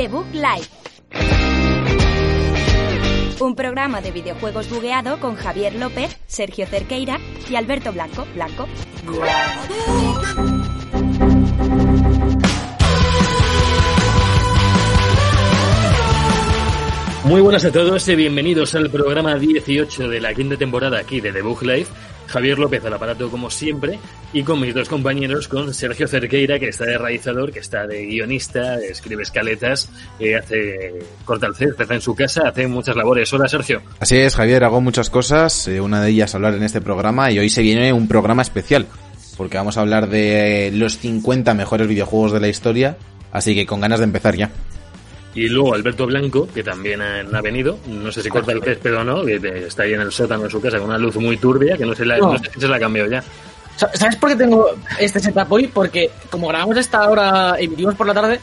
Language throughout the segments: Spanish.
The Live. Un programa de videojuegos bugueado con Javier López, Sergio Cerqueira y Alberto Blanco. Blanco. Muy buenas a todos y bienvenidos al programa 18 de la quinta temporada aquí de The Book Live. Javier López al aparato como siempre y con mis dos compañeros, con Sergio Cerqueira que está de realizador, que está de guionista, escribe escaletas, eh, hace corta el césped en su casa, hace muchas labores. Hola Sergio. Así es Javier, hago muchas cosas, eh, una de ellas hablar en este programa y hoy se viene un programa especial porque vamos a hablar de los 50 mejores videojuegos de la historia, así que con ganas de empezar ya. Y luego Alberto Blanco, que también ha, venido, no sé si corta el césped o no, que está ahí en el sótano de su casa con una luz muy turbia, que no sé, la, No. no sé si se la ha cambiado ya. ¿Sabes por qué tengo este setup hoy? Porque como grabamos esta hora, emitimos por la tarde,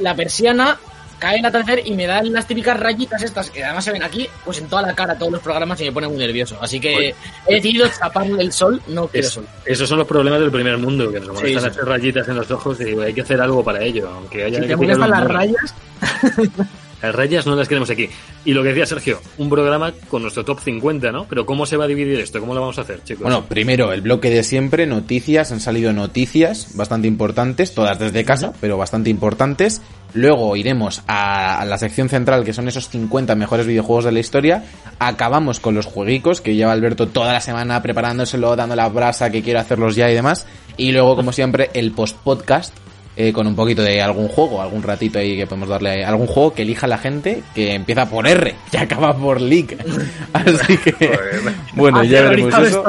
la persiana cae en atardecer y me dan las típicas rayitas estas que además se ven aquí, pues en toda la cara todos los programas y me pone muy nervioso. Así que Oye. he decidido taparle el sol, no quiero Es- sol. esos son los problemas del primer mundo, que nos molestan sí. hacer rayitas en los ojos y digo, hay que hacer algo para ello, aunque haya Si que te molestan las rayas, Las rayas no las queremos aquí. Y lo que decía Sergio, un programa con nuestro top 50, ¿no? Pero ¿cómo se va a dividir esto? ¿Cómo lo vamos a hacer, chicos? Bueno, primero el bloque de siempre, noticias, han salido noticias bastante importantes, todas desde casa, pero bastante importantes. Luego iremos a, la sección central, que son esos 50 mejores videojuegos de la historia. Acabamos con los jueguicos, que lleva Alberto toda la semana preparándoselo, dando la brasa, que quiere hacerlos ya y demás. Y luego, como siempre, el post-podcast, eh, con un poquito de algún juego, algún ratito ahí que podemos darle algún juego que elija la gente, que empieza por R y acaba por League. Así que, bueno, ya veremos eso.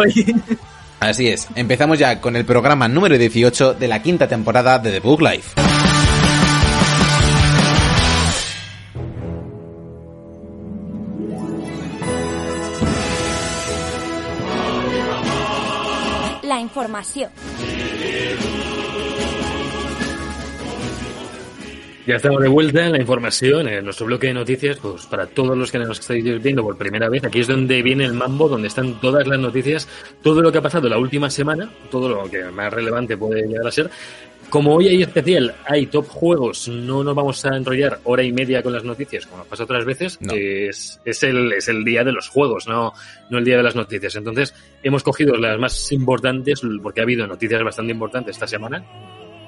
Así es, empezamos ya con el programa número 18 de la quinta temporada de The Book Life. La información. Ya estamos de vuelta en la información, en nuestro bloque de noticias, pues para todos los que nos estáis viendo por primera vez, aquí es donde viene el mambo, donde están todas las noticias, todo lo que ha pasado la última semana, todo lo que más relevante puede llegar a ser. Como hoy hay especial, hay top juegos, no nos vamos a enrollar hora y media con las noticias, como pasa otras veces, No. es, es, el, es el día de los juegos, no, no el día de las noticias. Entonces, hemos cogido las más importantes, porque ha habido noticias bastante importantes esta semana,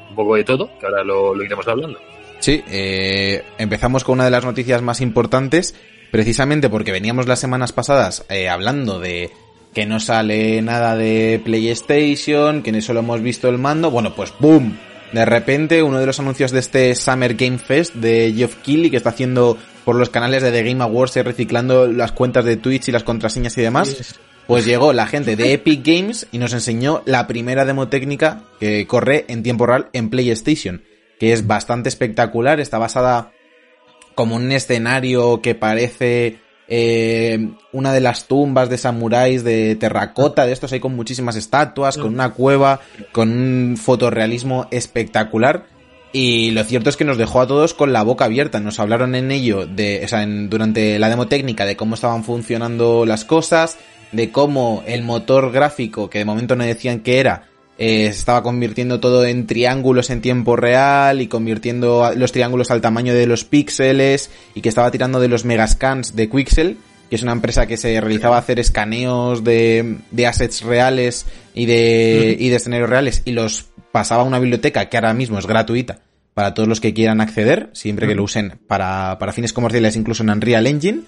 un poco de todo, que ahora lo, lo iremos hablando. Sí, eh, empezamos con una de las noticias más importantes, precisamente porque veníamos las semanas pasadas eh, hablando de que no sale nada de PlayStation, que solo hemos visto el mando. Bueno, pues ¡boom! De repente, uno de los anuncios de este Summer Game Fest de Geoff Keighley, que está haciendo por los canales de The Game Awards, eh, reciclando las cuentas de Twitch y las contraseñas y demás, pues llegó la gente de Epic Games y nos enseñó la primera demo técnica que corre en tiempo real en PlayStation, que es bastante espectacular, está basada como un escenario que parece eh, una de las tumbas de samuráis de terracota, de estos hay con muchísimas estatuas, con una cueva, con un fotorrealismo espectacular. Y lo cierto es que nos dejó a todos con la boca abierta. Nos hablaron en ello de, o sea, en- durante la demo técnica de cómo estaban funcionando las cosas, de cómo el motor gráfico, que de momento no decían que era, eh, se estaba convirtiendo todo en triángulos en tiempo real y convirtiendo los triángulos al tamaño de los píxeles y que estaba tirando de los megascans de Quixel, que es una empresa que se realizaba hacer escaneos de, de assets reales y de, y de escenarios reales y los pasaba a una biblioteca que ahora mismo es gratuita para todos los que quieran acceder, siempre que lo usen para, para fines comerciales, incluso en Unreal Engine.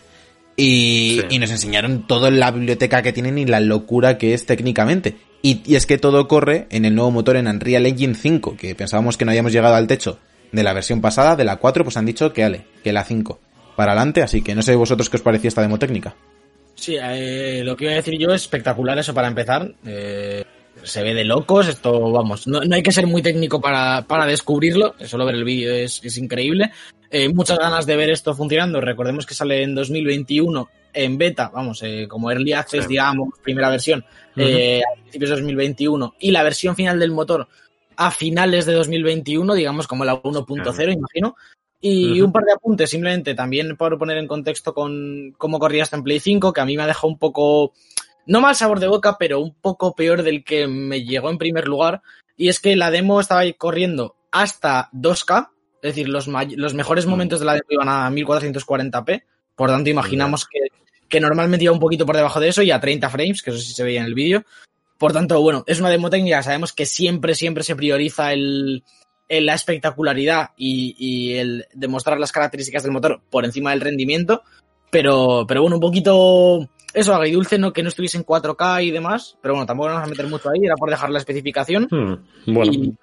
Y, Sí. y nos enseñaron toda la biblioteca que tienen y la locura que es técnicamente. Y, y es que todo corre en el nuevo motor en Unreal Engine 5, que pensábamos que no habíamos llegado al techo de la versión pasada, de la 4, pues han dicho que ale, que la 5 para adelante, así que no sé vosotros qué os parecía esta demo técnica. Sí, eh, lo que iba a decir yo es espectacular eso para empezar. Eh, se ve de locos, esto, vamos, no, no hay que ser muy técnico para, para descubrirlo, solo ver el vídeo es, es increíble. Eh, muchas ganas de ver esto funcionando, recordemos que sale en 2021 en beta, vamos, eh, como Early Access, Sí. digamos, primera versión, eh, a principios de 2021, y la versión final del motor a finales de 2021, digamos, como la 1.0, imagino. Y un par de apuntes, simplemente también por poner en contexto con cómo corría hasta en Play 5, que a mí me ha dejado un poco, no mal sabor de boca, pero un poco peor del que me llegó en primer lugar. Y es que la demo estaba ahí corriendo hasta 2K, Es decir, los, los mejores mm. momentos de la demo iban a 1440p. Por tanto, imaginamos que, que normalmente iba un poquito por debajo de eso y a 30 frames, que eso sí se veía en el vídeo. Por tanto, bueno, es una demo técnica. Sabemos que siempre, siempre se prioriza el, la espectacularidad y, y, el demostrar las características del motor por encima del rendimiento. Pero, pero bueno, un poquito eso, agridulce, no, que no estuviese en 4K y demás. Pero bueno, tampoco nos vamos a meter mucho ahí, era por dejar la especificación. Hmm, bueno. Y,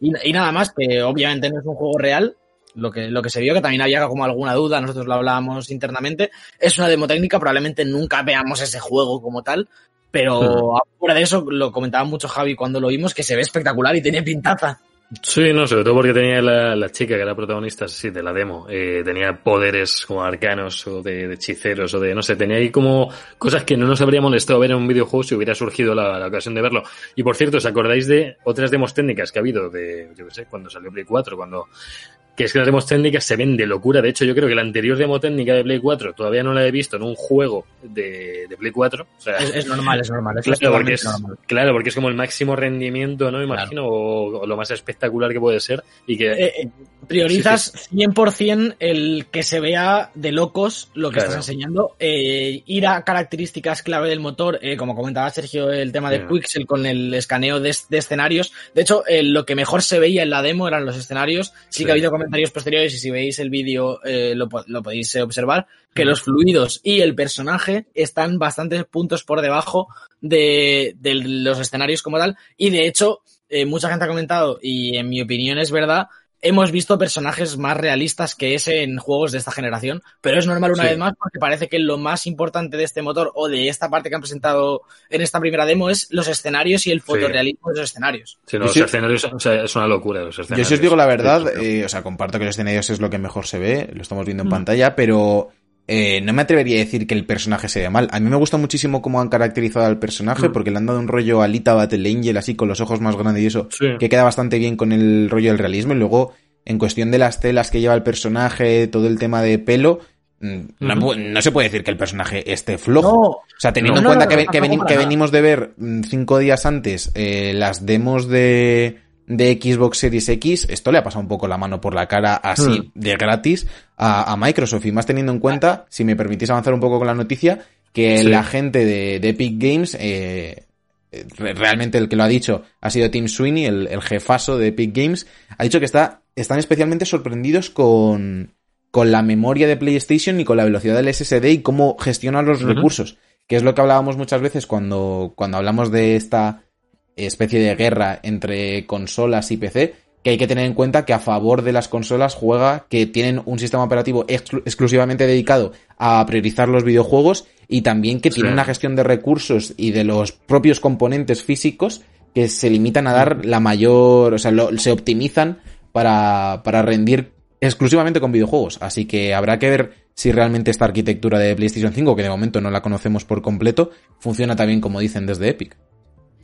y, nada más, que obviamente no es un juego real. Lo que, lo que se vio, que también había como alguna duda, nosotros lo hablábamos internamente. Es una demo técnica, probablemente nunca veamos ese juego como tal. Pero hmm. fuera de eso, lo comentaba mucho Javi cuando lo vimos, que se ve espectacular y tiene pintaza. Sí, no, sobre todo porque tenía la, chica que era protagonista, sí, de la demo, eh, tenía poderes como arcanos o de, hechiceros o de, no sé, tenía ahí como cosas que no nos habría molestado ver en un videojuego si hubiera surgido la, la ocasión de verlo. Y por cierto, ¿os acordáis de otras demos técnicas que ha habido de, yo qué sé, cuando salió Play 4, cuando que es que las demos técnicas se ven de locura. De hecho, yo creo que la anterior demo técnica de Play 4 todavía no la he visto en un juego de, de Play 4. O sea, es, normal, es normal. claro, porque es, claro, porque es como el máximo rendimiento, ¿no? Imagino, o, lo más espectacular que puede ser. Y que eh, eh, priorizas 100% el que se vea de locos lo que estás enseñando. Eh, ir a características clave del motor, como comentaba Sergio, el tema de Pixel con el escaneo de, escenarios. De hecho, lo que mejor se veía en la demo eran los escenarios. Sí, que ha habido comentarios posteriores y si veis el vídeo eh, lo, podéis observar, que los fluidos y el personaje están bastantes puntos por debajo de, los escenarios como tal. Y de hecho, eh, mucha gente ha comentado, y en mi opinión es verdad, hemos visto personajes más realistas que ese en juegos de esta generación, pero es normal una vez más porque parece que lo más importante de este motor o de esta parte que han presentado en esta primera demo es los escenarios y el fotorrealismo de los escenarios. Sí, los escenarios es una locura. Yo si os digo la verdad, eh, o sea, comparto que los escenarios es lo que mejor se ve, lo estamos viendo en mm. pantalla, pero eh, no me atrevería a decir que el personaje se ve mal. A mí me gusta muchísimo cómo han caracterizado al personaje, mm. porque le han dado un rollo a Alita Battle Angel, así con los ojos más grandes y eso, que queda bastante bien con el rollo del realismo. Y luego, en cuestión de las telas que lleva el personaje, todo el tema de pelo, mm, no, se puede decir que el personaje esté flojo. o sea, teniendo en cuenta que, venimos de ver mm, cinco días antes eh, las demos de de Xbox Series X, esto le ha pasado un poco la mano por la cara así hmm. de gratis a, Microsoft. Y más teniendo en cuenta, si me permitís avanzar un poco con la noticia, que la gente de, Epic Games, eh, realmente el que lo ha dicho ha sido Tim Sweeney, el, jefazo de Epic Games, ha dicho que está, están especialmente sorprendidos con, con la memoria de PlayStation y con la velocidad del SSD y cómo gestionan los recursos, que es lo que hablábamos muchas veces cuando, cuando hablamos de esta especie de guerra entre consolas y PC, que hay que tener en cuenta que a favor de las consolas juega que tienen un sistema operativo exclusivamente dedicado a priorizar los videojuegos y también que tienen una gestión de recursos y de los propios componentes físicos que se limitan a dar la mayor, o sea, se optimizan para, para rendir exclusivamente con videojuegos. Así que habrá que ver si realmente esta arquitectura de PlayStation 5, que de momento no la conocemos por completo, funciona también como dicen desde Epic.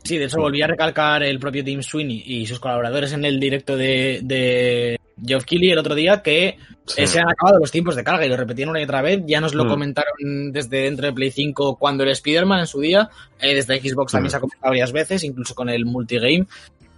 Sí, de hecho volví a recalcar el propio Tim Sweeney y sus colaboradores en el directo de, de Geoff Keighley el otro día que se han acabado los tiempos de carga y lo repitieron una y otra vez. Ya nos lo mm. comentaron desde dentro de Play 5 cuando el Spider-Man en su día. Eh, desde Xbox también mm. se ha comentado varias veces, incluso con el multigame.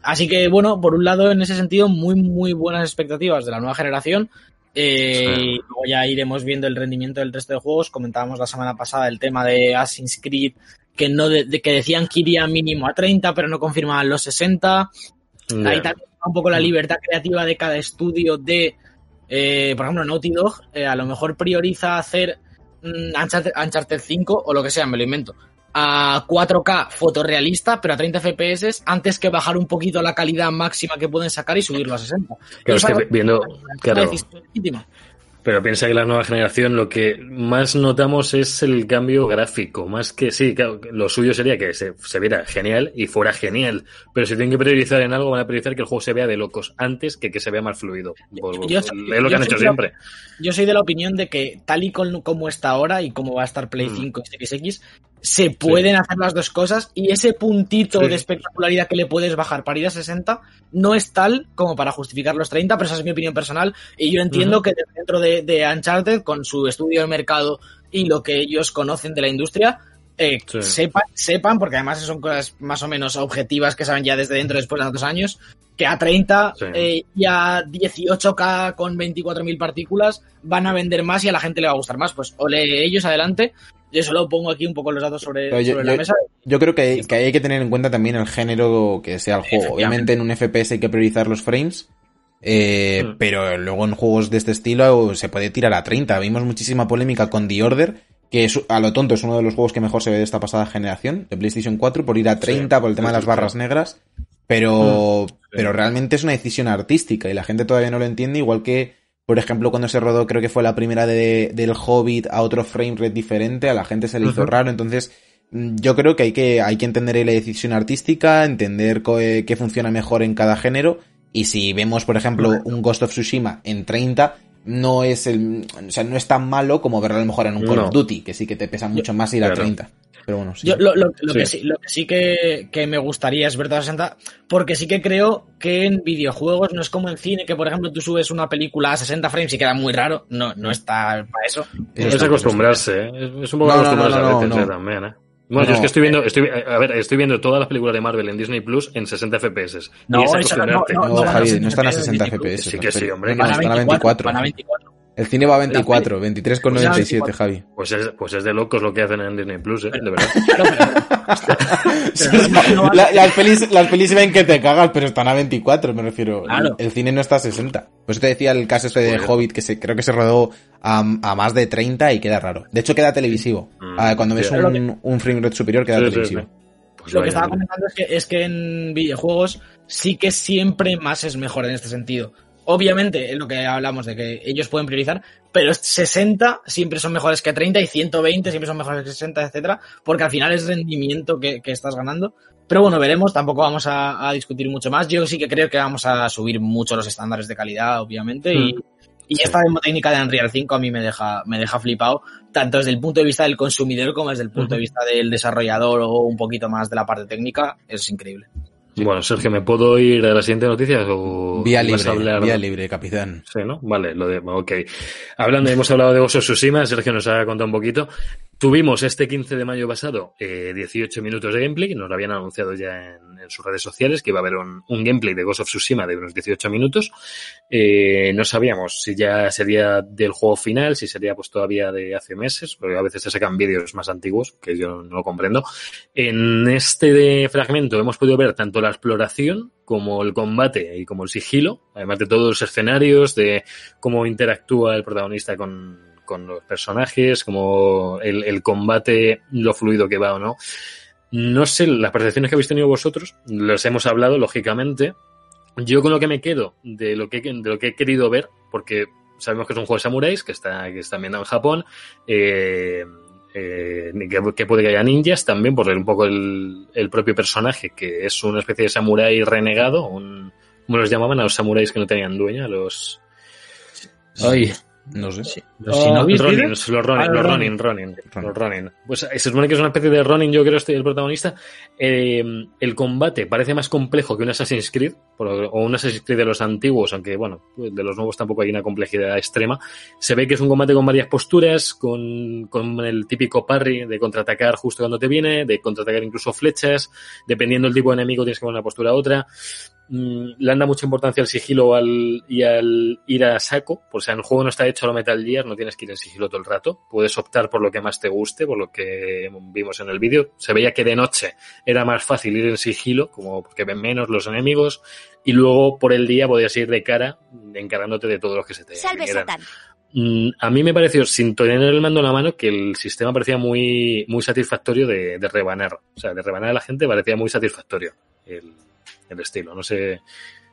Así que, bueno, por un lado, en ese sentido, muy, muy buenas expectativas de la nueva generación. Eh, y luego ya iremos viendo el rendimiento del resto de juegos. Comentábamos la semana pasada el tema de Assassin's Creed que no de, que decían que iría mínimo a 30, pero no confirmaban los 60. Ahí también un poco la mm. libertad creativa de cada estudio de, eh, por ejemplo, Naughty Dog, eh, a lo mejor prioriza hacer mm, Uncharted, 5 o lo que sea, me lo invento, a 4K fotorrealista, pero a 30 FPS, antes que bajar un poquito la calidad máxima que pueden sacar y subirlo a 60. viendo, claro, pero piensa que la nueva generación lo que más notamos es el cambio gráfico, más que sí, lo suyo sería que se, se, viera genial y fuera genial, pero si tienen que priorizar en algo van a priorizar que el juego se vea de locos antes que que se vea más fluido. es lo que han hecho siempre. yo soy de la opinión de que tal y como está ahora y como va a estar Play 5 mm. y XX, se pueden hacer las dos cosas y ese puntito de espectacularidad que le puedes bajar para ir a 60 no es tal como para justificar los 30, pero esa es mi opinión personal y yo entiendo que dentro de, Uncharted, con su estudio de mercado y lo que ellos conocen de la industria, eh, Sí. sepan, sepan, porque además son cosas más o menos objetivas que saben ya desde dentro después de tantos años, que a 30 Sí. eh, y a 18K con 24.000 partículas van a vender más y a la gente le va a gustar más. Pues ole ellos, adelante. Yo solo pongo aquí un poco los datos sobre, yo- sobre la yo- mesa. Yo creo que, hay que tener en cuenta también el género que sea el juego. Obviamente en un FPS hay que priorizar los frames, eh, Mm. pero luego en juegos de este estilo se puede tirar a 30. Vimos muchísima polémica con The Order, que es, a lo tonto es uno de los juegos que mejor se ve de esta pasada generación, de PlayStation 4, por ir a 30, por el tema de las barras negras. Pero, pero realmente es una decisión artística y la gente todavía no lo entiende, igual que, por ejemplo, cuando se rodó, creo que fue la primera de, del Hobbit a otro frame rate diferente, a la gente se le hizo raro, entonces mm, yo creo que hay que, hay que entender la decisión artística, entender eh, qué funciona mejor en cada género, y si vemos, por ejemplo, un Ghost of Tsushima en 30, no es el, o sea, no es tan malo como verlo a lo mejor en un Call of Duty, que sí que te pesa mucho más ir a claro. 30. Pero bueno, sí. Yo, lo, lo- lo Sí. que sí, lo que sí que, que me gustaría es ver toda 60, porque sí que creo que en videojuegos no es como en cine, que por ejemplo tú subes una película a 60 frames y queda muy raro. No, no está para eso. Eso Es acostumbrarse, ¿eh? Es, un poco No, no, acostumbrarse no, no, a veces no. también, ¿eh? Bueno, No, yo es que no. estoy viendo, estoy, a ver, estoy viendo todas las películas de Marvel en Disney Plus en 60 FPS. No, y es eso no, no, No, no, Javi, 60 no están a FPS, 60 Disney Plus. FPS. Sí que sí, hombre. No, no, Van a están a 24. 24. Van a 24. El cine va a 24, 23,97, Pues Javi. Pues es, pues es de locos lo que hacen en Disney Plus, ¿eh? De verdad. La- las, pelis, las pelis se ven que te cagas, pero están a 24, me refiero. Claro. El cine no está a 60. Pues te decía el caso este de Joder. Hobbit, que se, creo que se rodó a, a más de 30 y queda raro. De hecho, queda televisivo. Mm, Ah, cuando ves sí. un, un frame rate superior, queda Sí, televisivo. sí. Pues Lo que estaba comentando es que, es que en videojuegos sí que siempre más es mejor en este sentido. Obviamente, es lo que hablamos de que ellos pueden priorizar, pero 60 siempre son mejores que 30 y 120 siempre son mejores que 60, etcétera, porque al final es rendimiento que, que estás ganando. Pero bueno, veremos, tampoco vamos a, a discutir mucho más. Yo sí que creo que vamos a subir mucho los estándares de calidad, obviamente, y, y esta demo técnica de Unreal 5 a mí me deja, me deja flipado, tanto desde el punto de vista del consumidor como desde el punto de vista del desarrollador o un poquito más de la parte técnica. Es increíble. Bueno, Sergio, ¿me puedo ir a la siguiente noticia o Vía libre, hablar? vía libre, capitán. Sí, ¿no? Vale, lo de, ok. Hablando, hemos hablado de of Tsushima, Sergio nos ha contado un poquito. Tuvimos este 15 de mayo pasado eh, 18 minutos de gameplay, nos lo habían anunciado ya en, sus redes sociales, que iba a haber un, gameplay de Ghost of Tsushima de unos 18 minutos. Eh, no sabíamos si ya sería del juego final, si sería pues todavía de hace meses, porque a veces se sacan vídeos más antiguos, que yo no lo comprendo. En este fragmento hemos podido ver tanto la exploración como el combate y como el sigilo, además de todos los escenarios, de cómo interactúa el protagonista con, con los personajes, como el, el combate, lo fluido que va o no. No sé, las percepciones que habéis tenido vosotros, los hemos hablado, lógicamente. Yo con lo que me quedo de lo que, de lo que he querido ver, porque sabemos que es un juego de samuráis, que está, que está en Japón, eh, eh, que, que puede que haya ninjas también, por un poco el, el propio personaje, que es una especie de samurái renegado, un, ¿cómo los llamaban a los samuráis que no tenían dueña? Los... Ay, No sé. Los Oh, Shinobis, Ronin, dices? los Ronin, Ah, los los Ronin, Ronin, Ronin. los Ronin. Pues eh, se supone que es una especie de Ronin, yo creo, este el protagonista. Eh, el combate parece más complejo que un Assassin's Creed, por- o un Assassin's Creed de los antiguos, aunque bueno, de los nuevos tampoco hay una complejidad extrema. Se ve que es un combate con varias posturas, con, con el típico parry de contraatacar justo cuando te viene, de contraatacar incluso flechas, dependiendo del tipo de enemigo tienes que poner una postura a otra. Mm, le anda mucha importancia al sigilo al, y al ir a saco. O sea, el juego no está hecho a lo Metal Gear, no tienes que ir en sigilo todo el rato. Puedes optar por lo que más te guste, por lo que vimos en el vídeo. Se veía que de noche era más fácil ir en sigilo, como porque ven menos los enemigos. Y luego por el día podías ir de cara, encargándote de todos los que se te Salve. Satán. Mm, A mí me pareció, sin tener el mando en la mano, que el sistema parecía muy, muy satisfactorio de, de rebanar. O sea, de rebanar a la gente parecía muy satisfactorio el, el estilo. No sé,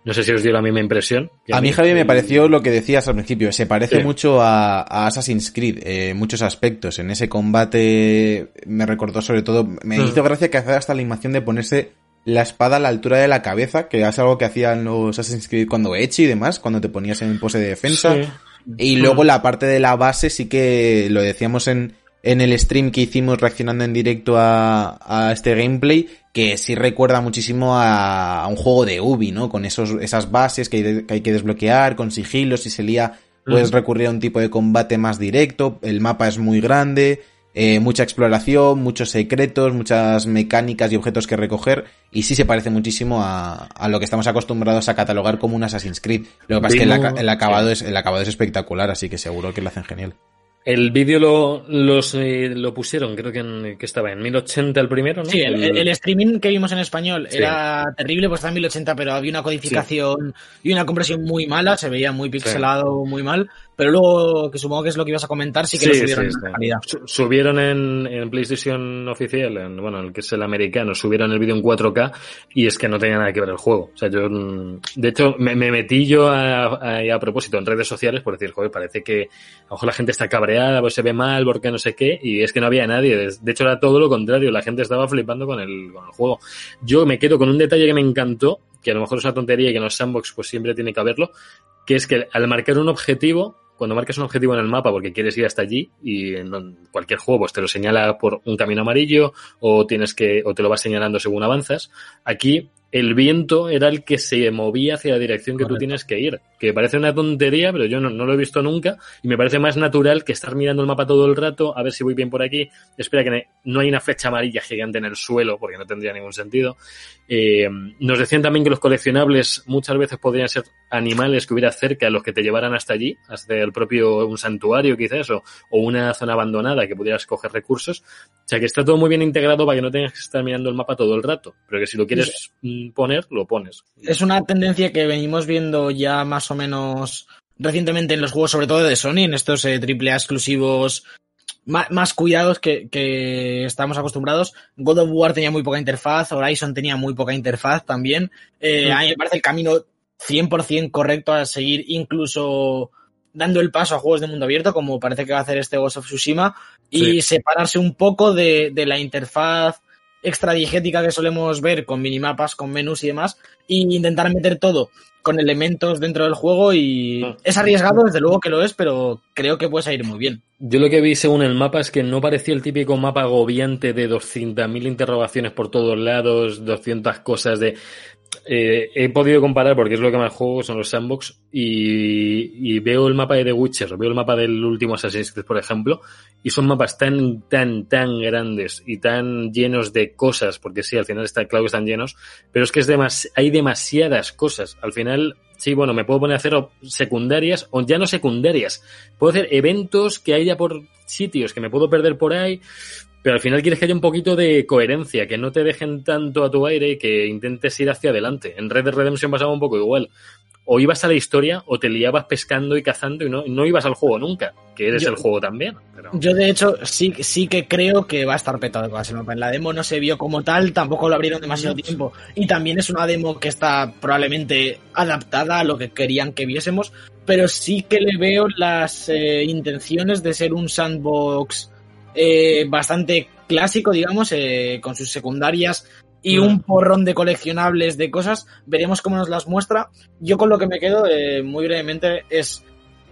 no sé si os dio la misma impresión. A mí, Javi, me pareció lo que decías al principio. Se parece Sí. mucho a, a Assassin's Creed eh, en muchos aspectos. En ese combate me recordó sobre todo... Me Mm. hizo gracia que hacía hasta la animación de ponerse la espada a la altura de la cabeza, que es algo que hacían los Assassin's Creed cuando Echi y demás, cuando te ponías en pose de defensa. Sí. Y luego la parte de la base sí que lo decíamos en, en el stream que hicimos reaccionando en directo a, a este gameplay, que sí recuerda muchísimo a, a un juego de Ubi, ¿no? Con esos, esas bases que hay, de- que hay que desbloquear, con sigilos, si se lía, puedes Ujú. recurrir a un tipo de combate más directo, el mapa es muy grande, eh, mucha exploración, muchos secretos, muchas mecánicas y objetos que recoger. Y sí se parece muchísimo a, a lo que estamos acostumbrados a catalogar como un Assassin's Creed. Lo que pasa es que el acabado es, el acabado es espectacular, así que seguro que lo hacen genial. El vídeo lo, los, eh, lo pusieron, creo que, en, que estaba en 1080 el primero, ¿no? Sí, el, el- el streaming que vimos en español Sí. era terrible, pues estaba en 1080, pero había una codificación y una compresión muy mala, se veía muy pixelado, muy mal. Pero luego, que supongo que es lo que ibas a comentar, sí que lo Sí, subieron sí, en calidad. Su- Subieron en, en PlayStation oficial, en, bueno, el que es el americano, subieron el vídeo en 4K y es que no tenía nada que ver el juego. O sea, yo, mm, de hecho, me, me metí yo a, a, a propósito en redes sociales por decir, joder, parece que a lo mejor la gente está cabreada, pues se ve mal, porque no sé qué, y es que no había nadie. De de hecho, era todo lo contrario, la gente estaba flipando con el, con el juego. Yo me quedo con un detalle que me encantó, que a lo mejor es una tontería y que en los sandbox pues siempre tiene que haberlo, que es que al marcar un objetivo, cuando marcas un objetivo en el mapa porque quieres ir hasta allí y en cualquier juego pues te lo señala por un camino amarillo o tienes que o te lo va señalando según avanzas, aquí el viento era el que se movía hacia la dirección que tú tienes que ir. Que parece una tontería, pero yo no, no lo he visto nunca y me parece más natural que estar mirando el mapa todo el rato, a ver si voy bien por aquí. Espera que no hay una flecha amarilla gigante en el suelo, porque no tendría ningún sentido. Eh, nos decían también que los coleccionables muchas veces podrían ser animales que hubiera cerca a los que te llevaran hasta allí, hasta el propio un santuario quizás, o, o una zona abandonada que pudieras coger recursos. O sea que está todo muy bien integrado para que no tengas que estar mirando el mapa todo el rato, pero que si lo quieres poner, lo pones. Es una tendencia que venimos viendo ya más o menos recientemente en los juegos, sobre todo de Sony, en estos eh, AAA exclusivos más, cuidados que, que estamos acostumbrados. God of War tenía muy poca interfaz, Horizon tenía muy poca interfaz también. Eh. A mí me parece el camino 100% correcto a seguir incluso dando el paso a juegos de mundo abierto, como parece que va a hacer este Ghost of Tsushima, y Sí. separarse un poco de, de la interfaz extradigética que solemos ver con minimapas, con menús y demás, y intentar meter todo con elementos dentro del juego y Ah. es arriesgado, desde luego que lo es, pero creo que puede salir muy bien. Yo lo que vi según el mapa es que no parecía el típico mapa agobiante de 200.000 interrogaciones por todos lados, 200 cosas de... eh, he podido comparar, porque es lo que más juego, son los sandbox, y, veo el mapa de The Witcher, veo el mapa del último Assassin's Creed, por ejemplo, y son mapas tan, tan, tan grandes y tan llenos de cosas, porque sí, al final está claro que están llenos, pero es que es demas hay demasiadas cosas. Al final, sí, bueno, me puedo poner a hacer secundarias o ya no secundarias. Puedo hacer eventos que haya por sitios que me puedo perder por ahí, pero al final quieres que haya un poquito de coherencia, que no te dejen tanto a tu aire y que intentes ir hacia adelante. En Red Dead Redemption pasaba un poco igual. O ibas a la historia o te liabas pescando y cazando y no, no ibas al juego nunca, que eres Yo- el juego también. Pero... Yo, de hecho, sí, sí que creo que va a estar petado de cosas el mapa. En la demo no se vio como tal, tampoco lo abrieron demasiado tiempo. Y también es una demo que está probablemente adaptada a lo que querían que viésemos. Pero sí que le veo las eh, intenciones de ser un sandbox eh, bastante clásico, digamos, eh, con sus secundarias y un porrón de coleccionables de cosas. Veremos cómo nos las muestra. Yo con lo que me quedo, eh, muy brevemente, es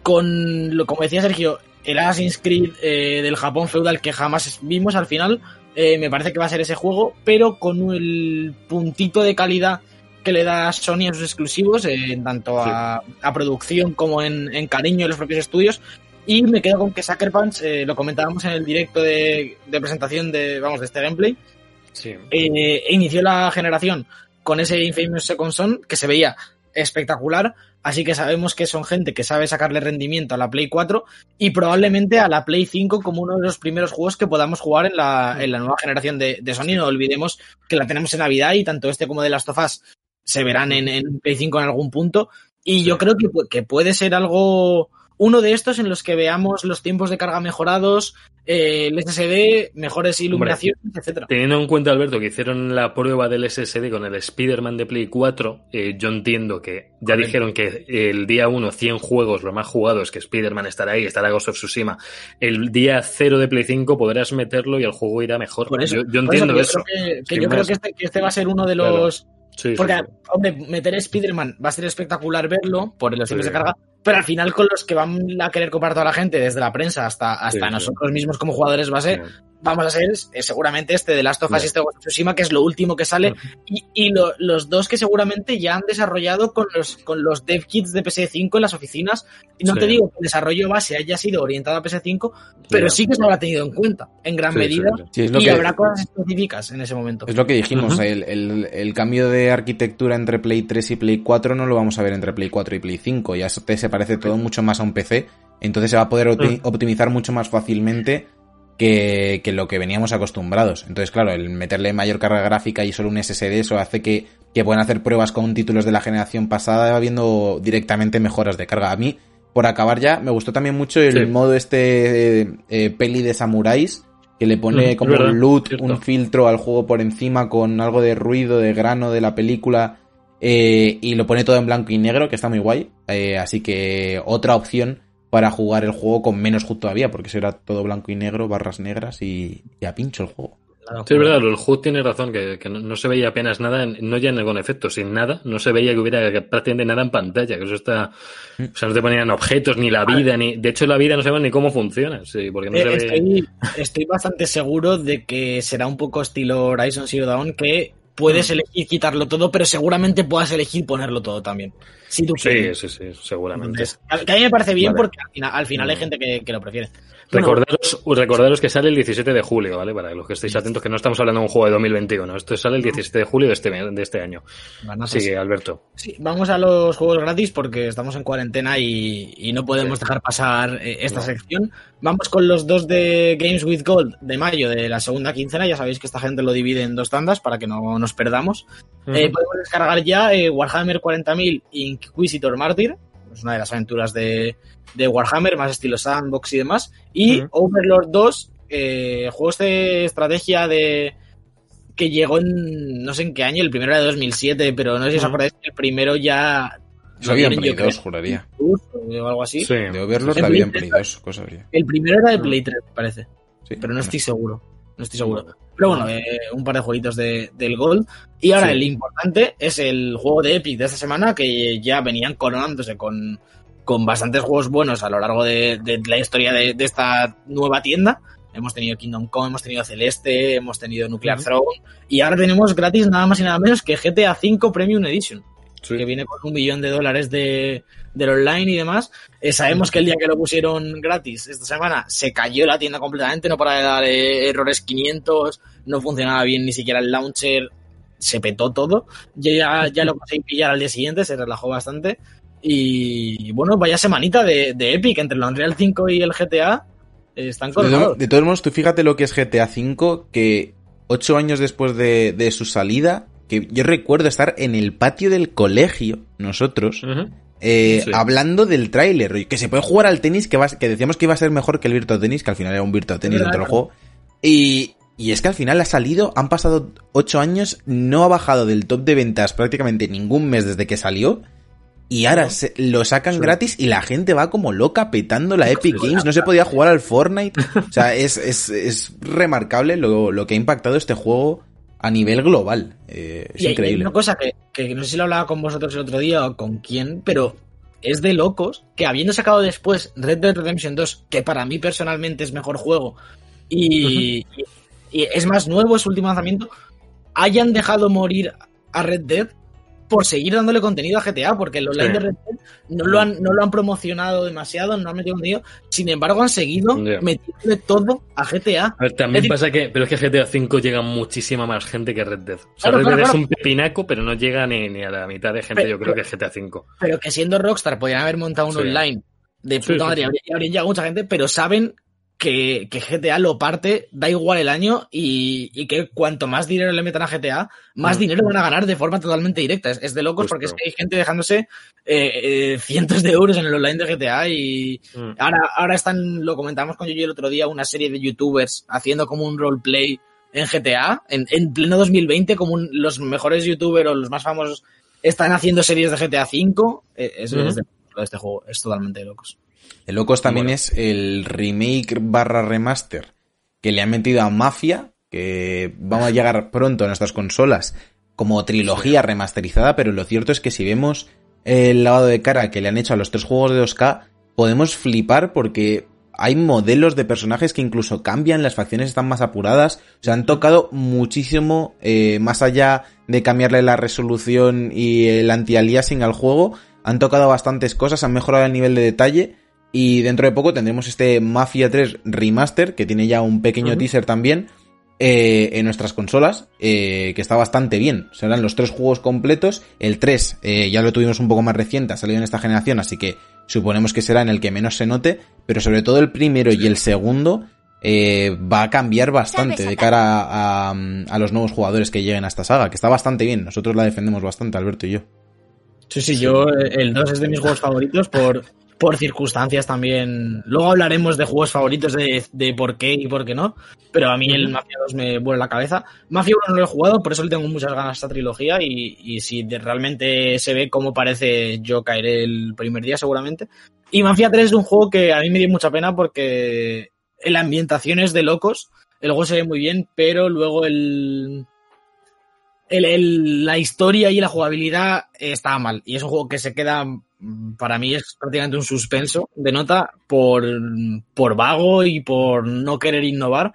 con, lo, como decía Sergio, el Assassin's Creed eh, del Japón feudal que jamás vimos al final, eh, me parece que va a ser ese juego, pero con el puntito de calidad que le da Sony a sus exclusivos, en tanto a, a producción como en, en cariño de los propios estudios. Y me quedo con que Sucker Punch, eh, lo comentábamos en el directo de, de presentación de, vamos, de este gameplay, Sí. eh, inició la generación con ese Infamous Second Son que se veía espectacular, así que sabemos que son gente que sabe sacarle rendimiento a la Play 4 y probablemente a la Play 5 como uno de los primeros juegos que podamos jugar en la, en la nueva generación de, de Sony. No olvidemos que la tenemos en Navidad y tanto este como de Last of Us se verán en, en Play 5 en algún punto. Y yo creo que, que puede ser algo... Uno de estos en los que veamos los tiempos de carga mejorados, eh, el SSD, mejores iluminaciones, etcétera. Teniendo en cuenta, Alberto, que hicieron la prueba del SSD con el Spider-Man de Play 4, eh, yo entiendo que ya Correcto. dijeron que el día 1, 100 juegos, los más jugados, que Spider-Man estará ahí, estará Ghost of Tsushima. El día 0 de Play 5 podrás meterlo y el juego irá mejor. Por eso, yo, yo por eso entiendo eso. Yo creo que, que Sin yo creo más. que este, que este va a ser uno de los. Sí, Porque, sí. hombre, meter Spider-Man va a ser espectacular verlo por los tiempos de carga, pero al final con los que van a querer comprar toda la gente, desde la prensa hasta, hasta Sí, sí. nosotros mismos como jugadores base, vamos a ser eh, seguramente este de Last of Us y este de Tsushima, que es lo último que sale, y, y lo, los dos que seguramente ya han desarrollado con los, con los dev kits de PS5 en las oficinas. Y no Sí. te digo que el desarrollo base haya sido orientado a PS5, pero sí que se habrá tenido en cuenta, en gran Sí, medida, lo y que- habrá cosas específicas en ese momento. Es lo que dijimos, el, el- el cambio de arquitectura entre Play 3 y Play 4 no lo vamos a ver entre Play 4 y Play 5, ya se se parece todo mucho más a un PC, entonces se va a poder opti- optimizar mucho más fácilmente que, que lo que veníamos acostumbrados. Entonces, claro, el meterle mayor carga gráfica y solo un SSD, eso hace que, que puedan hacer pruebas con títulos de la generación pasada viendo directamente mejoras de carga. A mí, por acabar ya, me gustó también mucho el Sí. modo este eh, eh, peli de samuráis, que le pone Mm, como verdad, un loot, cierto. un filtro al juego por encima con algo de ruido, de grano de la película, eh, y lo pone todo en blanco y negro, que está muy guay. Eh, así que otra opción para jugar el juego con menos HUD todavía, porque será todo blanco y negro, barras negras y, y a pincho el juego. Sí, es verdad, el HUD tiene razón, que, que no, no se veía apenas nada, en- no ya en con efecto, sin nada, no se veía que hubiera prácticamente nada en pantalla, que eso está, o sea, no te ponían objetos, ni la vida, ni, de hecho la vida no sabemos ni cómo funciona, sí, porque no Eh, se ve... estoy, estoy bastante seguro de que será un poco estilo Horizon Zero Dawn, que puedes elegir quitarlo todo, pero seguramente puedas elegir ponerlo todo también. Si tú Sí, quieres. sí, sí, seguramente. Entonces, que a mí me parece bien Vale. porque al final, al final hay gente que, que lo prefiere. Bueno, Recordaros, recordaros que sale el 17 de julio, ¿vale? Para los que estéis atentos, que no estamos hablando de un juego de 2021. Esto sale el 17 de julio de este, de este año. a ser- Sigue, Alberto. Sí, vamos a los juegos gratis porque estamos en cuarentena y, y no podemos dejar pasar eh, esta No. sección. Vamos con los dos de Games with Gold de mayo de la segunda quincena. Ya sabéis que esta gente lo divide en dos tandas para que no nos perdamos. Eh, podemos descargar ya eh, Warhammer 40.000 Inquisitor Martyr. Es una de las aventuras de, de Warhammer, más estilo sandbox y demás. Y. Overlord 2, eh, juegos de estrategia de que llegó en no sé en qué año, el primero era de 2007, pero no sé si os acordáis que el primero ya Eso había en Play yo creo, 2, juraría. o algo así. Sí. De Overlord En había en Play Play 2, cosas así. El primero era de Mm. Play 3, me parece, Sí, pero no bueno. estoy seguro. No estoy seguro. Pero bueno, eh, un par de jueguitos de, del Gold. Y ahora Sí. el importante es el juego de Epic de esta semana, que ya venían coronándose con, con bastantes juegos buenos a lo largo de, de la historia de, de esta nueva tienda. Hemos tenido Kingdom Come, hemos tenido Celeste, hemos tenido Nuclear. Throne. Y ahora tenemos gratis nada más y nada menos que GTA V Premium Edition Sí. que viene con un millón de dólares de, del online y demás. Eh, sabemos que el día que lo pusieron gratis esta semana se cayó la tienda completamente, no para de dar eh, errores 500, no funcionaba bien ni siquiera el launcher, se petó todo. Yo ya, ya lo conseguí pillar al día siguiente, se relajó bastante. Y bueno, vaya semanita de, de Epic entre el Unreal 5 y el GTA. eh, están De, colgados. de todos modos, tú fíjate lo que es GTA V, que ocho años después de, de su salida, que yo recuerdo estar en el patio del colegio, nosotros, eh, Sí. hablando del tráiler, que se puede jugar al tenis, que, va- que decíamos que iba a ser mejor que el Virtua Tenis, que al final era un Virtua Tenis Es dentro del juego. Y, y es que al final ha salido, han pasado ocho años, no ha bajado del top de ventas prácticamente ningún mes desde que salió. Y ahora No. se- lo sacan Sí. gratis y la gente va como loca petando la Epic Games. No se podía jugar al Fortnite. O sea, es, es, es remarcable lo, lo que ha impactado este juego a nivel global. Eh, es Y increíble. una cosa que, que no sé si lo hablaba con vosotros el otro día o con quién, pero es de locos que habiendo sacado después Red Dead Redemption 2, que para mí personalmente es mejor juego, y, y- y es más nuevo, es su último lanzamiento, hayan dejado morir a Red Dead por seguir dándole contenido a GTA, porque el online Sí. de Red Dead no lo, han, no lo han promocionado demasiado, no han metido contenido, sin embargo han seguido Ya. metiéndole todo a GTA. A ver, también pasa que, pero es que GTA V llega muchísima más gente que Red Dead. O sea, Claro, Red claro, Dead es claro. un pepinaco, pero no llega ni, ni a la mitad de gente, Pero- yo creo, que GTA V. pero que siendo Rockstar podrían haber montado un Sí. online de puta sí, madre, habría- y habrían llegado mucha gente, pero saben que, que GTA lo parte, da igual el año, y, y que cuanto más dinero le metan a GTA, más Mm. dinero van a ganar de forma totalmente directa. Es, es de locos Justo. porque es que hay gente dejándose eh, eh, cientos de euros en el online de GTA y Mm. ahora, ahora están, lo comentamos con yo el otro día, una serie de youtubers haciendo como un roleplay en GTA, en, en pleno 2020, como un- los mejores youtubers o los más famosos están haciendo series de GTA V. Es, es de, de este juego, es totalmente de locos. El locos también Bueno. es el remake barra remaster que le han metido a Mafia, que vamos a llegar pronto a nuestras consolas como trilogía remasterizada, pero lo cierto es que si vemos el lavado de cara que le han hecho a los tres juegos de 2K, podemos flipar porque hay modelos de personajes que incluso cambian, las facciones están más apuradas, o sea, han tocado muchísimo eh, más allá de cambiarle la resolución y el anti-aliasing al juego, han tocado bastantes cosas, han mejorado el nivel de detalle y dentro de poco tendremos este Mafia 3 Remaster, que tiene ya un pequeño teaser también, eh, en nuestras consolas, eh, que está bastante bien. Serán los tres juegos completos. El 3 eh, ya lo tuvimos un poco más reciente, ha salido en esta generación, así que suponemos que será en el que menos se note, pero sobre todo el primero y el segundo va a cambiar bastante de cara a, a, los nuevos jugadores que lleguen a esta saga, que está bastante bien. Nosotros la defendemos bastante, Alberto y yo. Sí, sí, yo el 2 es de mis juegos favoritos por, por circunstancias también. Luego hablaremos de juegos favoritos de, de, por qué y por qué no, pero a mí el Mafia 2 me vuelve la cabeza. Mafia 1 no lo he jugado, por eso le tengo muchas ganas a esta trilogía y, y si realmente se ve como parece, yo caeré el primer día seguramente. Y Mafia 3 es un juego que a mí me dio mucha pena porque la ambientación es de locos, el juego se ve muy bien, pero luego el... El, el, la historia y la jugabilidad está mal. Y es un juego que se queda para mí es prácticamente un suspenso de nota por, por vago y por no querer innovar.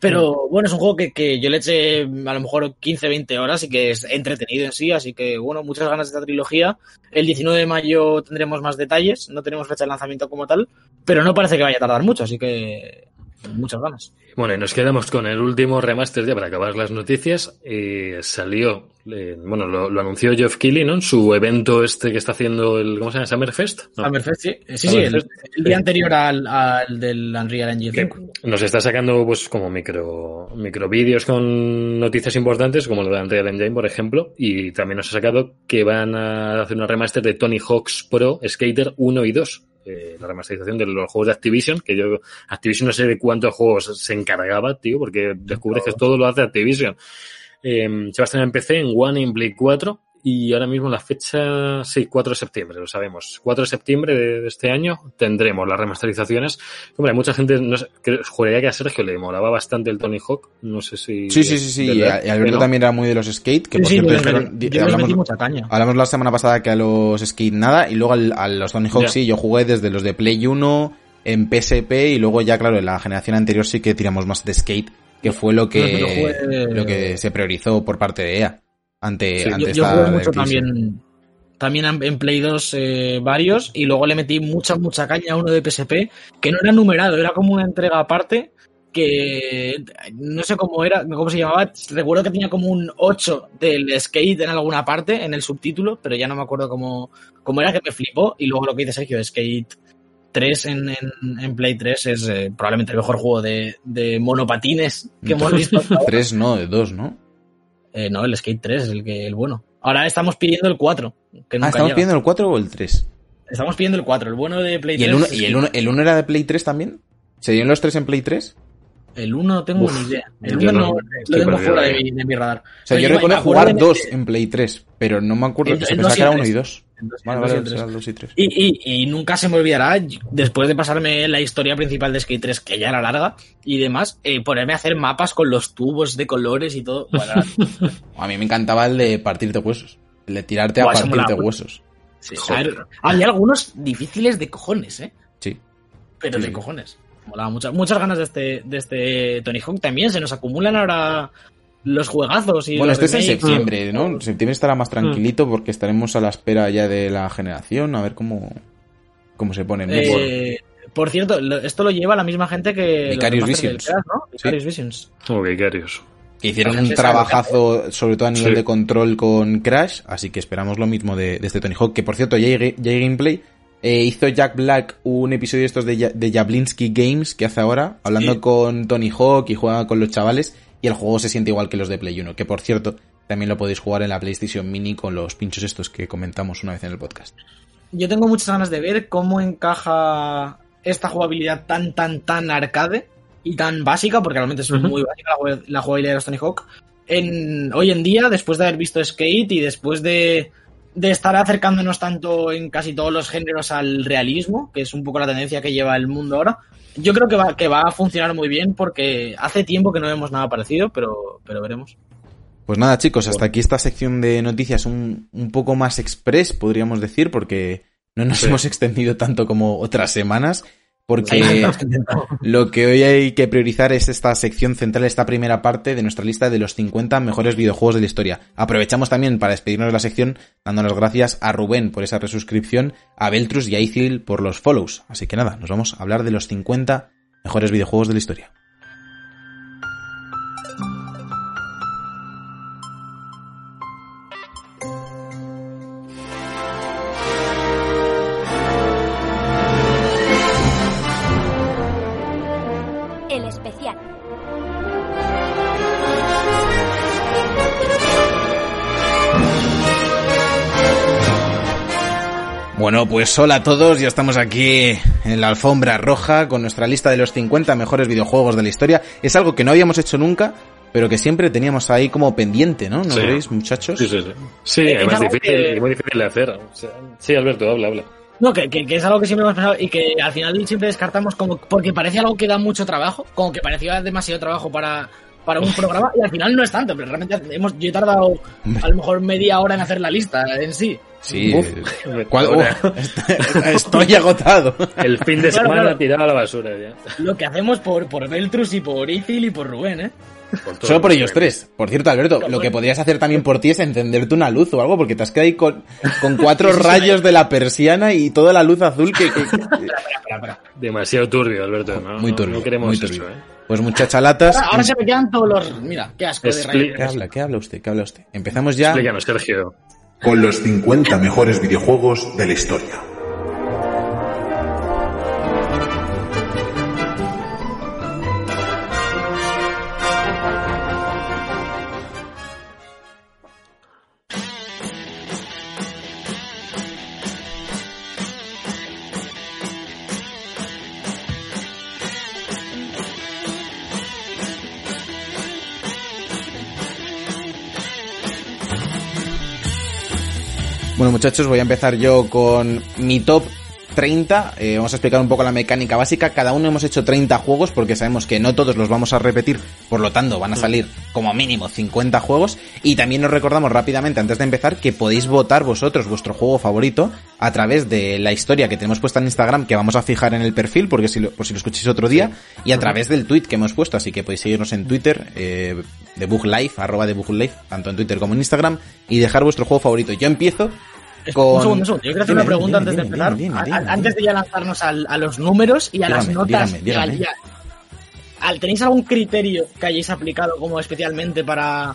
Pero bueno, es un juego que, que, yo le eché a lo mejor 15, 20 horas y que es entretenido en sí, así que bueno, muchas ganas de esta trilogía. El 19 de mayo tendremos más detalles, no tenemos fecha de lanzamiento como tal, pero no parece que vaya a tardar mucho, así que muchas ganas. Bueno, y nos quedamos con el último remaster ya para acabar las noticias. Eh, salió, eh, bueno, lo, lo, anunció Geoff Keighley, ¿no? En su evento este que está haciendo el, ¿cómo se llama? Summerfest. ¿no? Summerfest, sí. Sí, sí, el, el, día anterior al, al, del Unreal Engine 5. Nos está sacando, pues, como micro, micro vídeos con noticias importantes, como lo de Unreal Engine, por ejemplo, y también nos ha sacado que van a hacer una remaster de Tony Hawk's Pro Skater 1 y 2 eh, la remasterización de los juegos de Activision, que yo, Activision no sé de cuántos juegos se encargaba, tío, porque descubres que todo lo hace Activision. Eh, se va a estrenar en PC, en One, en Play 4, y ahora mismo la fecha, sí, 4 de septiembre, lo sabemos. 4 de septiembre de, este año tendremos las remasterizaciones. Hombre, mucha gente, no sé, que, juraría que a Sergio le molaba bastante el Tony Hawk, no sé si... Sí, sí, sí, sí, y Alberto también era muy de los skate, que por sí, cierto, dijeron- yo hablamos, mucha caña. hablamos la semana pasada que a los skate nada, y luego al- a los Tony Hawk Ya. sí, yo jugué desde los de Play 1, en PSP, y luego ya, claro, en la generación anterior sí que tiramos más de skate, que fue lo que, jugué- lo que se priorizó por parte de EA. Ante, Sí, ante Yo, yo esta jugué mucho también, también en- Play 2 eh, varios y luego le metí mucha, mucha caña a uno de PSP que no era numerado, era como una entrega aparte que no sé cómo era, cómo se llamaba. Recuerdo que tenía como un 8 del skate en alguna parte, en el subtítulo, pero ya no me acuerdo cómo, cómo era, que me flipó. Y luego lo que dice Sergio, Skate 3 en, en, en Play 3 es eh, probablemente el mejor juego de, de monopatines que hemos visto. hasta ahora. Tres no, de dos, ¿no? Eh, no, el Skate 3 es el que el bueno. Ahora estamos pidiendo el 4, que nunca Ah, ¿estamos llega. pidiendo el 4 o el 3? Estamos pidiendo el 4, el bueno de Play ¿Y el 3. 1 es ¿y el uno, el uno era de Play 3 también? ¿Se dieron los tres en Play 3? El 1 no tengo Uf, ni idea. El yo 1 no- no, lo tengo fuera de mi, de mi radar. O sea, Pero yo recuerdo jugar de- dos en Play 3, pero no me acuerdo. El- se el pensaba que era el 1 y tres. 2. Y vale, el tres. será el 2 y 3. Y, y, y nunca se me olvidará, después de pasarme la historia principal de Skate 3, que ya era larga, y demás, eh, ponerme a hacer mapas con los tubos de colores y todo. Bueno, A mí me encantaba el de partirte huesos. El de tirarte a partirte mucho. huesos. sí, a ver, había algunos difíciles de cojones, ¿eh? Sí. Pero Sí, de sí. cojones. Molaba muchas, muchas ganas de este, de este Tony Hawk también. Se nos acumulan ahora los juegazos y Bueno, los este es en septiembre, ¿no? En septiembre estará más tranquilito porque estaremos a la espera ya de la generación, a ver cómo, cómo se pone. Eh, por cierto, esto lo lleva la misma gente que Vicarious Visions. Crash, ¿no? Sí. Vicarious Visions. Oh, Vicarious. Que hicieron un trabajazo, sobre todo a nivel Sí. de control con Crash, así que esperamos lo mismo de, de este Tony Hawk. Que por cierto, ya hay, ya hay gameplay. Eh, hizo Jack Black un episodio de estos de, de Jablinski Games que hace ahora, hablando Sí. con Tony Hawk y juega con los chavales. Y el juego se siente igual que los de Play 1, que por cierto, también lo podéis jugar en la PlayStation Mini con los pinchos estos que comentamos una vez en el podcast. Yo tengo muchas ganas de ver cómo encaja esta jugabilidad tan, tan, tan arcade y tan básica, porque realmente es muy básica la jugabilidad de los Tony Hawk. En, hoy en día, después de haber visto Skate y después de, de estar acercándonos tanto en casi todos los géneros al realismo, que es un poco la tendencia que lleva el mundo ahora, yo creo que va, que va a funcionar muy bien porque hace tiempo que no vemos nada parecido, pero, pero veremos. Pues nada, chicos, hasta aquí esta sección de noticias un, un poco más express, podríamos decir, porque no nos Sí. hemos extendido tanto como otras semanas. Porque lo que hoy hay que priorizar es esta sección central, esta primera parte de nuestra lista de los 50 mejores videojuegos de la historia. Aprovechamos también para despedirnos de la sección dando las gracias a Rubén por esa resuscripción, a Beltrus y a Ithil por los follows. Así que nada, nos vamos a hablar de los 50 mejores videojuegos de la historia. Bueno, pues hola a todos, ya estamos aquí en la alfombra roja con nuestra lista de los 50 mejores videojuegos de la historia. Es algo que no habíamos hecho nunca, pero que siempre teníamos ahí como pendiente, ¿no? ¿No Sí. creéis, muchachos? Sí, sí, sí. Sí, Eh, es difícil, que- muy difícil de hacer. O sea, sí, Alberto, habla, habla. No, que, que- que es algo que siempre hemos pensado y que al final siempre descartamos como porque parece algo que da mucho trabajo, como que parecía demasiado trabajo para, para un programa y al final no es tanto, pero realmente hemos, yo he tardado a lo mejor media hora en hacer la lista en sí. Sí. Uf. ¿Cuál- Ahora, Uf, est- estoy agotado. El fin de semana claro. tirado a la basura ya. Lo que hacemos por, por Beltrus y por Ithil y por Rubén, ¿eh? Por. Solo por ellos tres. Por cierto, Alberto, lo que podrías hacer también por ti es encenderte una luz o algo, porque te has quedado ahí con, con cuatro rayos de la persiana y toda la luz azul que... Demasiado turbio, Alberto. No, Muy turbio, no queremos muy eso. ¿eh? Pues muchachalatas... Ahora, ahora se me quedan todos los. Mira, qué asco de rayos. ¿Qué habla? ¿Qué habla usted? ¿Qué habla usted? Empezamos ya... Explícanos, Sergio. Con los 50 mejores videojuegos de la historia. Bueno, muchachos, voy a empezar yo con mi top 30. Eh, vamos a explicar un poco la mecánica básica. Cada uno hemos hecho 30 juegos porque sabemos que no todos los vamos a repetir. Por lo tanto, van a salir como mínimo 50 juegos. Y también nos recordamos rápidamente, antes de empezar, que podéis votar vosotros vuestro juego favorito a través de la historia que tenemos puesta en Instagram, que vamos a fijar en el perfil, porque si lo, por si lo escucháis otro día, y a través del tweet que hemos puesto. Así que podéis seguirnos en Twitter, eh, de Life, arroba de Life, tanto en Twitter como en Instagram, y dejar vuestro juego favorito. Yo empiezo con... Un segundo, un segundo. Yo quiero hacer una pregunta dime, antes de dime, empezar. Antes de ya lanzarnos al- a los números y a las notas. dígame, al- dígame. y a- al- ¿Tenéis algún criterio que hayáis aplicado como especialmente para,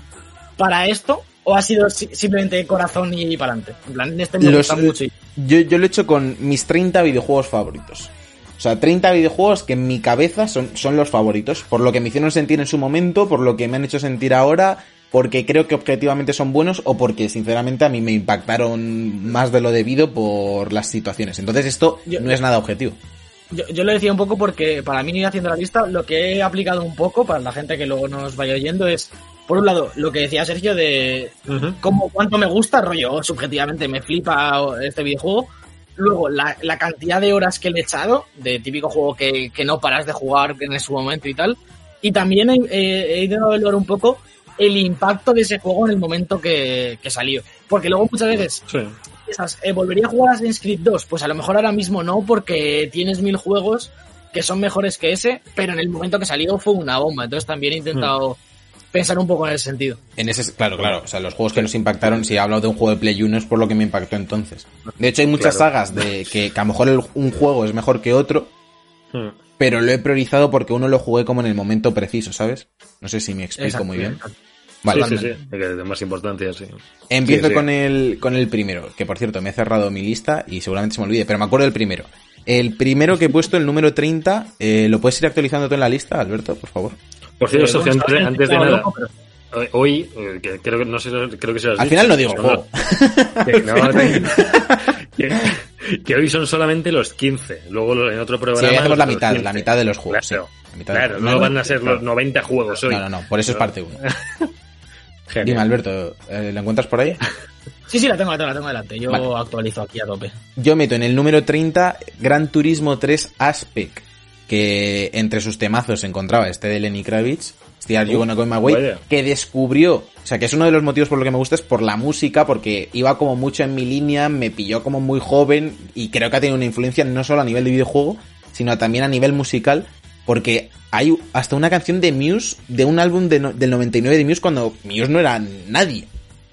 para esto? ¿O ha sido si- simplemente corazón y para adelante? En plan, este me Los- gusta mucho. y- Yo, yo lo he hecho con mis 30 videojuegos favoritos. O sea, 30 videojuegos que en mi cabeza son, son los favoritos. Por lo que me hicieron sentir en su momento, por lo que me han hecho sentir ahora, porque creo que objetivamente son buenos o porque sinceramente a mí me impactaron más de lo debido por las situaciones. Entonces esto Yo- no es nada objetivo. Yo, yo lo decía un poco porque para mí, haciendo la lista, lo que he aplicado un poco para la gente que luego nos vaya oyendo es, por un lado, lo que decía Sergio de cómo, cuánto me gusta, rollo, subjetivamente me flipa este videojuego. Luego, la, la cantidad de horas que le he echado, de típico juego que, que no paras de jugar en su momento y tal. Y también he, he, he ido a evaluar un poco el impacto de ese juego en el momento que, que salió. Porque luego muchas veces Sí. piensas, eh, ¿volvería a jugar Assassin's Creed 2? Pues a lo mejor ahora mismo no, porque tienes mil juegos que son mejores que ese, pero en el momento que salió fue una bomba. Entonces también he intentado pensar un poco en ese sentido. En ese, claro, claro. O sea, los juegos que nos impactaron, si he hablado de un juego de Play 1 es por lo que me impactó entonces. De hecho, hay muchas Claro. sagas de que, que a lo mejor el- un juego es mejor que otro, Mm. pero lo he priorizado porque uno lo jugué como en el momento preciso, ¿sabes? No sé si me explico muy bien. Vale, sí, sí, sí. Que De más importancia, sí. empiezo Sí, sí. con el con el primero, que por cierto me he cerrado mi lista y seguramente se me olvide, pero me acuerdo del primero. El primero que he puesto, el número 30, eh, ¿lo puedes ir actualizando tú en la lista, Alberto, por favor? Por cierto, Eh, antes, de- antes nada, pero- hoy, eh, que creo que no sé, creo que se Al dicho, final no digo juego. que, no, que, que hoy son solamente los 15. Luego en otro Sí, programa. hoy hacemos la mitad, 15. la mitad de los juegos. Claro, sí, la mitad de claro los no van a ser los 90 juegos hoy. No, no, no, por eso es parte 1. Genial. Dime, Alberto, eh, ¿lo encuentras por ahí? Sí, sí, la tengo, la tengo, la tengo delante. Yo Vale. actualizo aquí a tope. Yo meto en el número 30 Gran Turismo 3 Aspect, que entre sus temazos se encontraba este de Lenny Kravitz, Still You Gonna Go My Way, vaya. que descubrió, o sea, que es uno de los motivos por lo que me gusta es por la música, porque iba como mucho en mi línea, me pilló como muy joven y creo que ha tenido una influencia no solo a nivel de videojuego, sino también a nivel musical, porque hay hasta una canción de Muse, de un álbum de no- del 99 de Muse, cuando Muse no era nadie.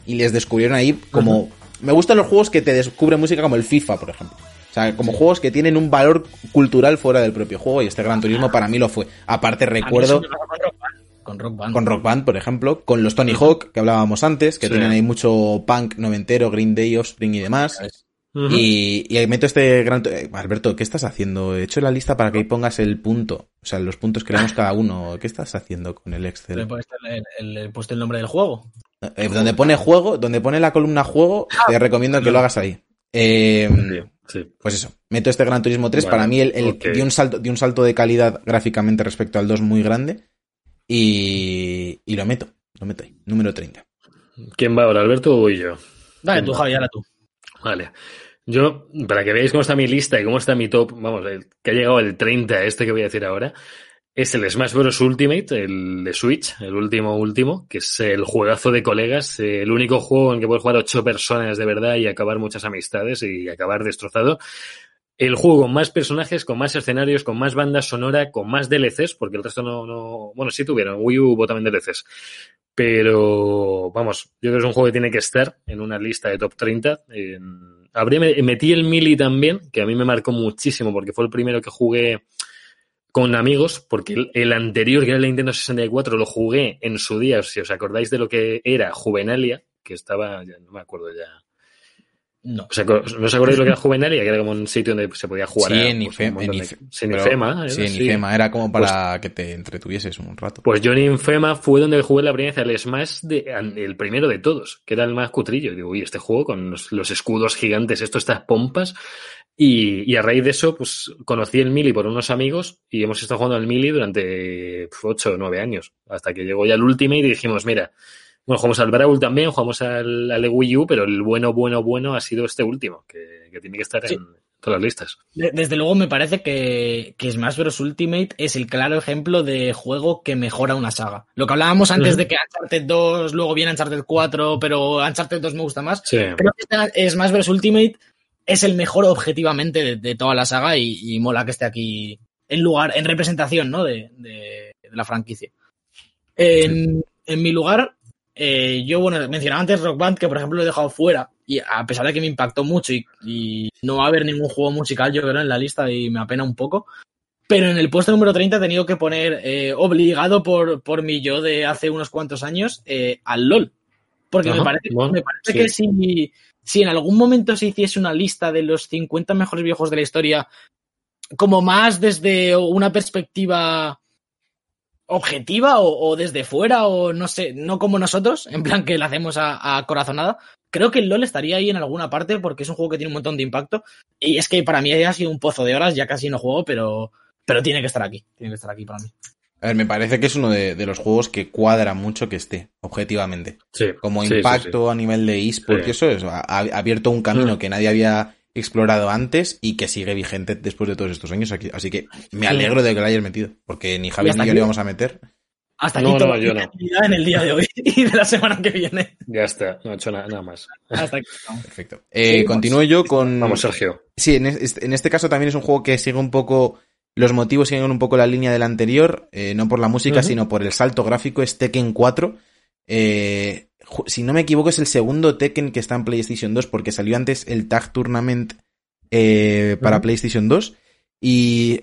Y les descubrieron ahí como... Me gustan los juegos que te descubren música como el FIFA, por ejemplo. O sea, como juegos que tienen un valor cultural fuera del propio juego, y este Gran Turismo para mí lo fue. Aparte recuerdo... con Rock Band. Con Rock Band. con Rock Band, por ejemplo, con los Tony Hawk que hablábamos antes, que Sí. tienen ahí mucho punk noventero, Green Day, Offspring y demás. Y, y ahí meto este gran... eh, Alberto, ¿qué estás haciendo? He hecho la lista para que ahí pongas el punto. O sea, los puntos que le damos cada uno. ¿Qué estás haciendo con el Le he Excel? puesto el, el- le he puesto el nombre del juego. Eh, donde pone juego, donde pone la columna juego, te recomiendo que lo hagas ahí. Eh, Sí, sí. pues eso, meto este Gran Turismo 3. Vale, para mí el, el- dio, un salto, dio un salto de calidad gráficamente respecto al 2 muy grande. Y, y lo meto, lo meto ahí. Número 30. ¿Quién va ahora, Alberto o voy yo? Dale tú, Javi, ahora tú. Vale. Yo, para que veáis cómo está mi lista y cómo está mi top, vamos, el que ha llegado el 30, este que voy a decir ahora, es el Smash Bros. Ultimate, el de Switch, el último último, que es el juegazo de colegas, el único juego en que puedes jugar ocho personas de verdad y acabar muchas amistades y acabar destrozado. El juego con más personajes, con más escenarios, con más banda sonora, con más DLCs, porque el resto no, no, bueno, sí tuvieron, Wii U hubo también DLCs. Pero, vamos, yo creo que es un juego que tiene que estar en una lista de top 30. En- habría, metí el Mili también, que a mí me marcó muchísimo porque fue el primero que jugué con amigos, porque el, el anterior, que era el Nintendo 64, lo jugué en su día, si os acordáis de lo que era Juvenalia, que estaba, ya no me acuerdo ya. No. O sea, ¿No os acordáis lo que era Juvenalia? Que era como un sitio donde se podía jugar Sí, a, en pues, en Ife- pero- Ifema, ¿era? Sí, en Sí. Ifema. Era como para que te entretuvieses un rato. Pues yo en Infema fue donde jugué la primera vez al Smash, de, el primero de todos, que era el más cutrillo. Y digo, uy, este juego con los, los escudos gigantes, esto, estas pompas. Y, y a raíz de eso, pues conocí el Mili por unos amigos y hemos estado jugando al Mili durante ocho o nueve años. Hasta que llegó ya el Ultimate y dijimos, mira, bueno, jugamos al Brawl también, jugamos al, al Wii U, pero el bueno, bueno, bueno ha sido este último, que, que tiene que estar Sí. en todas las listas. De- Desde luego me parece que, que Smash Bros. Ultimate es el claro ejemplo de juego que mejora una saga. Lo que hablábamos antes de que Uncharted 2, luego viene Uncharted 4, pero Uncharted 2 me gusta más. Sí. Creo que Smash Bros. Ultimate es el mejor objetivamente de, de toda la saga y, y mola que esté aquí en lugar, en representación, ¿no? De, de- de la franquicia. En, en mi lugar, eh, yo, bueno, mencionaba antes Rock Band, que por ejemplo lo he dejado fuera, y a pesar de que me impactó mucho y, y no va a haber ningún juego musical, yo creo, en la lista y me apena un poco. Pero en el puesto número 30 he tenido que poner, eh, obligado por, por mi yo de hace unos cuantos años, eh, al LOL. Porque me parece, bueno, me parece sí. que si, si en algún momento se hiciese una lista de los 50 mejores videojuegos de la historia, como más desde una perspectiva objetiva o, o desde fuera o no sé, no como nosotros, en plan que la hacemos a, a corazonada, creo que el LOL estaría ahí en alguna parte porque es un juego que tiene un montón de impacto y es que para mí ha sido un pozo de horas, ya casi no juego, pero, pero tiene que estar aquí, tiene que estar aquí para mí. A ver, me parece que es uno de, de los juegos que cuadra mucho que esté, objetivamente. Sí. Como Sí, sí, impacto a nivel de eSport Sí. y eso, ha, ha abierto un camino Mm. que nadie había explorado antes y que sigue vigente después de todos estos años aquí. Así que me alegro de que lo hayas metido, porque ni Javier ni yo le vamos a meter. Hasta aquí No, actividad en el día de hoy y de la semana que viene. Ya está, no he hecho nada, nada más. Hasta aquí. estamos. Perfecto. Eh, Sí, continúo yo con... Vamos, Sergio. Sí, en este, en este caso también es un juego que sigue un poco. Los motivos siguen un poco la línea del anterior, eh, no por la música, sino por el salto gráfico. Es Tekken 4. Eh, si no me equivoco, es el segundo Tekken que está en PlayStation 2, porque salió antes el Tag Tournament eh, para. PlayStation 2. Y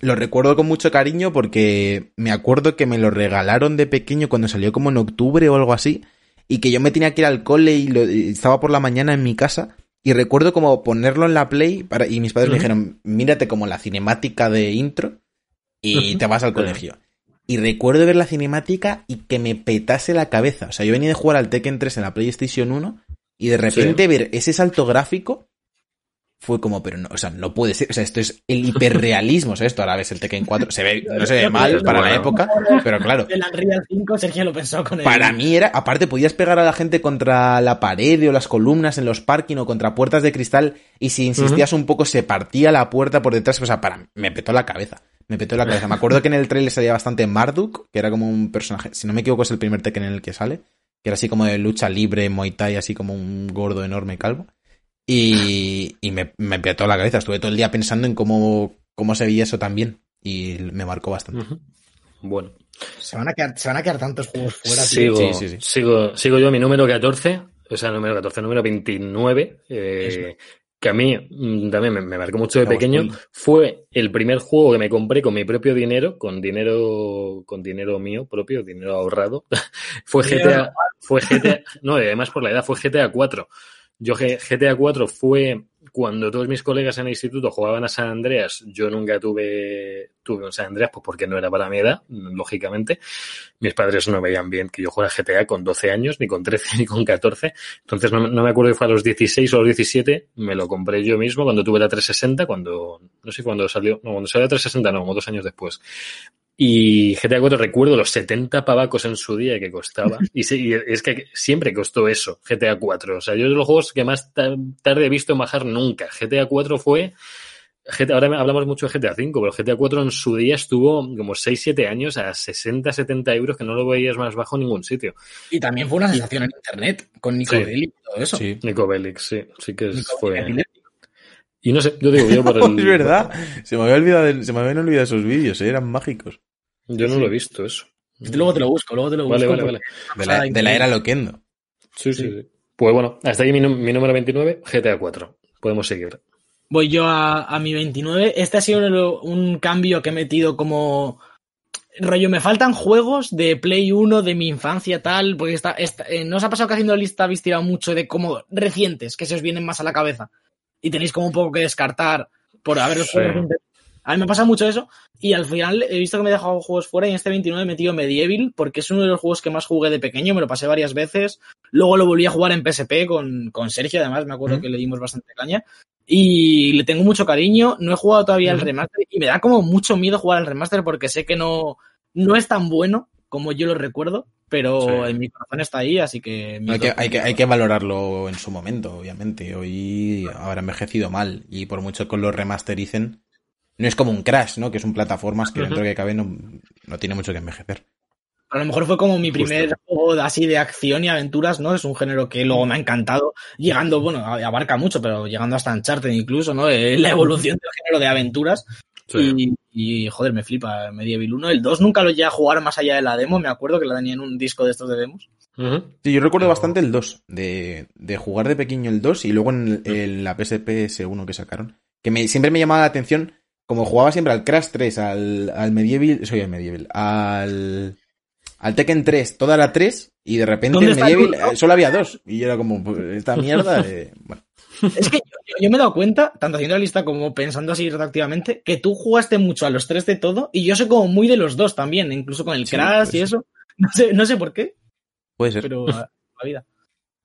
lo recuerdo con mucho cariño porque me acuerdo que me lo regalaron de pequeño cuando salió como en octubre o algo así. Y que yo me tenía que ir al cole y, lo- y estaba por la mañana en mi casa. Y recuerdo como ponerlo en la Play para, y mis padres me dijeron, mírate como la cinemática de intro y te vas al colegio. Y recuerdo ver la cinemática y que me petase la cabeza. O sea, yo venía de jugar al Tekken 3 en la PlayStation 1 y de repente ver ese salto gráfico fue como, pero no, o sea, no puede ser. O sea, esto es el hiperrealismo. O sea, esto ahora ves el Tekken 4, se ve, no se ve mal para la época, pero claro. El Unreal 5, Sergio lo pensó con el... Para mí era, aparte podías pegar a la gente contra la pared o las columnas en los parking o contra puertas de cristal y si insistías un poco se partía la puerta por detrás, o sea, para me petó la cabeza. Me petó la cabeza. Me acuerdo que en el trailer salía bastante Marduk, que era como un personaje, si no me equivoco es el primer Tekken en el que sale, que era así como de lucha libre, Muay Thai, así como un gordo enorme calvo. Y, y me, me petó la cabeza. Estuve todo el día pensando en cómo cómo se veía eso también. Y me marcó bastante. Bueno. Se van, a quedar, se van a quedar tantos juegos fuera, tío. Sigo, Sí, sí, sí. Sigo, sigo yo mi número 14, o sea, número 14, número 29, eh, que a mí mm, también me, me marcó mucho de pequeño. Fue el primer juego que me compré con mi propio dinero, con dinero, con dinero mío propio, dinero ahorrado. fue GTA, fue GTA, no, además por la edad, fue GTA 4. Yo GTA 4 fue cuando todos mis colegas en el instituto jugaban a San Andreas, yo nunca tuve, tuve un San Andreas, pues porque no era para mi edad, lógicamente. Mis padres no veían bien que yo jugara GTA con 12 años, ni con 13, ni con 14. Entonces no, me- acuerdo si fue a los 16 o a los 17, me lo compré yo mismo cuando tuve la 360, cuando, no sé cuándo salió, no, cuando salió la 360 no, como dos años después. Y GTA 4 recuerdo los 70 pavacos en su día que costaba. Y, sí, y es que siempre costó eso, GTA 4. O sea, yo es de los juegos que más ta- tarde he visto bajar nunca. GTA 4 fue. GTA, ahora hablamos mucho de GTA 5, pero GTA 4 en su día estuvo como 6-7 años a 60-70 euros, que no lo veías más bajo en ningún sitio. Y también fue una sensación en internet con Nico Sí. Bellic y todo eso. Sí. Nico Bellic, sí, sí que Nico fue. Bellic. Y no sé, yo digo yo por el. es verdad. Se me había olvidado, se me habían olvidado esos vídeos, eh, eran mágicos. Yo no lo he visto eso. Luego te lo busco, luego te lo busco. Vale, vale, porque- vale. De la, de la era Loquendo. Sí, sí, sí. Pues bueno, hasta ahí mi, mi número 29, GTA 4. Podemos seguir. Voy yo a, a mi 29. Este ha sido un, un cambio que he metido como... Rollo, me faltan juegos de Play 1 de mi infancia, tal, porque está, está- eh, ¿no os ha pasado que haciendo lista habéis tirado mucho de como recientes, que se os vienen más a la cabeza? Y tenéis como un poco que descartar por haber Sí. A mí me pasa mucho eso. Y al final he visto que me he dejado juegos fuera y en este 29 he metido Medieval porque es uno de los juegos que más jugué de pequeño, me lo pasé varias veces. Luego lo volví a jugar en PSP con, con Sergio, además me acuerdo que le dimos bastante caña. Y le tengo mucho cariño, no he jugado todavía el remaster y me da como mucho miedo jugar al remaster porque sé que no, no es tan bueno como yo lo recuerdo, pero Sí. en mi corazón está ahí, así que... Hay que, hay, que, hay que valorarlo en su momento, obviamente. Hoy habrá envejecido mal. Y por mucho que lo remastericen, no es como un Crash, ¿no? Que es un plataformas que dentro que cabe no, no tiene mucho que envejecer. A lo mejor fue como mi Justo. primer juego de- así de acción y aventuras, ¿no? Es un género que luego me ha encantado, llegando, bueno, abarca mucho, pero llegando hasta Uncharted incluso, ¿no? Eh, La evolución del género de aventuras. Sí. Y, y, joder, me flipa Medieval 1. El 2 nunca lo llegué a jugar más allá de la demo, me acuerdo que la tenía en un disco de estos de demos. Sí, yo recuerdo Pero- bastante el 2, de, de jugar de pequeño el 2 y luego en, el- en la PSP S1 que sacaron. Que me, siempre me llamaba la atención, como jugaba siempre al Crash 3, al, al Medieval, soy el Medieval, al, al Tekken 3, toda la 3, y de repente ¿Dónde el Medieval eh, solo había dos. Y yo era como, pues, esta mierda, eh, bueno. Es que yo, yo me he dado cuenta, tanto haciendo la lista como pensando así retroactivamente, que tú jugaste mucho a los tres de todo y yo soy como muy de los dos también, incluso con el Sí, Crash pues y eso. No sé, no sé por qué, Puede ser. pero la vida.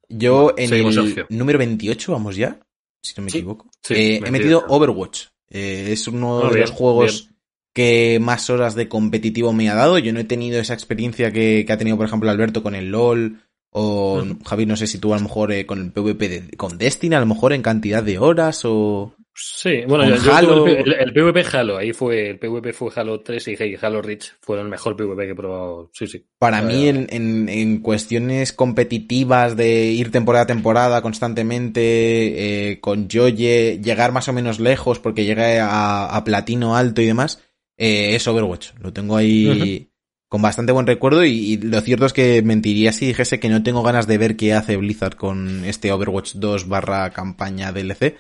Yo en Seguimos, el Sergio. número 28, vamos ya, si no me Sí. equivoco, Sí, eh, he 28. metido Overwatch. Eh, es uno de bien, los juegos que más horas de competitivo me ha dado. Yo no he tenido esa experiencia que, que ha tenido, por ejemplo, Alberto con el LOL. O. Javi, no sé si tú a lo mejor eh, con el PvP de- con Destiny, a lo mejor en cantidad de horas o... Sí, bueno, yo, yo Halo- tuve el, el, el PvP Halo, ahí fue, el PvP fue Halo 3 y hey, Halo Reach fueron el mejor PvP que he probado. Sí, sí. Para mí, en, en, en cuestiones competitivas de ir temporada a temporada constantemente, eh, con Joye, llegar más o menos lejos porque llegué a, a platino alto y demás, eh, es Overwatch. Lo tengo ahí con bastante buen recuerdo y, y lo cierto es que mentiría si dijese que no tengo ganas de ver qué hace Blizzard con este Overwatch 2 barra campaña DLC,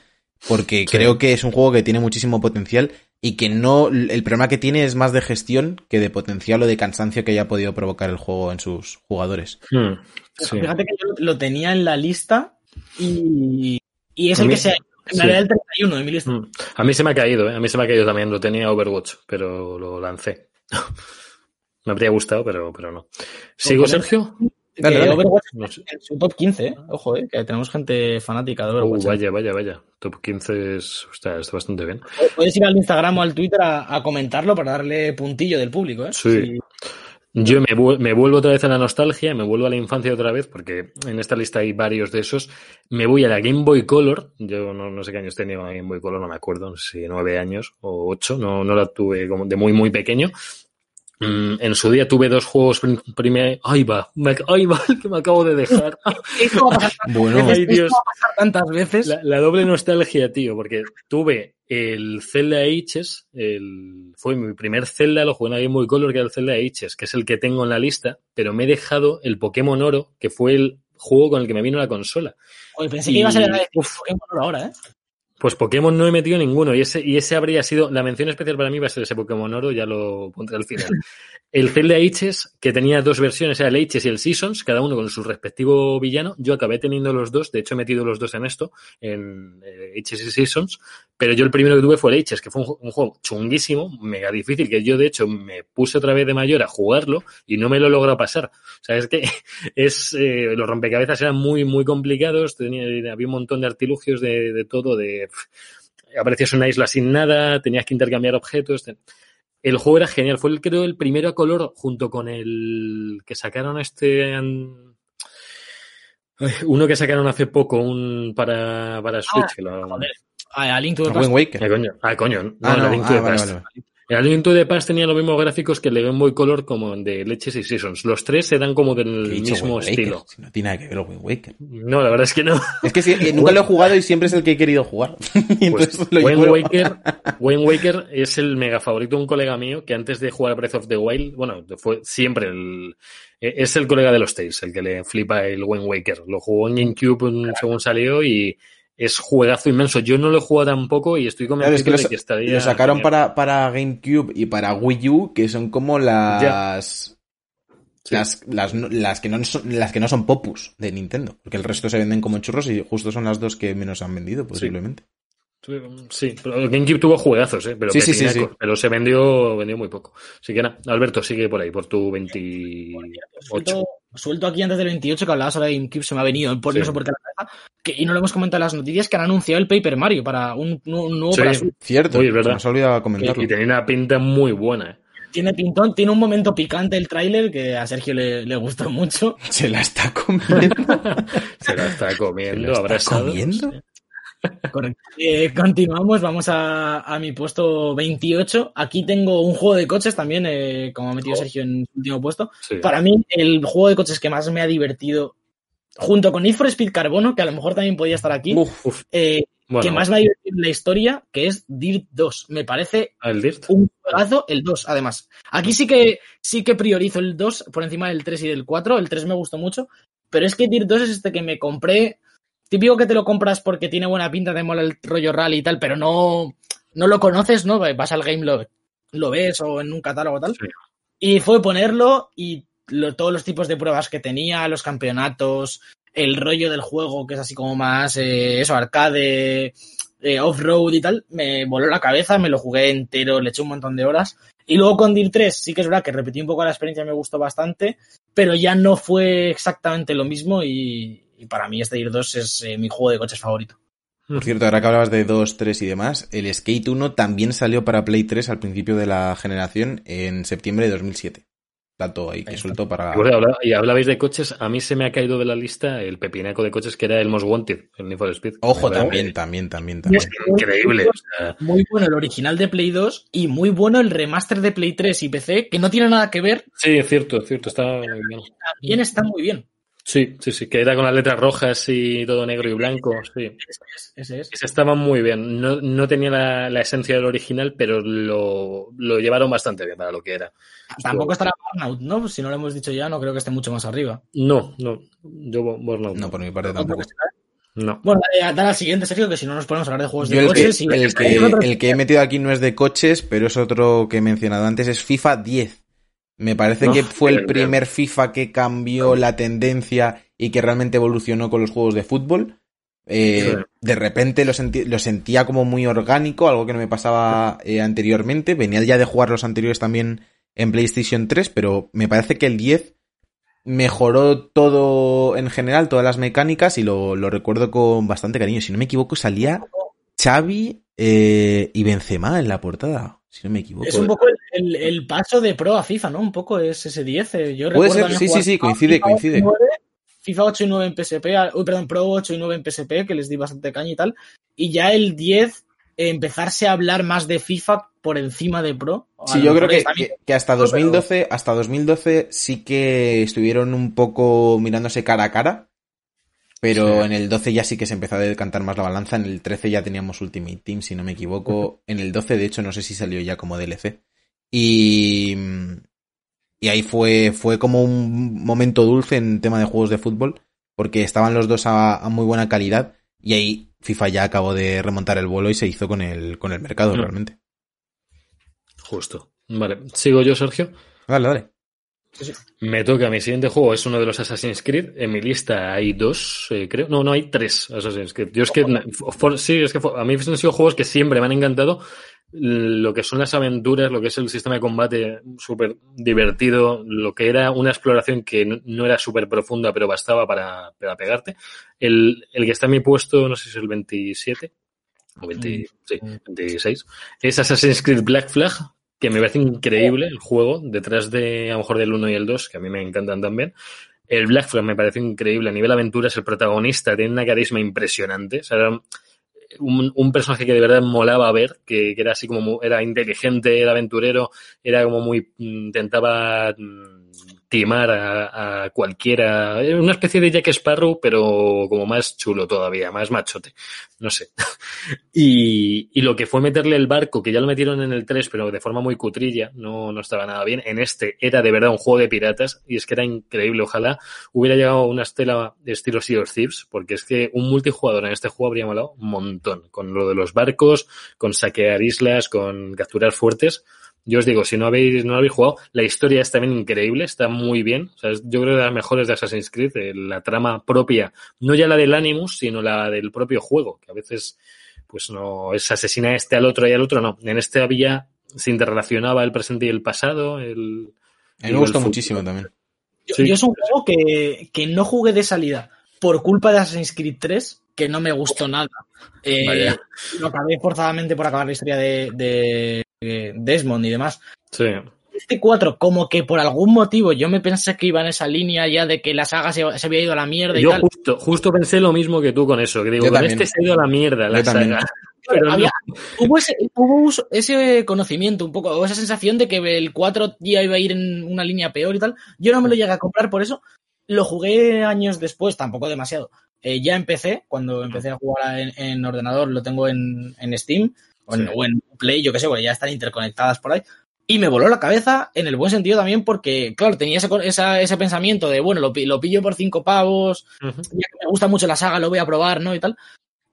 porque Sí. creo que es un juego que tiene muchísimo potencial y que no, el problema que tiene es más de gestión que de potencial o de cansancio que haya podido provocar el juego en sus jugadores. Hmm, sí. Fíjate que yo lo tenía en la lista y, y es el que se en sí. realidad el 31 de mi lista. A mí se me ha caído, ¿eh? A mí se me ha caído también. Lo tenía Overwatch, pero lo lancé. me habría gustado, pero, pero no. ¿Sigo, Sergio? Dale, dale. Overwatch No sé. en su top 15, ¿eh? ojo, eh, que tenemos gente fanática de Uh, Overwatch. ¿eh? vaya, vaya, vaya. Top 15 es, está, está bastante bien. Puedes ir al Instagram o al Twitter a, a comentarlo para darle puntillo del público, ¿eh? Sí. Yo me, vuel- me vuelvo otra vez a la nostalgia, me vuelvo a la infancia otra vez, porque en esta lista hay varios de esos. Me voy a la Game Boy Color. Yo no, no sé qué años tenía con la Game Boy Color, no me acuerdo, no sé si nueve años o ocho, no, no la tuve como de muy, muy pequeño. Mm, En su día tuve dos juegos primeros. ¡Ay, va! Me, ¡Ay, va! El que me acabo de dejar. Esto va a pasar tantas Bueno, veces, Ay, esto Dios. va a pasar tantas veces. La, la doble nostalgia, tío, porque tuve el Zelda Ages, el, fue mi primer Zelda, lo jugué en Game Boy Color, que era el Zelda Ages, que es el que tengo en la lista, pero me he dejado el Pokémon Oro, que fue el juego con el que me vino la consola. Oye, pensé que iba a ser el Y-. Pokémon Oro ahora, ¿eh? Pues Pokémon no he metido ninguno y ese, y ese habría sido, la mención especial para mí va a ser ese Pokémon Oro, ya lo pondré al final. El Zelda Ages, que tenía dos versiones, era el Ages y el Seasons, cada uno con su respectivo villano. Yo acabé teniendo los dos, de hecho he metido los dos en esto, en eh, Ages y Seasons, pero yo el primero que tuve fue el Ages, que fue un, ju- un juego chunguísimo, mega difícil, que yo de hecho me puse otra vez de mayor a jugarlo y no me lo logro pasar. O sea, es que es, eh, los rompecabezas eran muy, muy complicados, tenía, había un montón de artilugios de, de todo, de aparecías en una isla sin nada, tenías que intercambiar objetos. El juego era genial, fue el, creo el primero a color junto con el que sacaron este uno que sacaron hace poco, un para, para Switch. que lo- joder. Ah, a Link to the A Past. Wind Waker. Ah, coño, ah, coño, no, Ah, no, Link to ah, the Past. vale, vale. El Link to the Past tenía los mismos gráficos que el de Game Boy Color como el de Leches y Seasons. Los tres se dan como del ¿Qué he dicho mismo Wind Waker? estilo. Si no tiene nada que ver el Wind Waker. No, la verdad es que no. Es que sí, eh, nunca lo he jugado y siempre es el que he querido jugar. Y Pues lo Wayne Waker, Wayne Waker es el mega favorito de un colega mío que antes de jugar Breath of the Wild, bueno, fue siempre el, eh, es el colega de los Tales, el que le flipa el Wayne Waker. Lo jugó en GameCube mm, según salió y es juegazo inmenso. Yo no lo he jugado tampoco y estoy Claro, convencido es que de que estaría. lo sacaron para, para GameCube y para Wii U, que son como las. Sí. Las, las, las, que no son, las que no son popus de Nintendo. Porque el resto se venden como churros y justo son las dos que menos han vendido, posiblemente. Sí, pero el GameCube tuvo juegazos, ¿eh? pero, Sí, sí, sí, sí. pero se vendió, vendió muy poco. Así que nada, Alberto, sigue por ahí, por tu 28. Suelto, suelto aquí antes del 28 que hablabas ahora de GameCube, se me ha venido por Sí. sé por la cabeza. Que, y no lo hemos comentado en las noticias que han anunciado el Paper Mario para un, un nuevo Sí. para. Cierto, Oye, es se verdad. nos ha olvidado comentarlo. Y tenía una pinta muy buena. ¿eh? Tiene pintón, tiene un momento picante el tráiler que a Sergio le, le gustó mucho. Se la está comiendo. Se la está comiendo, ¿Se la está abrazado. comiendo? Correcto. Eh, continuamos, vamos a, a mi puesto 28. Aquí tengo un juego de coches también, eh, como ha metido Oh. Sergio en su último puesto. Sí. Para mí, el juego de coches que más me ha divertido, junto con Need for Speed Carbono, que a lo mejor también podía estar aquí, Uf, eh, bueno, que más me ha divertido la historia, que es Dirt 2. Me parece el Dirt. un juegazo el 2, además. Aquí sí que sí que priorizo el 2 por encima del 3 y del 4. El 3 me gustó mucho, pero es que Dirt 2 es este que me compré. Típico que te lo compras porque tiene buena pinta, te mola el rollo rally y tal, pero no, no lo conoces, ¿no? Vas al game, lo, lo ves o en un catálogo tal. Sí. Y fue ponerlo y lo- todos los tipos de pruebas que tenía, los campeonatos, el rollo del juego, que es así como más, eh, eso, arcade, eh, off-road y tal, me voló la cabeza, me lo jugué entero, le eché un montón de horas. Y luego con Dir 3 sí que es verdad que repetí un poco la experiencia, me gustó bastante, pero ya no fue exactamente lo mismo y, y para mí este Dir 2 es eh, mi juego de coches favorito. Por cierto, ahora que hablabas de 2, 3 y demás, el Skate 1 también salió para Play 3 al principio de la generación en septiembre de 2007. Dato ahí que suelto para... Y bueno, habla- Y hablabais de coches, a mí se me ha caído de la lista el pepinaco de coches que era el Most Wanted, el Need for Speed. Ojo, también, también, también, también. Increíble. o sea, Muy bueno el original de Play 2 y muy bueno el remaster de Play 3 y PC, que no tiene nada que ver, sí, es cierto, es cierto, está muy bien. también está muy bien. Sí, sí, sí, que era con las letras rojas y todo negro y blanco, sí. Ese es. Ese es. Ese estaba muy bien. No, no tenía la, la esencia del original, pero lo, lo llevaron bastante bien para lo que era. Tampoco estará Burnout, ¿no? Si no lo hemos dicho ya, no creo que esté mucho más arriba. No, no. Yo Burnout. No, por mi parte Tampoco. No. Bueno, dale, dale al siguiente, Sergio, que si no nos ponemos a hablar de juegos Yo de el que, coches y... el, que, el que he metido aquí no es de coches, pero es otro que he mencionado antes, es FIFA 10. Me parece que fue el primer FIFA que cambió la tendencia y que realmente evolucionó con los juegos de fútbol. Eh, Sí. De repente lo, sentí- lo sentía como muy orgánico, algo que no me pasaba eh, anteriormente. Venía ya de jugar los anteriores también en PlayStation 3, pero me parece que el 10 mejoró todo en general, todas las mecánicas, y lo, lo recuerdo con bastante cariño. Si no me equivoco, salía Xavi eh, y Benzema en la portada, si no me equivoco. Es un poco el, el- el paso de Pro a FIFA, ¿no? Un poco es ese 10. eh. Yo Puede recuerdo ser, sí, sí, sí, coincide, FIFA coincide. 8 y 9, FIFA 8 y 9 en PSP, a- uy, perdón, Pro 8 y 9 en PSP, que les di bastante caña y tal. Y ya el 10, eh, empezarse a hablar más de FIFA por encima de Pro. Sí, yo creo que, que- que hasta pero- 2012, hasta 2012 sí que estuvieron un poco mirándose cara a cara. Pero Sí. en el 12 ya sí que se empezó a decantar más la balanza. En el 13 ya teníamos Ultimate Team, si no me equivoco. En el 12, de hecho, no sé si salió ya como DLC. Y, y ahí fue, fue como un momento dulce en tema de juegos de fútbol, porque estaban los dos a, a muy buena calidad. Y ahí FIFA ya acabó de remontar el vuelo y se hizo con el, con el mercado realmente. Justo. Vale, sigo yo, Sergio. Dale, dale. Me toca, mi siguiente juego es uno de los Assassin's Creed. En mi lista hay dos, eh, creo. No, no, hay tres Assassin's Creed. Yo es que, for- sí, es que for- a mí han sido juegos que siempre me han encantado. Lo que son las aventuras, lo que es el sistema de combate súper divertido, lo que era una exploración que no, no era súper profunda, pero bastaba para, para pegarte. El, el que está en mi puesto, no sé si es el 27 o 20, sí, 26, es Assassin's Creed Black Flag, que me parece increíble el juego, detrás de a lo mejor del 1 y el 2, que a mí me encantan también. El Black Flag me parece increíble. A nivel aventuras, el protagonista tiene una carisma impresionante. O sea, era un, un personaje que de verdad molaba ver, que, que era así como era inteligente, era aventurero, era como muy intentaba mm, timar a, cualquiera. Era una especie de Jack Sparrow, pero como más chulo todavía, más machote. No sé. Y, y lo que fue meterle el barco, que ya lo metieron en el 3, pero de forma muy cutrilla, no, no estaba nada bien. En este era de verdad un juego de piratas y es que era increíble. Ojalá hubiera llegado una estela de estilo Sea of Thieves, porque es que un multijugador en este juego habría molado un montón. Con lo de los barcos, con saquear islas, con capturar fuertes. Yo os digo, si no habéis, no lo habéis jugado, la historia es también increíble, está muy bien. O sea, es- yo creo que de las mejores de Assassin's Creed, eh, la trama propia, no ya la del Animus, sino la del propio juego, que a veces pues no es asesina a este al otro y al otro, no. En este había, se interrelacionaba el presente y el pasado, el... A mí me futuro. muchísimo también. Yo, Sí. yo es un juego que, que no jugué de salida por culpa de Assassin's Creed 3, que no me gustó nada. Eh, Vaya. lo acabé forzadamente por acabar la historia de, de- de Desmond y demás. Sí. Este 4, como que por algún motivo yo me pensé que iba en esa línea ya de que la saga se, se había ido a la mierda y Yo tal. justo, justo pensé lo mismo que tú con eso, que digo, Yo con también. este se ha ido a la mierda la Yo también. saga. No. Hubo, ese, hubo ese conocimiento un poco, o esa sensación de que el 4 ya iba a ir en una línea peor y tal. Yo no me lo llegué a comprar por eso. Lo jugué años después, tampoco demasiado. Eh, ya empecé, cuando empecé a jugar en, en ordenador, lo tengo en, en Steam o en, Sí. o en Play, yo qué sé, porque ya están interconectadas por ahí. Y me voló la cabeza en el buen sentido también porque, claro, tenía ese, esa- ese pensamiento de, bueno, lo, lo pillo por cinco pavos, Ujú. ya que me gusta mucho la saga, lo voy a probar, ¿no? Y tal.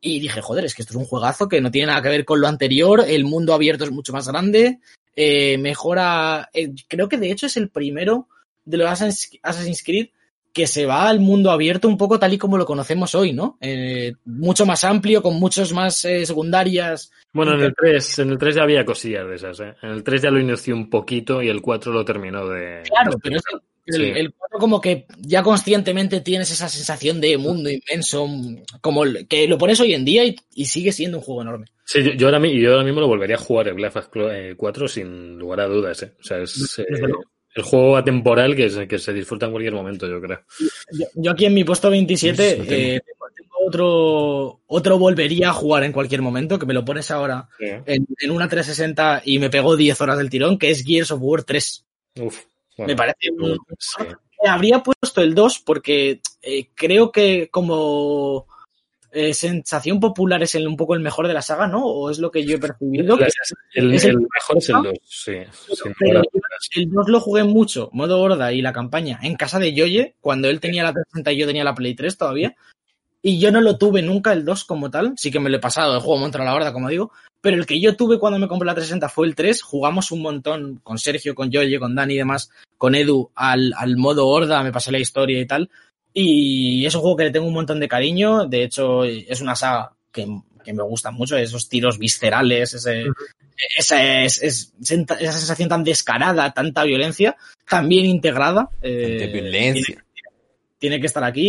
Y dije, joder, es que esto es un juegazo que no tiene nada que ver con lo anterior, el mundo abierto es mucho más grande, eh, mejora, eh, creo que de hecho es el primero de los Assassin's Creed que se va al mundo abierto un poco tal y como lo conocemos hoy, ¿no? Eh, mucho más amplio, con muchos más eh, secundarias. Bueno, en el 3, en el 3 ya había cosillas de esas, ¿eh? En el 3 ya lo inició un poquito y el 4 lo terminó de... Claro, pero es el, Sí. el, el cuatro como que ya conscientemente tienes esa sensación de mundo inmenso, como el- que lo pones hoy en día y, y sigue siendo un juego enorme. Sí, yo, yo ahora, yo ahora mismo lo volvería a jugar el Black Flag eh, 4 sin lugar a dudas, ¿eh? O sea, es eh. El juego atemporal que, se- que se disfruta en cualquier momento, yo creo. Yo, yo aquí en mi puesto 27 Eso tengo. eh, tengo, tengo otro, otro volvería a jugar en cualquier momento, que me lo pones ahora en, en una 360 y me pegó 10 horas del tirón, que es Gears of War 3. Uf. Me parece un- sí. Habría puesto el 2 porque eh, creo que como eh, sensación popular es el, un poco el mejor de la saga, ¿no? O es lo que yo he percibido. La- el, es el- el mejor es el 2, sí. Pero el 2 lo jugué mucho, modo horda y la campaña, en casa de Yoye, cuando él tenía la 360 y yo tenía la Play 3 todavía. Y yo no lo tuve nunca el 2 como tal, sí que me lo he pasado, el juego monta la horda, como digo, pero el que yo tuve cuando me compré la 360 fue el 3, jugamos un montón con Sergio, con Yoye, con Dani y demás, con Edu al, al modo horda, me pasé la historia y tal. Y es un juego que le tengo un montón de cariño, de hecho es una saga que, que me gusta mucho, esos tiros viscerales, ese, esa, es- es- esa sensación tan descarada, tanta violencia, tan bien integrada. eh, De violencia. Tiene, tiene que estar aquí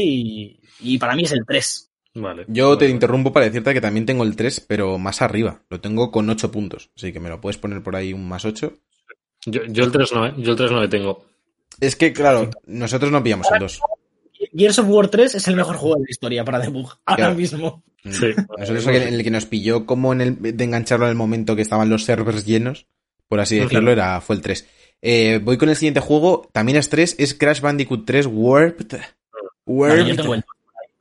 y, y para mí es el 3. Vale. Yo te interrumpo para decirte que también tengo el 3, pero más arriba. Lo tengo con 8 puntos. Así que me lo puedes poner por ahí un más 8. Yo, yo el 3 no, ¿eh? Yo el 3 no le tengo. Es que, claro, nosotros no pillamos el 2. Gears of War 3 es el mejor juego de la historia para debug, ahora Claro. mismo. Sí. Nosotros en el que nos pilló como en el de engancharlo en el momento que estaban los servers llenos, por así decirlo, era, fue el 3. Eh, voy con el siguiente juego, también es 3, es Crash Bandicoot 3 Warped. Warped. yo tengo el-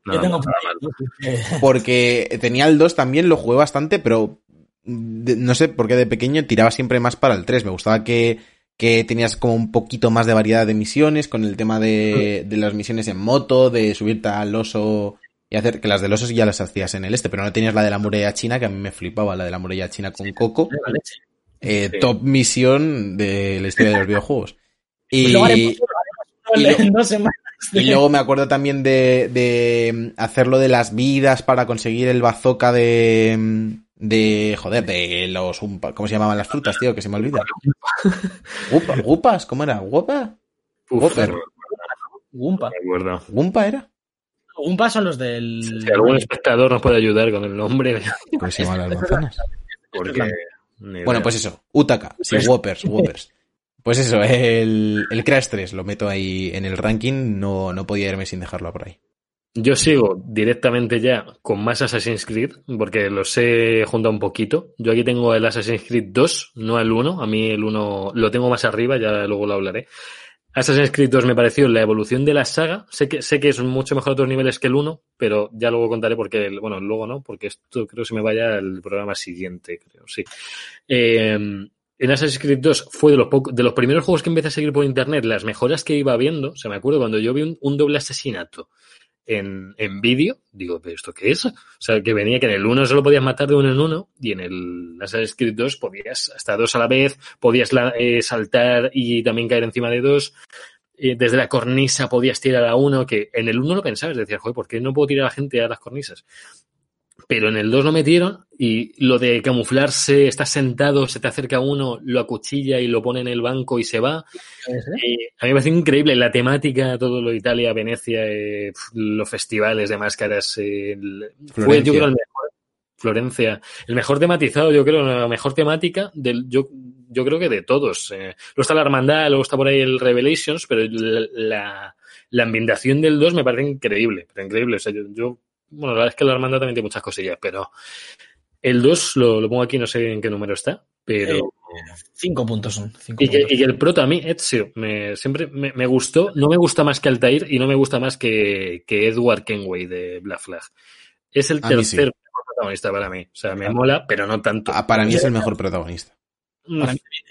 No, Yo tengo no, por nada ahí, mal. eh, Porque tenía el 2 también, lo jugué bastante, pero de- no sé por qué de pequeño tiraba siempre más para el 3. Me gustaba que, que tenías como un poquito más de variedad de misiones, con el tema de, de las misiones en moto, de subirte al oso y hacer que las del oso ya las hacías en el este, pero no tenías la de la muralla china, que a mí me flipaba, la de la muralla china con Coco. Eh. Top misión de la historia de los videojuegos. Pues Y, haremos y luego me acuerdo también de, de hacerlo de las vidas para conseguir el bazooka de. De. joder, de los. umpa- ¿Cómo se llamaban las frutas, tío? Que se me olvida. Gupa, ¿Gupas? ¿Cómo era? ¿Guapa? No Gumpa. me acuerdo. ¿Gumpa era? Gumpa son los del. Si algún espectador nos puede ayudar con el nombre, ¿Cómo se llamaban las manzanas? porque... Bueno, pues eso. Utaka. Sí, Whoppers, Whoppers. Pues eso, el, el Crash 3 lo meto ahí en el ranking. No, no podía irme sin dejarlo por ahí. Yo sigo directamente ya con más Assassin's Creed, porque los he juntado un poquito. Yo aquí tengo el Assassin's Creed 2, no el 1. A mí el 1 lo tengo más arriba, ya luego lo hablaré. Assassin's Creed 2 me pareció la evolución de la saga. Sé que, sé que es mucho mejor a otros niveles que el 1, pero ya luego contaré porque, bueno, luego no, porque esto creo que se me vaya al programa siguiente, creo, sí. Eh, en Assassin's Creed 2 fue de los, de los primeros juegos que empecé a seguir por internet, las mejoras que iba viendo. O sea, me acuerdo cuando yo vi un doble asesinato en, en vídeo, digo, ¿pero esto qué es? O sea, que venía que en el 1 solo podías matar de uno en uno y en el Assassin's Creed 2 podías hasta dos a la vez, podías eh, saltar y también caer encima de dos. Desde la cornisa podías tirar a uno, que en el 1 lo pensabas, decías, joder, ¿por qué no puedo tirar a la gente a las cornisas? Pero en el 2 lo metieron y lo de camuflarse, estás sentado, se te acerca uno, lo acuchilla y lo pone en el banco y se va. Eh, a mí me parece increíble la temática, todo lo de Italia, Venecia, eh, los festivales de máscaras. eh, fue, yo creo, el mejor. Florencia. El mejor tematizado, yo creo, la mejor temática del, yo, yo creo que de todos. Eh, luego está la Hermandad, luego está por ahí el Revelations, pero la, la, la ambientación del 2 me parece increíble, pero increíble. O sea, yo, yo- bueno, la verdad es que la Hermandad también tiene muchas cosillas, pero el 2 lo, lo pongo aquí, no sé en qué número está, pero... Eh, Cinco puntos son. Cinco Y que, puntos. y que el prota a mí, Ezio, me, siempre me, me gustó. No me gusta más que Altair y no me gusta más que, que Edward Kenway de Black Flag. Es el A sí. tercer mejor protagonista para mí. O sea, me mola, pero no tanto. Ah, Para mí es el mejor protagonista. Mm,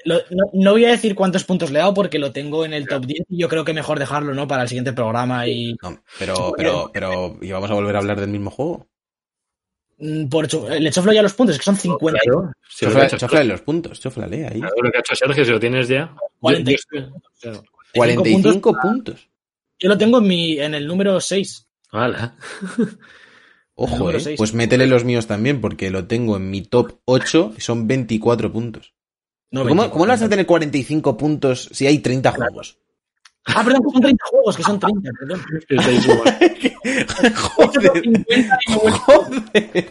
Lo- no, no voy a decir cuántos puntos le he dado porque lo tengo en el top 10 y yo creo que mejor dejarlo, ¿no? Para el siguiente programa y No, pero, pero, pero, ¿y vamos a volver a hablar del mismo juego? Mm, por hecho, le choflo ya los puntos, que son 50. Claro, Chofla, chofla los puntos, choflale ahí. claro, lo que ha hecho Sergio, si lo tienes ya. Yo- 40. yo estoy- claro. 45 puntos. puntos. Yo lo tengo en, mi, en el número 6. Hala. Ojo, eh. Pues métele los míos también, porque lo tengo en mi top 8 y son 24 puntos. No, ¿Cómo, 24. ¿Cómo le vas a tener 45 puntos si hay 30 juegos? Ah, perdón, que son 30 juegos, que son 30, perdón. Joder, 50 y me vuelvo- joder.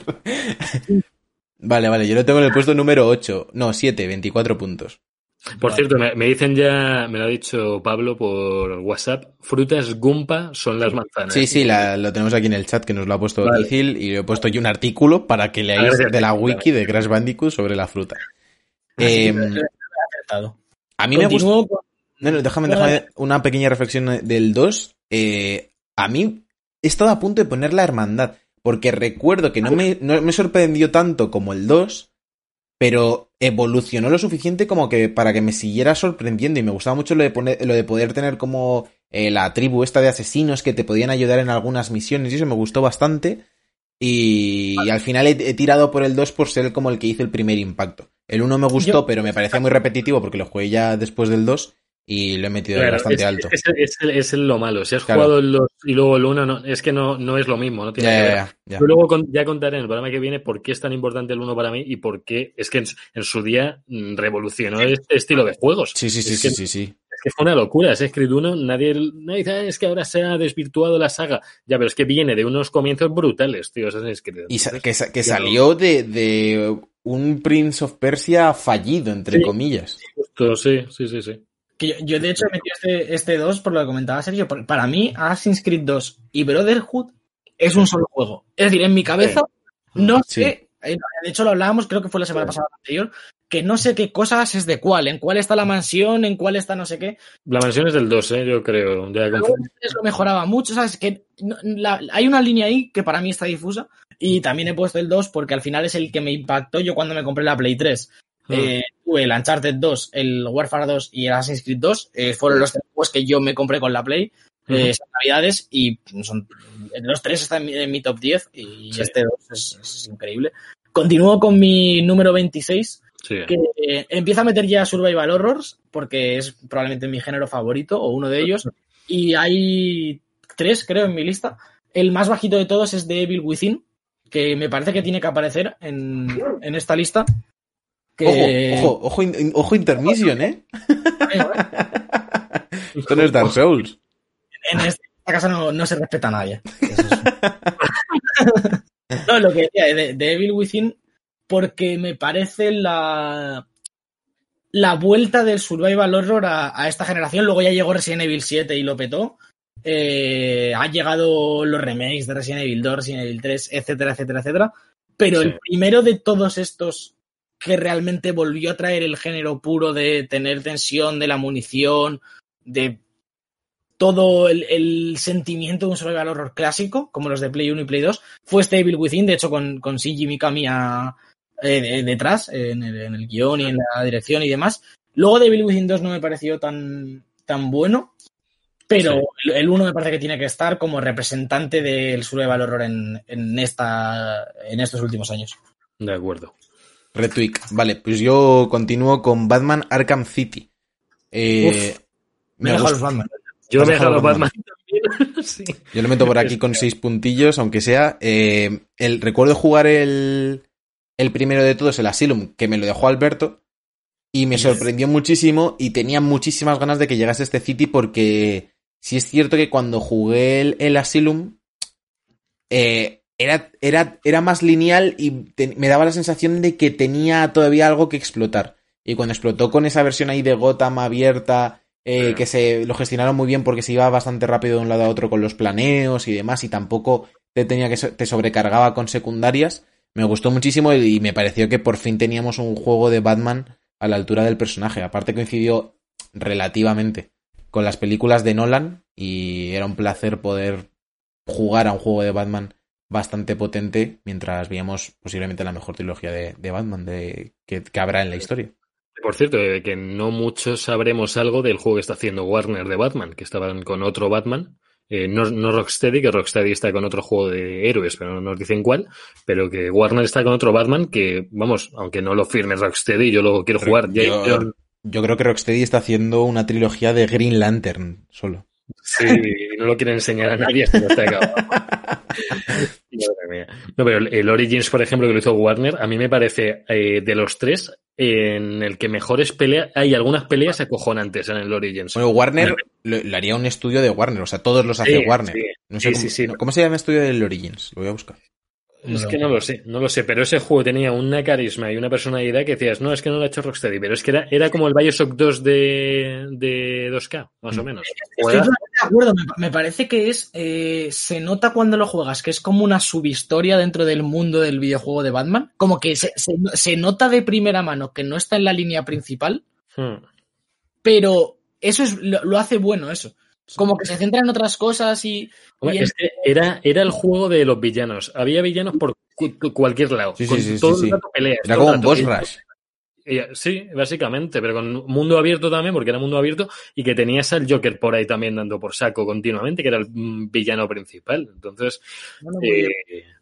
Vale, vale, yo lo tengo en el puesto número 8. No, 7, 24 puntos. Por cierto, me, me dicen ya, me lo ha dicho Pablo por WhatsApp, frutas Gumpa son las manzanas. Sí, sí, la- lo tenemos aquí en el chat que nos lo ha puesto Vale. difícil y le he puesto yo un artículo para que leáis de la wiki de Crash Bandicoot sobre la fruta. Eh, a mí me gusta... Con- No, no, déjame, déjame una pequeña reflexión del 2. Eh, a mí he estado a punto de poner la hermandad, porque recuerdo que no me, no me sorprendió tanto como el 2, pero evolucionó lo suficiente como que para que me siguiera sorprendiendo y me gustaba mucho lo de, poner, lo de poder tener como eh, la tribu esta de asesinos que te podían ayudar en algunas misiones y eso me gustó bastante. Y, y al final he, he tirado por el 2 por ser como el que hizo el primer impacto. El 1 me gustó, Yo- pero me parecía muy repetitivo porque lo jugué ya después del 2 y lo he metido Claro, bastante es, alto. Es, es- es lo malo. Si has Claro. jugado el 2 y luego el 1, no, es que no, no es lo mismo. No tiene Ya, que ya, ver. ya, ya. Yo luego con- ya contaré en el programa que viene por qué es tan importante el 1 para mí y por qué es que en, su- en su día mm, revolucionó este estilo de juegos. Sí, sí, sí, es sí, que, sí, sí. Es que fue una locura. Ese Creed 1, nadie, nadie dice, "Ah, es que ahora se ha desvirtuado la saga. Ya, pero es que viene de unos comienzos brutales, tío. Assassin's Creed. Y sa- que, sa- que salió de, de un Prince of Persia fallido, entre Sí. comillas. justo, sí, sí, sí, sí. que yo, yo, de hecho he metido este, este 2 por lo que comentaba Sergio. Para mí, Assassin's Creed 2 y Brotherhood es un solo juego. Es decir, en mi cabeza, no Sí. sé. eh, De hecho, lo hablábamos, creo que fue la semana pasada o la anterior. que no sé qué cosas es de cuál, en cuál está la mansión, en cuál está no sé qué. La mansión es del 2, ¿eh? yo creo. Ya Luego confirmo. el 3 lo mejoraba mucho, ¿sabes? Que la- hay una línea ahí que para mí está difusa y también he puesto el 2 porque al final es el que me impactó yo cuando me compré la Play 3. Hmm. Eh, tuve el Uncharted 2, el Warfare 2 y el Assassin's Creed 2. eh, fueron los tres juegos que yo me compré con la Play eh, esas navidades y son, los tres están en mi, en mi top 10 y Sí. este 2 es, es increíble. Continúo con mi número 26 Sí. que eh, empieza a meter ya Survival Horrors, porque es probablemente mi género favorito, o uno de ellos, y hay tres, creo, en mi lista. El más bajito de todos es The Evil Within, que me parece que tiene que aparecer en, en esta lista. Que... Ojo, ojo, ojo, in- ojo intermission, ¿eh? Esto no es Dark Souls. En esta casa no, no se respeta a nadie. Eso es- no, lo que decía, de, de Evil Within, porque me parece la, la vuelta del survival horror a, a esta generación. Luego ya llegó Resident Evil 7 y lo petó. Eh, han llegado los remakes de Resident Evil 2, Resident Evil 3, etcétera, etcétera, etcétera. Pero Sí. el primero de todos estos que realmente volvió a traer el género puro de tener tensión de la munición, de todo el, el sentimiento de un survival horror clásico, como los de Play 1 y Play 2, fue este Evil Within, de hecho con, con Shinji Mikami a- eh, de- detrás, en el, en el guion y en la dirección y demás. Luego de Evil Within 2 no me pareció tan, tan bueno, pero el- el 1 me parece que tiene que estar como representante del survival horror en, en, esta, en estos últimos años. De acuerdo. Retweak. Vale, pues yo continúo con Batman Arkham City. Eh, Me me deja gust- los Batman. Yo Has me he dejado dejado Batman. Batman sí. Yo lo meto por aquí con seis puntillos, aunque sea. Eh, el, recuerdo jugar el, el primero de todos, el Asylum, que me lo dejó Alberto. Y me sorprendió muchísimo y tenía muchísimas ganas de que llegase este City porque sí es cierto que cuando jugué el, el Asylum eh, era, era, era más lineal y te- me daba la sensación de que tenía todavía algo que explotar. Y cuando explotó con esa versión ahí de Gotham abierta, eh, Sí. que se lo gestionaron muy bien porque se iba bastante rápido de un lado a otro con los planeos y demás, y tampoco te tenía que te sobrecargaba con secundarias. Me gustó muchísimo y y me pareció que por fin teníamos un juego de Batman a la altura del personaje. Aparte coincidió relativamente con las películas de Nolan y era un placer poder jugar a un juego de Batman bastante potente mientras veíamos posiblemente la mejor trilogía de, de Batman de, que, que habrá en la historia. Por cierto, de que no muchos sabremos algo del juego que está haciendo Warner de Batman, que estaban con otro Batman. Eh, no, no Rocksteady, que Rocksteady está con otro juego de héroes, pero no nos dicen cuál. Pero que Warner está con otro Batman que, vamos, aunque no lo firme Rocksteady, yo lo quiero jugar. Yo- Yo creo que Rocksteady está haciendo una trilogía de Green Lantern solo. sí, no lo quiere enseñar a nadie hasta que no esté acabado. Madre mía. No, pero el, Origins, por ejemplo, que lo hizo Warner, a mí me parece eh, de los tres en el que mejores peleas. Hay algunas peleas acojonantes en el Origins. Bueno, Warner lo, lo haría un estudio de Warner, o sea, todos los hace Sí, Warner. sí. No sé Sí, cómo, sí, sí. no- ¿Cómo se llama el estudio del Origins? Lo voy a buscar. Es que no lo sé, no lo sé, pero ese juego tenía una carisma y una personalidad que decías, no, es que no lo ha hecho Rocksteady, pero es que era, era como el Bioshock 2 de, de 2K, más o menos. Estoy de acuerdo, me, me parece que es. eh, se nota cuando lo juegas, que es como una subhistoria dentro del mundo del videojuego de Batman. Como que se, se- se nota de primera mano que no está en la línea principal, Hmm. pero eso es lo, lo hace bueno, eso. Como que se centra en otras cosas y. Hombre, y en- es que era, era el juego de los villanos. Había villanos por cu- cu- cualquier lado. Sí, con sí, sí, todo sí. el rato peleas. Era como un boss rush. y- Sí, básicamente, pero con mundo abierto también, porque era mundo abierto, y que tenías al Joker por ahí también dando por saco continuamente, que era el villano principal. Entonces, bueno, eh,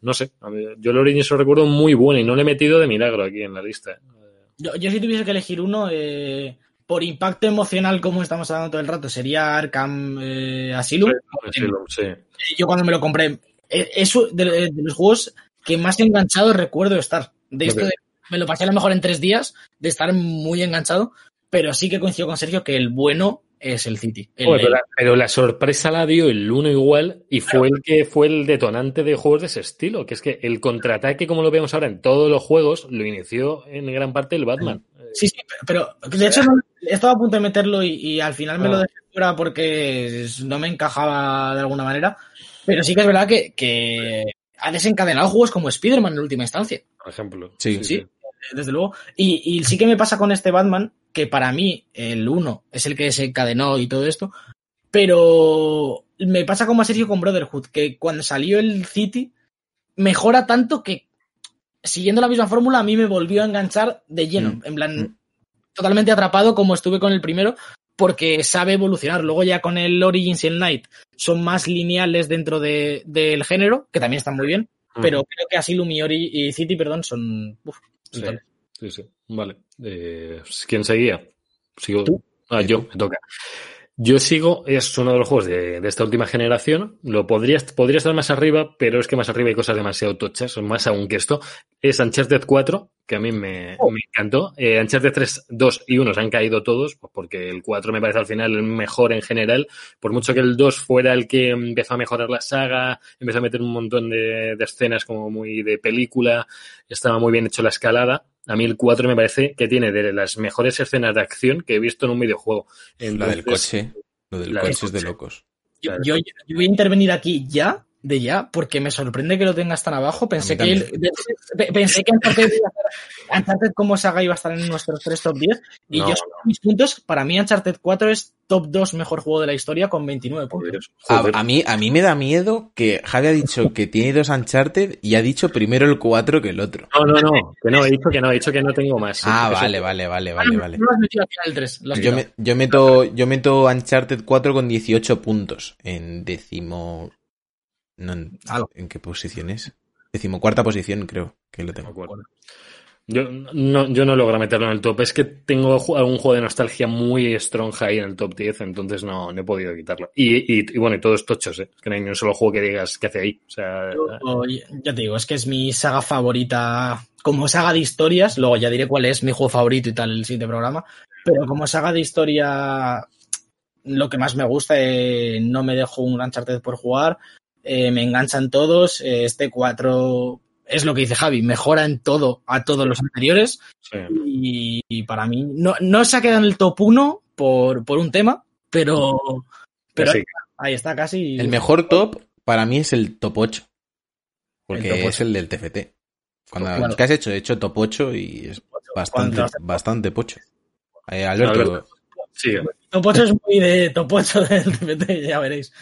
no sé, yo el Origins lo recuerdo muy bueno y no le he metido de milagro aquí en la lista. Yo, yo si tuviese que elegir uno, eh, por impacto emocional, como estamos hablando todo el rato, sería Arkham eh, Asylum. Sí, sí. Yo cuando me lo compré, eh, es u- de, de los juegos que más enganchado recuerdo estar. De esto de- me lo pasé a lo mejor en tres días, de estar muy enganchado, pero sí que coincido con Sergio que el bueno es el City. El- pero, la, pero la sorpresa la dio el uno igual y fue el que fue el detonante de juegos de ese estilo, que es que el contraataque, como lo vemos ahora en todos los juegos, lo inició en gran parte el Batman. Sí, sí, pero de hecho no- estaba a punto de meterlo y, y al final me Ah. lo dejé fuera porque no me encajaba de alguna manera. Pero sí que es verdad que, que ha desencadenado juegos como Spider-Man en última instancia. Por ejemplo. Sí. Sí. desde luego. Y, y sí que me pasa con este Batman, que para mí el 1 es el que se encadenó y todo esto, pero me pasa como a Sergio con Brotherhood, que cuando salió el City mejora tanto que siguiendo la misma fórmula a mí me volvió a enganchar de lleno, Mm. en plan Mm. totalmente atrapado como estuve con el primero, porque sabe evolucionar. Luego ya con el Origins y el Night son más lineales dentro de- del género, que también están muy bien, pero creo que así Lumi Ori- y City, perdón, son... uf, Sí, sí, sí. Vale. Eh, ¿Quién seguía? Sigo. Tú. Ah, yo, me toca. Yo sigo, es uno de los juegos de, de esta última generación. Lo podría, podría estar más arriba, pero es que más arriba hay cosas demasiado tochas, más aún que esto. Es Uncharted 4, que a mí me, Oh. me encantó. Eh, Uncharted 3, 2 y 1 se han caído todos, pues porque el 4 me parece al final el mejor en general. Por mucho que el 2 fuera el que empezó a mejorar la saga, empezó a meter un montón de, de escenas como muy de película, estaba muy bien hecho la escalada. A mí el 4 me parece que tiene de las mejores escenas de acción que he visto en un videojuego. La del Entonces, coche. Lo del coche es de locos. Yo, Claro. yo- yo voy a intervenir aquí ya, de ya, porque me sorprende que lo tengas tan abajo. Pensé que, el- de- pe- pensé que Uncharted, iba a estar- Uncharted como saga iba a estar en nuestros tres top 10. Y No, yo, mis puntos, para mí Uncharted 4 es top 2 mejor juego de la historia con 29 puntos. A, mí, a mí me da miedo que Javi ha dicho que tiene dos Uncharted y ha dicho primero el 4 que el otro. No, no, no, que no, he dicho que no, he dicho que no tengo más. Ah, vale, vale, vale, vale, vale. No lo has metido aquí en el 3. lo has Yo, quitado. me- yo meto, yo meto Uncharted 4 con 18 puntos en décimo... No, en, Algo. ¿en qué posición es? Decimocuarta posición creo que lo tengo. Yo no, yo no logro meterlo en el top. Es que tengo algún juego de nostalgia muy strong ahí en el top 10, entonces no, no he podido quitarlo. Y, y, y bueno, y todos tochos, ¿eh? Es que no hay ni un solo juego que digas que hace ahí. O sea, Yo, ya te digo, es que es mi saga favorita como saga de historias. Luego ya diré cuál es mi juego favorito y tal el siguiente programa. Pero como saga de historia, lo que más me gusta, eh, no me dejo un Uncharted por jugar. Eh, me enganchan todos. eh, este 4 es lo que dice Javi, mejora en todo a todos los anteriores. sí. Y, y para mí no, no se ha quedado en el top 1 por, por un tema, pero, pero Sí. ahí está casi. El mejor top para mí es el top 8. Porque El top es 8. el del TFT. Cuando, Claro. ¿Qué has hecho? He hecho top 8 y es bastante, ¿Cuánto has- bastante pocho. Eh, Alberto, Alberto. Sí, Top 8 es muy de top 8 del TPT, ya veréis.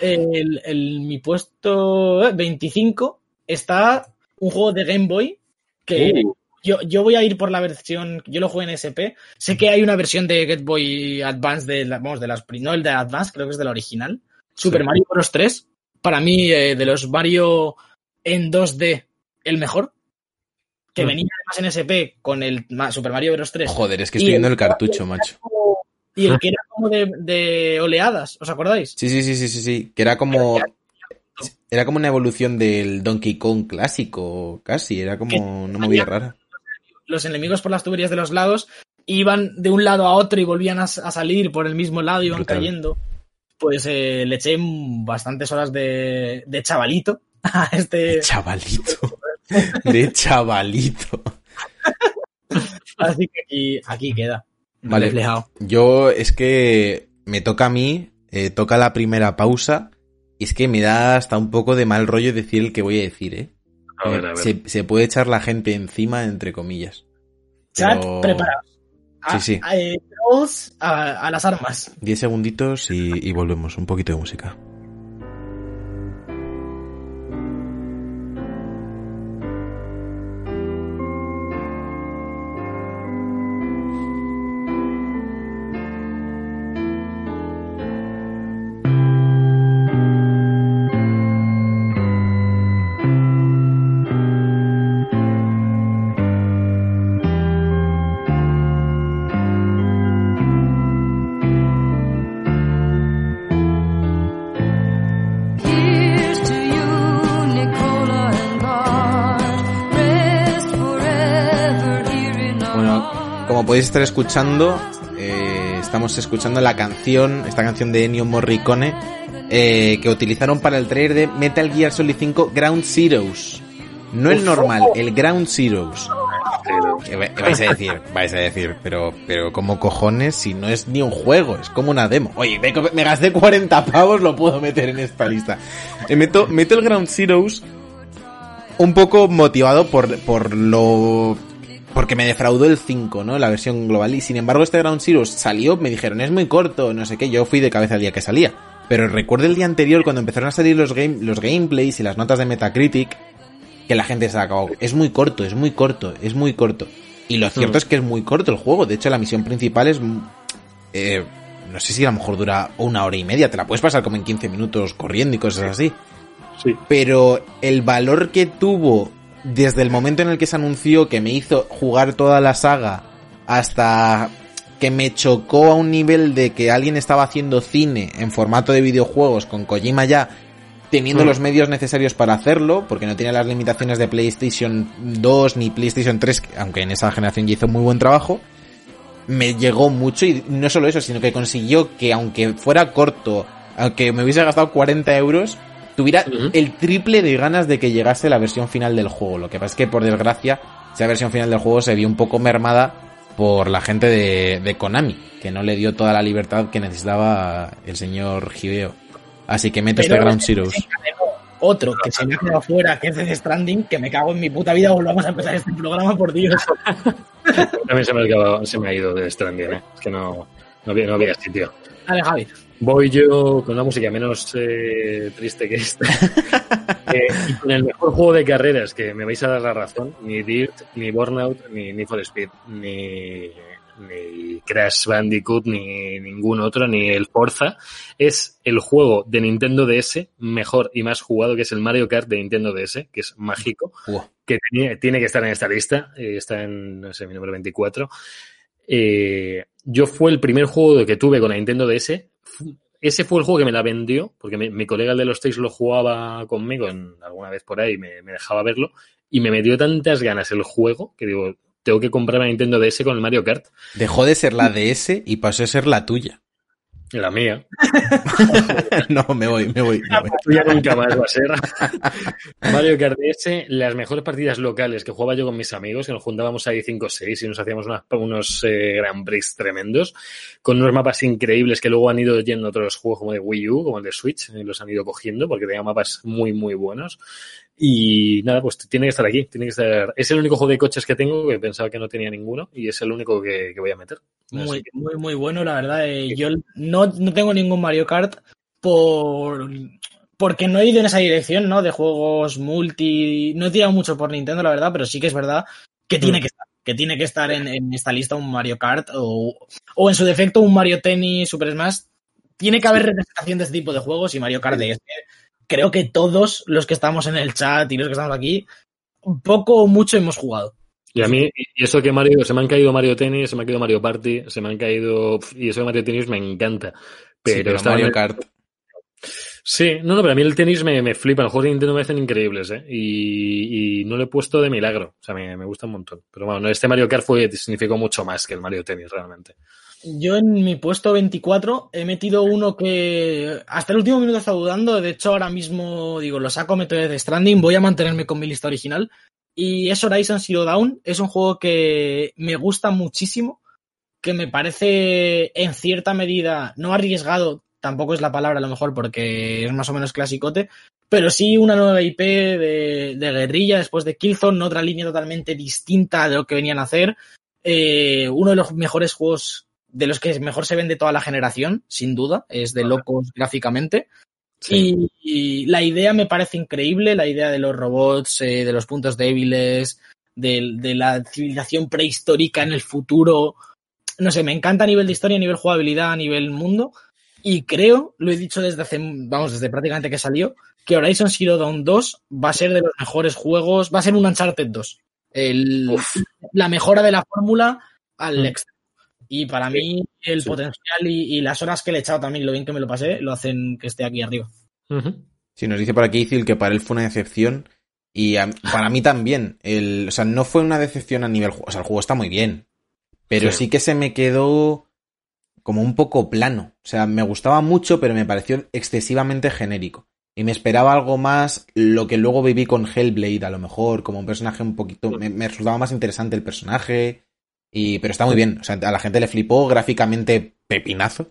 El, el- mi puesto 25 está un juego de Game Boy que Uh. yo, yo voy a ir por la versión, yo lo jugué en SP. Sé que hay una versión de Game Boy Advance de, la- vamos, de las, no el de Advance, creo que es de la original. Super Sí. Mario Bros. 3, para mí, eh, de los Mario en 2D, el mejor. Que Mm. venía además en SP con el Super Mario Bros. 3. joder, es que estoy viendo el- el cartucho, macho. Y el que era como de, de oleadas, ¿os acordáis? Sí, sí, sí, sí, sí, sí. Que era como. Era como una evolución del Donkey Kong clásico, casi. Era como una movida rara. Los enemigos por las tuberías de los lados iban de un lado a otro y volvían a, a salir por el mismo lado, iban Brutal. cayendo. Pues eh, le eché bastantes horas de, de chavalito a este. De chavalito. De chavalito. Así que aquí, aquí queda. Vale. Reflejado. Yo es que me toca a mí, eh, toca la primera pausa. Y es que me da hasta un poco de mal rollo decir el que voy a decir, ¿eh? a ver, a ver. Se, se puede echar la gente encima, entre comillas. Chat, Pero- preparados. A- Sí, sí. a- eh, a, a las armas. 10 segunditos y, y volvemos. Un poquito de música. Podéis estar escuchando, eh, estamos escuchando la canción, esta canción de Ennio Morricone, eh, que utilizaron para el trailer de Metal Gear Solid 5 Ground Zeroes. No el normal, el Ground Zeroes. Eh, va- Vais a decir, vais a decir, pero, pero como cojones si no es ni un juego, es como una demo. Oye, me, me gasté 40 pavos, lo puedo meter en esta lista. Eh, meto, meto el Ground Zeroes un poco motivado por, por lo porque me defraudó el 5, ¿no? La versión global. Y sin embargo, este Ground Zero salió, me dijeron, es muy corto, no sé qué. Yo fui de cabeza el día que salía. Pero recuerdo el día anterior cuando empezaron a salir los, game, los gameplays y las notas de Metacritic, que la gente se acabó. Es muy corto, es muy corto, es muy corto. Y lo cierto Mm. es que es muy corto el juego. De hecho, la misión principal es. eh, no sé si a lo mejor dura una hora y media. Te la puedes pasar como en 15 minutos corriendo y cosas así. Sí. Pero el valor que tuvo desde el momento en el que se anunció que me hizo jugar toda la saga hasta que me chocó a un nivel de que alguien estaba haciendo cine en formato de videojuegos con Kojima ya teniendo Mm. los medios necesarios para hacerlo, porque no tenía las limitaciones de PlayStation 2 ni PlayStation 3, aunque en esa generación ya hizo muy buen trabajo, me llegó mucho y no solo eso, sino que consiguió que aunque fuera corto, aunque me hubiese gastado 40 euros, tuviera el triple de ganas de que llegase la versión final del juego. Lo que pasa es que, por desgracia, esa versión final del juego se vio un poco mermada por la gente de, de Konami, que no le dio toda la libertad que necesitaba el señor Hideo. Así que meto este Ground Zeroes. Otro que se me ha quedado fuera, que es Death Stranding, que me cago en mi puta vida, volvamos a empezar este programa, por Dios. También se me ha, acabado- se me ha ido de Stranding, ¿eh? Es que no, no, había, no había sitio. Dale, Javi. Voy yo con una música menos eh, triste que esta. Eh, y con el mejor juego de carreras, que me vais a dar la razón, ni Dirt, ni Burnout, ni Need for Speed, ni, ni Crash Bandicoot, ni ningún otro, ni el Forza, es el juego de Nintendo DS mejor y más jugado, que es el Mario Kart de Nintendo DS, que es mágico que tiene, tiene que estar en esta lista, eh, está en, no sé, mi número 24. Eh, yo fue el primer juego que tuve con la Nintendo DS. Ese fue el juego que me la vendió, porque mi, colega el de los Takes lo jugaba conmigo alguna vez por ahí, me, me dejaba verlo, y me metió tantas ganas el juego que digo, tengo que comprar la Nintendo DS con el Mario Kart, Dejó de ser la DS y pasó a ser la tuya. La mía. no, me voy, me voy. me voy. tuya nunca más va a ser. Mario Kart DS, las mejores partidas locales que jugaba yo con mis amigos, que nos juntábamos ahí 5 o 6 y nos hacíamos unas- unos eh, Grand Prix tremendos, con unos mapas increíbles que luego han ido yendo otros juegos como de Wii U, como el de Switch, y los han ido cogiendo porque tenían mapas muy, muy buenos. Y nada, pues tiene que estar aquí, tiene que estar. Es el único juego de coches que tengo, que pensaba que no tenía ninguno, y es el único que, que voy a meter. Muy, que- muy, muy bueno, la verdad. eh, yo no, no tengo ningún Mario Kart por porque no he ido en esa dirección, ¿no? De juegos multi. No he tirado mucho por Nintendo, la verdad, pero sí que es verdad que tiene Mm. que estar. Que tiene que estar en, en esta lista un Mario Kart o, o en su defecto un Mario Tennis, Super Smash. Tiene que haber representación de este tipo de juegos y Mario Kart de este. Creo que todos los que estamos en el chat y los que estamos aquí, poco o mucho hemos jugado. Y a mí, y eso que Mario, se me han caído Mario Tennis, se me ha caído Mario Party, se me han caído, y eso de Mario Tennis me encanta. Pero, Sí, pero Mario el- Kart. Sí, no, no, pero a mí el tenis me, me flipa, los juegos de Nintendo me hacen increíbles, ¿eh? Y, y no lo he puesto de milagro, o sea, me, me gusta un montón. Pero bueno, este Mario Kart fue, significó mucho más que el Mario Tennis, realmente. Yo en mi puesto 24 he metido uno que hasta el último minuto he estado dudando. De hecho, ahora mismo digo, lo saco, meto de Stranding. Voy a mantenerme con mi lista original. Y es Horizon Zero Dawn. Es un juego que me gusta muchísimo. Que me parece en cierta medida no arriesgado, tampoco es la palabra a lo mejor porque es más o menos clasicote. Pero sí una nueva IP de, de guerrilla después de Killzone, otra línea totalmente distinta de lo que venían a hacer. Eh, uno de los mejores juegos de los que mejor se vende toda la generación, sin duda, es de locos gráficamente. Y, y la idea me parece increíble, la idea de los robots, eh, de los puntos débiles, de, de la civilización prehistórica en el futuro. No sé, me encanta a nivel de historia, a nivel jugabilidad, a nivel mundo. Y creo, lo he dicho desde hace, vamos, desde prácticamente que salió, que Horizon Zero Dawn 2 va a ser de los mejores juegos, va a ser un Uncharted 2. El, la mejora de la fórmula al Mm. extremo. Y para mí el Sí. potencial y, y las horas que le he echado también, lo bien que me lo pasé, lo hacen que esté aquí arriba. Sí, nos dice por aquí Ithil que para él fue una decepción. Y a- para mí también. El, o sea, no fue una decepción a nivel juego. O sea, el juego está muy bien. Pero Sí. sí. que se me quedó como un poco plano. O sea, me gustaba mucho, pero me pareció excesivamente genérico. Y me esperaba algo más, lo que luego viví con Hellblade, a lo mejor, como un personaje un poquito. Me, me resultaba más interesante el personaje. Y, pero está muy bien. O sea, a la gente le flipó gráficamente pepinazo.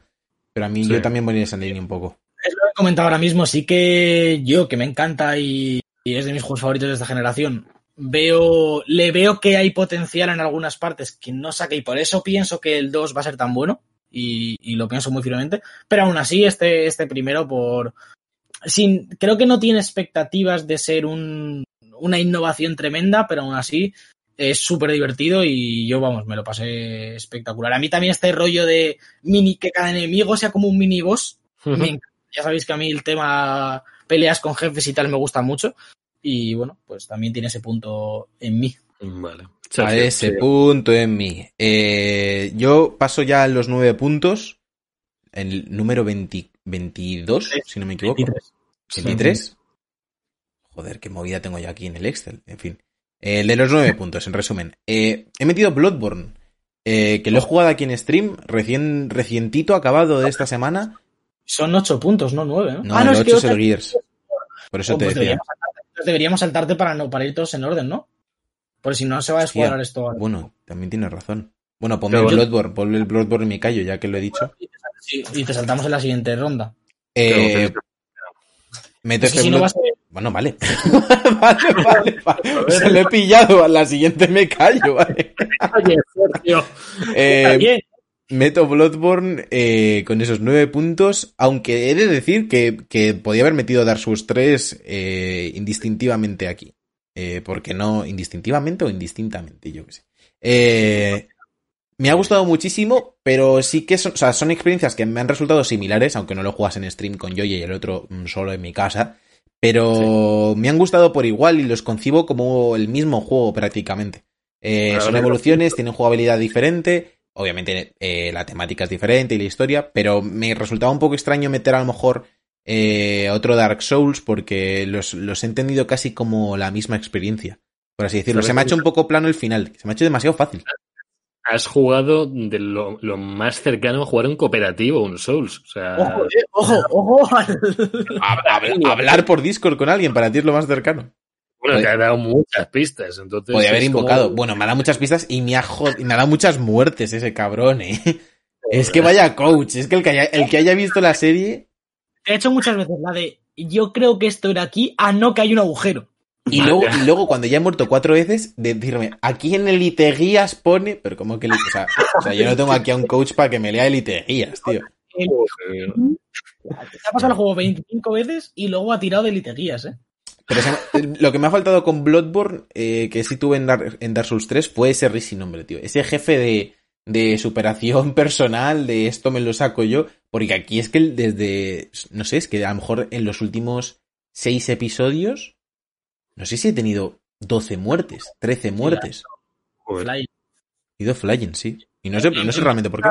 Pero a mí Sí. yo también voy en esa línea un poco. Es lo que he comentado ahora mismo, sí que yo, que me encanta y, y es de mis juegos favoritos de esta generación, veo, le veo que hay potencial en algunas partes que no saque y por eso pienso que el 2 va a ser tan bueno y, y lo pienso muy firmemente, pero aún así este, este primero por... Sin, creo que no tiene expectativas de ser un, una innovación tremenda, pero aún así es súper divertido y yo, vamos, me lo pasé espectacular. A mí también este rollo de mini, que cada enemigo sea como un mini boss, me. Ya sabéis que a mí el tema peleas con jefes y tal me gusta mucho. Y bueno, pues también tiene ese punto en mí. Vale. A ese sí. punto en mí. Eh, yo paso ya a los nueve puntos. El número 20 22, si no me equivoco. 23. 23. Joder, qué movida tengo yo aquí en el Excel. En fin. Eh, El de los nueve puntos, en resumen. Eh, he metido Bloodborne. eh, que lo he jugado aquí en stream. Recién, recientito acabado de esta semana. Son 8 puntos, no 9. ¿no? No, ah, el no, es 8 que es el ocho- Gears. Por eso Oh, te pues decía. deberíamos, saltarte, deberíamos saltarte para, no, para ir todos en orden, ¿no? Porque si no se va a descuadrar esto. ahora. Bueno, también tienes razón. Bueno, ponme Pero el. Bloodborne, ponme el Bloodborne y me callo, ya que lo he dicho. Sí, y te saltamos en la siguiente ronda. Eh, meto Es que este si no a Bueno, vale. vale, vale, vale. Se lo he pillado. A la siguiente me callo, vale. Oye, Sergio. Eh, meto Bloodborne eh, con esos nueve puntos. Aunque he de decir que, que podía haber metido Dark Souls 3 eh, indistintivamente aquí. Eh, porque no, indistintivamente o indistintamente, yo qué sé. Eh, me ha gustado muchísimo, pero sí que son, o sea, son experiencias que me han resultado similares, aunque no lo juegas en stream con Yoye y el otro mm, solo en mi casa. Pero me han gustado por igual y los concibo como el mismo juego prácticamente. Eh, son evoluciones, tienen jugabilidad diferente. Obviamente eh, la temática es diferente y la historia, pero me resultaba un poco extraño meter a lo mejor eh, otro Dark Souls porque los, los he entendido casi como la misma experiencia, por así decirlo. Se me ha hecho un poco plano el final, se me ha hecho demasiado fácil. Has jugado de lo, lo más cercano a jugar un cooperativo, un Souls. O sea, Ojo, eh, ojo, ojo. hablar por Discord con alguien para ti es lo más cercano. bueno, te ha dado muchas pistas. Entonces Podía haber como- invocado. Bueno, me ha dado muchas pistas y me ha, jod- me ha dado muchas muertes ese cabrón, eh. Es que vaya coach, es que el que haya, el que haya visto la serie He hecho muchas veces la de yo creo que esto era aquí, ah, no, que hay un agujero. Y luego, y luego cuando ya he muerto cuatro veces, de decirme, aquí en Elite Guías pone, pero como que, el- o sea, o sea, yo no tengo aquí a un coach para que me lea Elite Guías, tío. El- te ha pasado el juego 25 veces y luego ha tirado de liteguías, ¿eh? Pero se- lo que me ha faltado con Bloodborne, eh, que sí tuve en, Dar- en Dark Souls 3, fue ese rey sin nombre, tío. Ese jefe de, de superación personal, de esto me lo saco yo, porque aquí es que el- desde, no sé, es que a lo mejor en los últimos seis episodios, no sé si he tenido 12 muertes, 13 muertes. Joder. Fly. He ido flying, sí. Y no sé, no sé realmente por qué.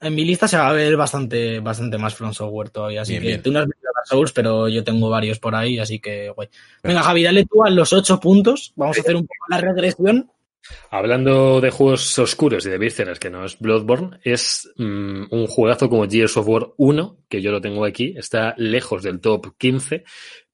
En mi lista se va a ver bastante, bastante más From Software todavía, así Bien, que bien. tú no has visto Dark Souls, pero yo tengo varios por ahí, así que guay. Venga, Javi, dale tú a los 8 puntos. Vamos a hacer un poco la regresión. Hablando de juegos oscuros y de vísceras, que no es Bloodborne, es mm, un juegazo como Gears of War 1, que yo lo tengo aquí, está lejos del top 15,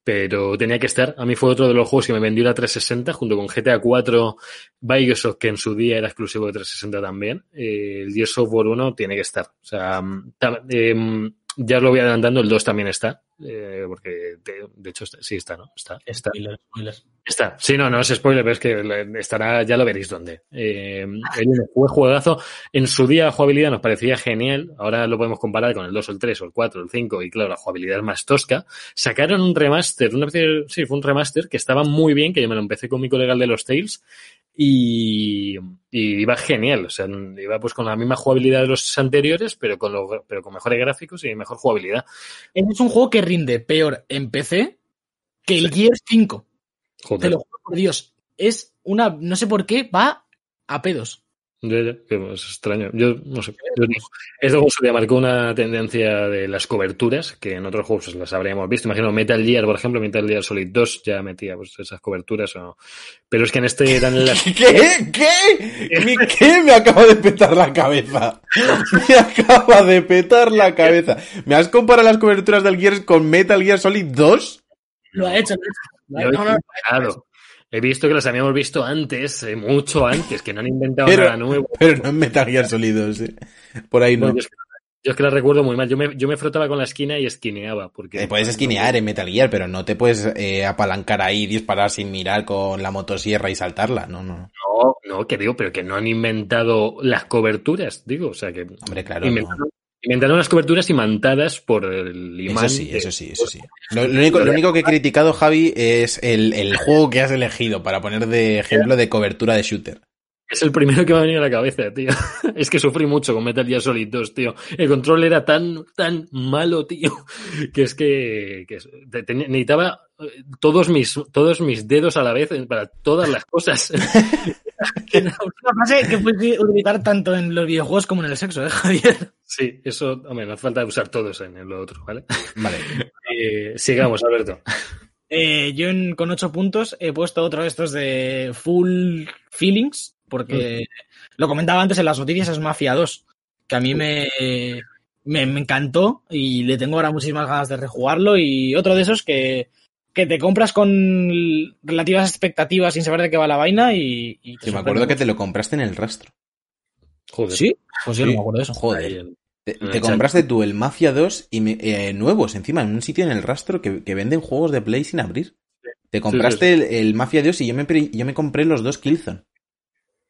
pero tenía que estar. A mí fue otro de los juegos que me vendió la 360 junto con GTA 4, Bioshock, que en su día era exclusivo de 360 también. Eh, el Gears of War 1 tiene que estar. O sea, mm, em, ya os lo voy adelantando, el 2 también está, eh, porque de, de hecho sí está, ¿no? Está, está. Está. Sí, no, no es spoiler, pero es que estará, ya lo veréis dónde. Eh, fue juegazo. En su día la jugabilidad nos parecía genial. Ahora lo podemos comparar con el 2 o el 3 o el 4 o el 5 y claro, la jugabilidad es más tosca. Sacaron un remaster, una sí, fue un remaster que estaba muy bien, que yo me lo empecé con mi colega de los Tales y, y iba genial. O sea, iba pues con la misma jugabilidad de los anteriores, pero con, los, pero con mejores gráficos y mejor jugabilidad. Es un juego que rinde peor en PC que el Gears 5. Te Joder. lo juro por Dios. Es una, no sé por qué, va a pedos. Ya, ya, que es extraño. Yo no sé. Yo no. Este juego se le marcó una tendencia de las coberturas que en otros juegos las habríamos visto. Imagino Metal Gear, por ejemplo, Metal Gear Solid 2 ya metía pues, esas coberturas. O... Pero es que en este eran las. ¿Qué? ¿Qué? ¿Mi qué? Me acaba de petar la cabeza. Me acaba de petar la cabeza. ¿Me has comparado las coberturas del Gears con Metal Gear Solid 2? Lo ha hecho, lo ha hecho. Lo he no. He visto que las habíamos visto antes, eh, mucho antes, que no han inventado Pero- nada nuevo. Pero no en Metal Gear Solid 2, ¿eh? Por ahí no. Yo, es que- Yo es que la recuerdo muy mal. Yo me, yo me frotaba con la esquina y esquineaba. Porque, Te puedes esquinear en Metal Gear, pero no te puedes eh, apalancar ahí, disparar sin mirar con la motosierra y saltarla. No, no. No, no, que digo, pero que no han inventado las coberturas, digo. O sea, que Hombre, claro. inventaron. Inventaron las coberturas imantadas por el imán. Eso sí, eso sí, eso sí. Lo, lo único, lo único que he criticado, Javi, es el, el juego que has elegido para poner de ejemplo de cobertura de shooter. Es el primero que me ha venido a la cabeza, tío. Es que sufrí mucho con Metal Gear Solid 2, tío. El control era tan, tan malo, tío, que es que, que necesitaba eh, todos mis, todos mis dedos a la vez eh, para todas las cosas. Una frase que puedes utilizar tanto en los videojuegos como en el sexo, ¿eh, Javier? Sí, eso, hombre, no hace falta usar todos en lo otro, ¿vale? Vale. Eh, sigamos, Alberto. Eh, yo en- con ocho puntos he puesto otro de estos de full feelings, porque lo comentaba antes en las noticias, es Mafia 2, que a mí me, me, me encantó y le tengo ahora muchísimas ganas de rejugarlo. Y otro de esos que, que te compras con relativas expectativas sin saber de qué va la vaina y... y te Sí, me acuerdo que te lo compraste en el rastro. Joder. ¿Sí? Pues yo no me acuerdo de eso. Joder. Te, compraste tú el Mafia 2 y me- eh, nuevos, encima, en un sitio en el rastro que, que venden juegos de Play sin abrir. Te compraste El, el Mafia 2 y yo me, yo me compré los dos Killzone.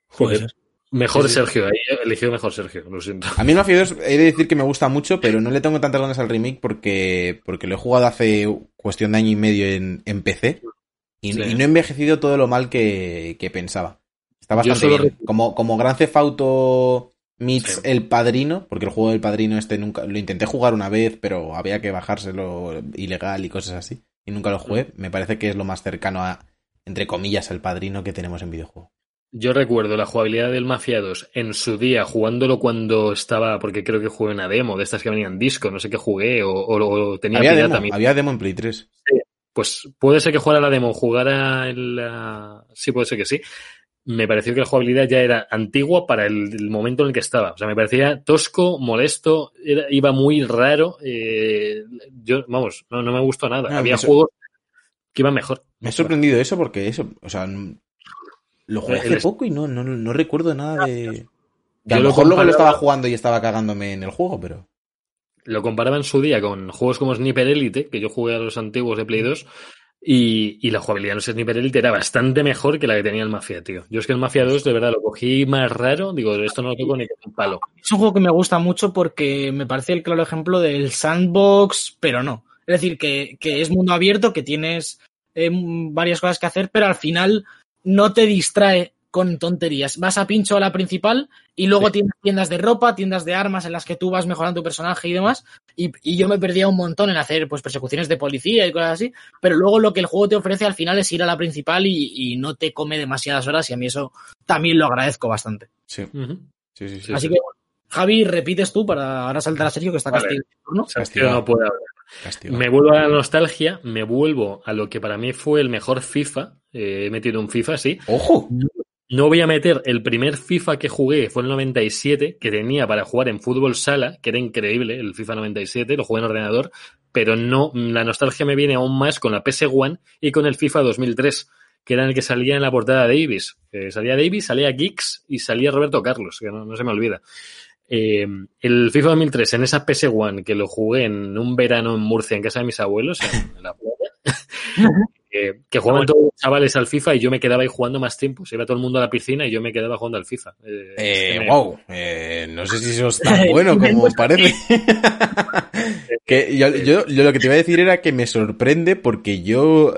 Joder. Mejor Sí, sí. Sergio, ahí he elegido mejor Sergio, lo siento. A mí el Mafia 2 he de decir que me gusta mucho, pero no le tengo tantas ganas al remake porque, porque lo he jugado hace cuestión de año y medio en, en PC y, Sí. y no he envejecido todo lo mal que, que pensaba. Está bastante solo bien. Como, como Gran Theft Auto meets. El Padrino, porque el juego del Padrino este nunca lo intenté jugar una vez, pero había que bajárselo ilegal y cosas así y nunca lo jugué. Me parece que es lo más cercano a entre comillas El Padrino que tenemos en videojuego. Yo recuerdo la jugabilidad del Mafia 2 en su día, jugándolo cuando estaba, porque creo que jugué una demo de estas que venían disco, no sé qué jugué, o, o- o tenía Había demo, también. había demo en Play 3. Pues puede ser que jugara la demo, jugara el... la- Sí, puede ser que sí. Me pareció que la jugabilidad ya era antigua para el, el momento en el que estaba. O sea, me parecía tosco, molesto, era- iba muy raro. eh, yo, vamos, no, no me gustó nada. No, Había juegos que iban mejor. Me ha sorprendido eso porque eso, o sea, lo jugué hace poco y no, no, no recuerdo nada de... Que a Yo lo lo mejor luego lo estaba jugando y estaba cagándome en el juego, pero... Lo comparaba en su día con juegos como Sniper Elite, que yo jugué a los antiguos de Play 2, y, y la jugabilidad en Sniper Elite era bastante mejor que la que tenía el Mafia, tío. Yo es que el Mafia 2, de verdad, lo cogí más raro, digo, esto no lo toco ni con un palo. Es un juego que me gusta mucho porque me parece el claro ejemplo del sandbox, pero no. Es decir, que, que es mundo abierto, que tienes eh, varias cosas que hacer, pero al final no te distrae con tonterías. Vas a pincho a la principal y luego Sí. tienes tiendas de ropa, tiendas de armas en las que tú vas mejorando tu personaje y demás. Y, y yo me perdía un montón en hacer pues persecuciones de policía y cosas así. Pero luego lo que el juego te ofrece al final es ir a la principal y, y no te come demasiadas horas y a mí eso también lo agradezco bastante. Sí, sí, sí. sí. Sí, Así sí. que, Javi, repites tú para ahora saltar a Sergio, que está Vale. castigado. ¿no? Castigado. no puede hablar. Castigo. Me vuelvo a la nostalgia, me vuelvo a lo que para mí fue el mejor FIFA. Eh, he metido un FIFA, sí. ¡Ojo! No voy a meter el primer FIFA que jugué, fue el 97, que tenía para jugar en fútbol sala, que era increíble, el FIFA 97, lo jugué en ordenador, pero no, la nostalgia me viene aún más con la PS1 y con el FIFA 2003, que era el que salía en la portada de Davis. Eh, salía Davis, salía Geeks y salía Roberto Carlos, que no, no se me olvida. Eh, el FIFA 2003 en esa PS1 que lo jugué en un verano en Murcia en casa de mis abuelos, en, en la playa, eh, que jugaban todos los chavales al FIFA y yo me quedaba ahí jugando más tiempo. Se iba todo el mundo a la piscina y yo me quedaba jugando al FIFA. Eh, Eh, wow, eh, no sé si eso es tan bueno como parece. que yo, yo, yo lo que te iba a decir era que me sorprende porque yo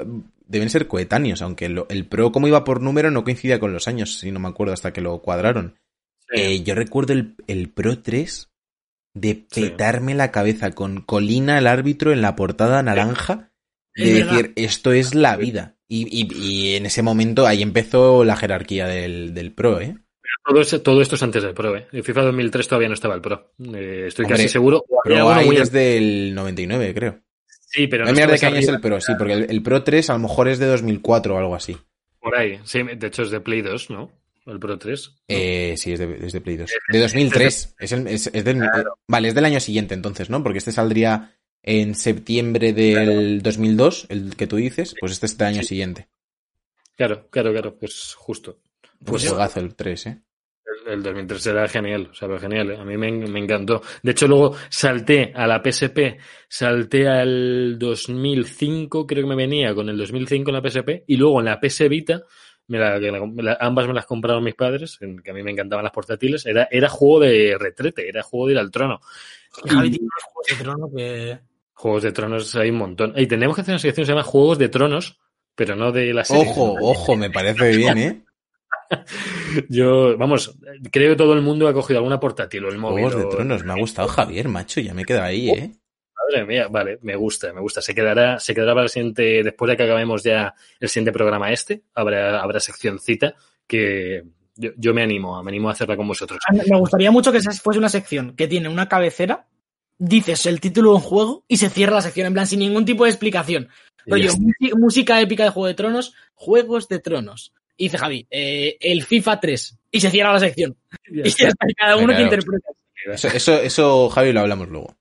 deben ser coetáneos, aunque lo- el Pro como iba por número no coincidía con los años, si no me acuerdo hasta que lo cuadraron. Sí. Eh, yo recuerdo el, el Pro 3 de Sí. petarme la cabeza con Colina el árbitro en la portada naranja de verdad. decir esto es la vida. Y, y- y en ese momento ahí empezó la jerarquía del, del Pro, ¿eh? Todo, ese- todo esto es antes del Pro. ¿eh? El FIFA 2003 todavía no estaba el Pro. Eh, estoy Hombre, casi seguro. O había Pro alguno hay muy- desde el 99, creo. Sí, pero No no me de qué año es el Pro, sí, porque el, el Pro 3 a lo mejor es de 2004 o algo así. Por ahí. Sí, de hecho es de Play 2, ¿no? El Pro 3. ¿no? Eh, sí, es de, es de Play 2. De 2003. Es, el- es- es del, Vale, es del año siguiente entonces, ¿no? Porque este saldría en septiembre del 2002, el que tú dices, pues este es del año Sí. siguiente. Claro, claro, claro. Pues justo. Pues juegazo el 3, ¿eh? el, El 2003 era genial, o sea, pero genial, ¿eh? a mí me, me encantó. De hecho, luego salté a la PSP, salté al 2005, creo que me venía con el 2005 en la PSP, y luego en la PS Vita, me la- que la- me la- ambas me las compraron mis padres, en que a mí me encantaban las portátiles, era, era juego de retrete, era juego de ir al trono. Y Javi tiene unos juegos de trono que... Juegos de tronos hay un montón. Y tendremos que hacer una sección que se llama Juegos de Tronos, pero no de la serie. Ojo, ojo, me parece bien, ¿eh? Yo, vamos, creo que todo el mundo ha cogido alguna portátil o el móvil. Juegos de o- Tronos, me ha gustado Javier, macho, ya me quedo ahí, ¿eh? Madre mía, vale, me gusta, me gusta. Se quedará, se quedará para el siguiente, después de que acabemos ya el siguiente programa este, habrá, habrá seccioncita que yo, yo me animo, me animo a hacerla con vosotros. A mí Me gustaría mucho que esa fuese una sección que tiene una cabecera, dices el título de un juego y se cierra la sección en plan sin ningún tipo de explicación. Rollo, ya está. música, épica de Juego de Tronos, Juegos de Tronos. Y dice Javi, eh, el FIFA 3. Y se cierra la sección. Ya Y está. ya está, y cada uno que interpreta. Eso, eso, eso, Javi, lo hablamos luego.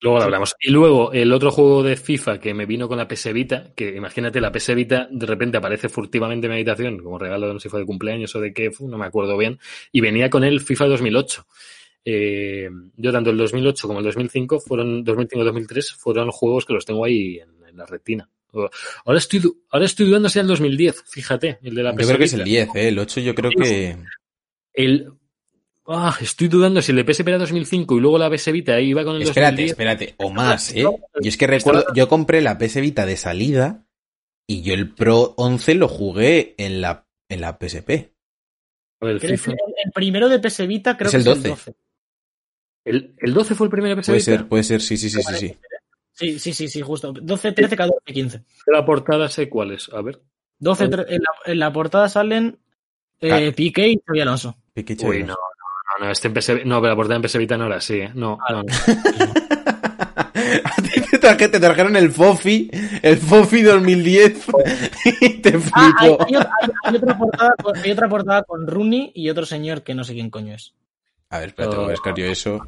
Luego lo hablamos. Y luego el otro juego de FIFA que me vino con la PS Vita, que imagínate, la PS Vita de repente aparece furtivamente en mi habitación, como regalo, no sé si fue de cumpleaños o de qué, no me acuerdo bien, y venía con el FIFA 2008. Eh, yo tanto el 2008 como el 2005 fueron 2005-2003 fueron juegos que los tengo ahí en, en la retina. Ahora estoy, ahora estoy dudando si era el 2010, fíjate, el de la Yo creo que es el 10, ¿eh? El 8 yo creo que... El, ah, estoy dudando si el de PSP era 2005 y luego la PS Vita iba con el Espérate, 2010. espérate, o más, ¿eh? Yo es que recuerdo, yo compré la PS Vita de salida y yo el Pro 11 lo jugué en la, en la PSP. El primero de PS Vita creo Es que el es el 12. 12. ¿El, el 12 fue el primero de PS Puede ser, puede ser, sí, sí, sí, sí, sí. Sí, sí, sí, sí, justo. 12, 13, 14, 15. La portada sé cuál es. A ver. 12, tre- en, la, en la portada salen eh, Piqué y Xavi Alonso. Piqué Uy, Xavi no, no, no, no, este No, pero la portada en PS Vita no era así, ¿eh? No, no, no. A ti te, traje- te trajeron el Fofi, el Fofi 2010 y te Ah, hay, flipó. hay otra, hay- hay otra portada con, hay otra portada con Rooney y otro señor que no sé quién coño es. A ver, espérate, voy a buscar yo eso.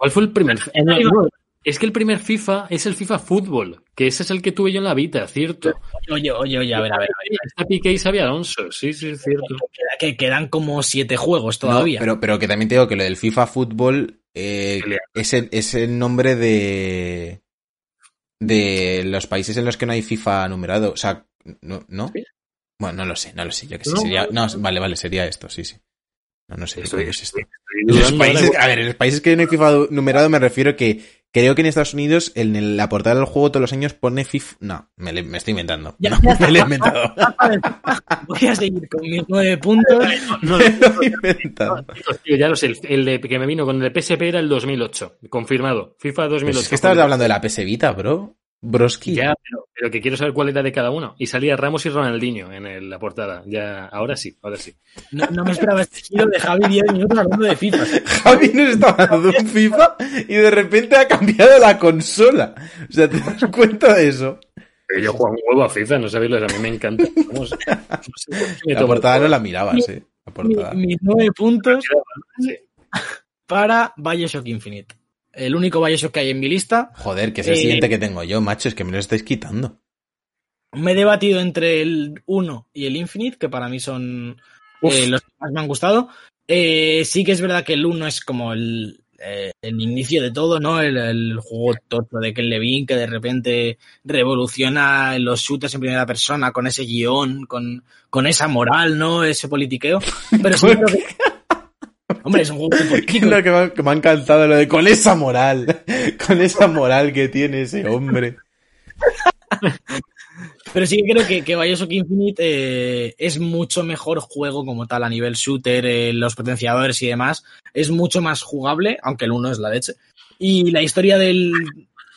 ¿Cuál fue el primer? eh, no, es que el primer FIFA es el FIFA Fútbol, que ese es el que tuve yo en la Vita, cierto. Oye, oye, oye, a ver, a ver. a ver. Está Piqué y Xavi Alonso, sí, sí, es cierto. Que quedan como siete juegos No, todavía. pero, pero que también te digo que lo del FIFA Fútbol eh, es, el, es el nombre de de los países en los que no hay FIFA numerado. O sea, ¿no? ¿no? ¿Sí? Bueno, no lo sé, no lo sé. Yo que sé, No, sería... No, vale, vale, sería esto, sí, sí. No, no sé Estoy- estoy En los países, a ver, en los países que FIFA numerado me refiero que creo que en Estados Unidos en el- la portada del juego todos los años pone FIFA. No, me, le- me estoy inventando. Ya, No, ya me lo he inventado. Voy a seguir con mis nueve puntos. No, Me lo he inventado. tío, ya lo sé, el, el de, que me vino con el de PSP era el 2008, confirmado. FIFA 2008. Pues es que estabas hablando de la PS Vita, bro. Broski. Ya, pero, pero que quiero saber cuál era de cada uno. Y salía Ramos y Ronaldinho en el- la portada. Ya, ahora sí, ahora sí. No, no me esperaba este giro de Javi 10 minutos hablando de FIFA. Javi nos estaba hablando de un FIFA y de repente ha cambiado la consola. O sea, ¿te das cuenta de eso? Pero yo juego un huevo a FIFA, no sabéis, a mí me encanta. No sé me La portada no la mirabas, eh. La Mi- portada. mis nueve puntos Sí. para Bioshock Infinite. El único Bioshock que hay en mi lista. Joder, que es el Eh, siguiente que tengo yo, macho. Es que me lo estáis quitando. Me he debatido entre el 1 y el Infinite, que para mí son eh, los que más me han gustado. Eh, sí que es verdad que el 1 es como el, eh, el inicio de todo, ¿no? El, el juego tocho de Ken Levine que de repente revoluciona los shooters en primera persona con ese guion, con, con esa moral, ¿no? Ese politiqueo. Pero sí creo que... Hombre, es un juego muy Que, me, ha, que me ha encantado lo de con esa moral. Con esa moral que tiene ese hombre. Pero sí que creo que, que Bioshock Infinite eh, es mucho mejor juego como tal a nivel shooter, eh, los potenciadores y demás. Es mucho más jugable, aunque el 1 es la leche. Y la historia del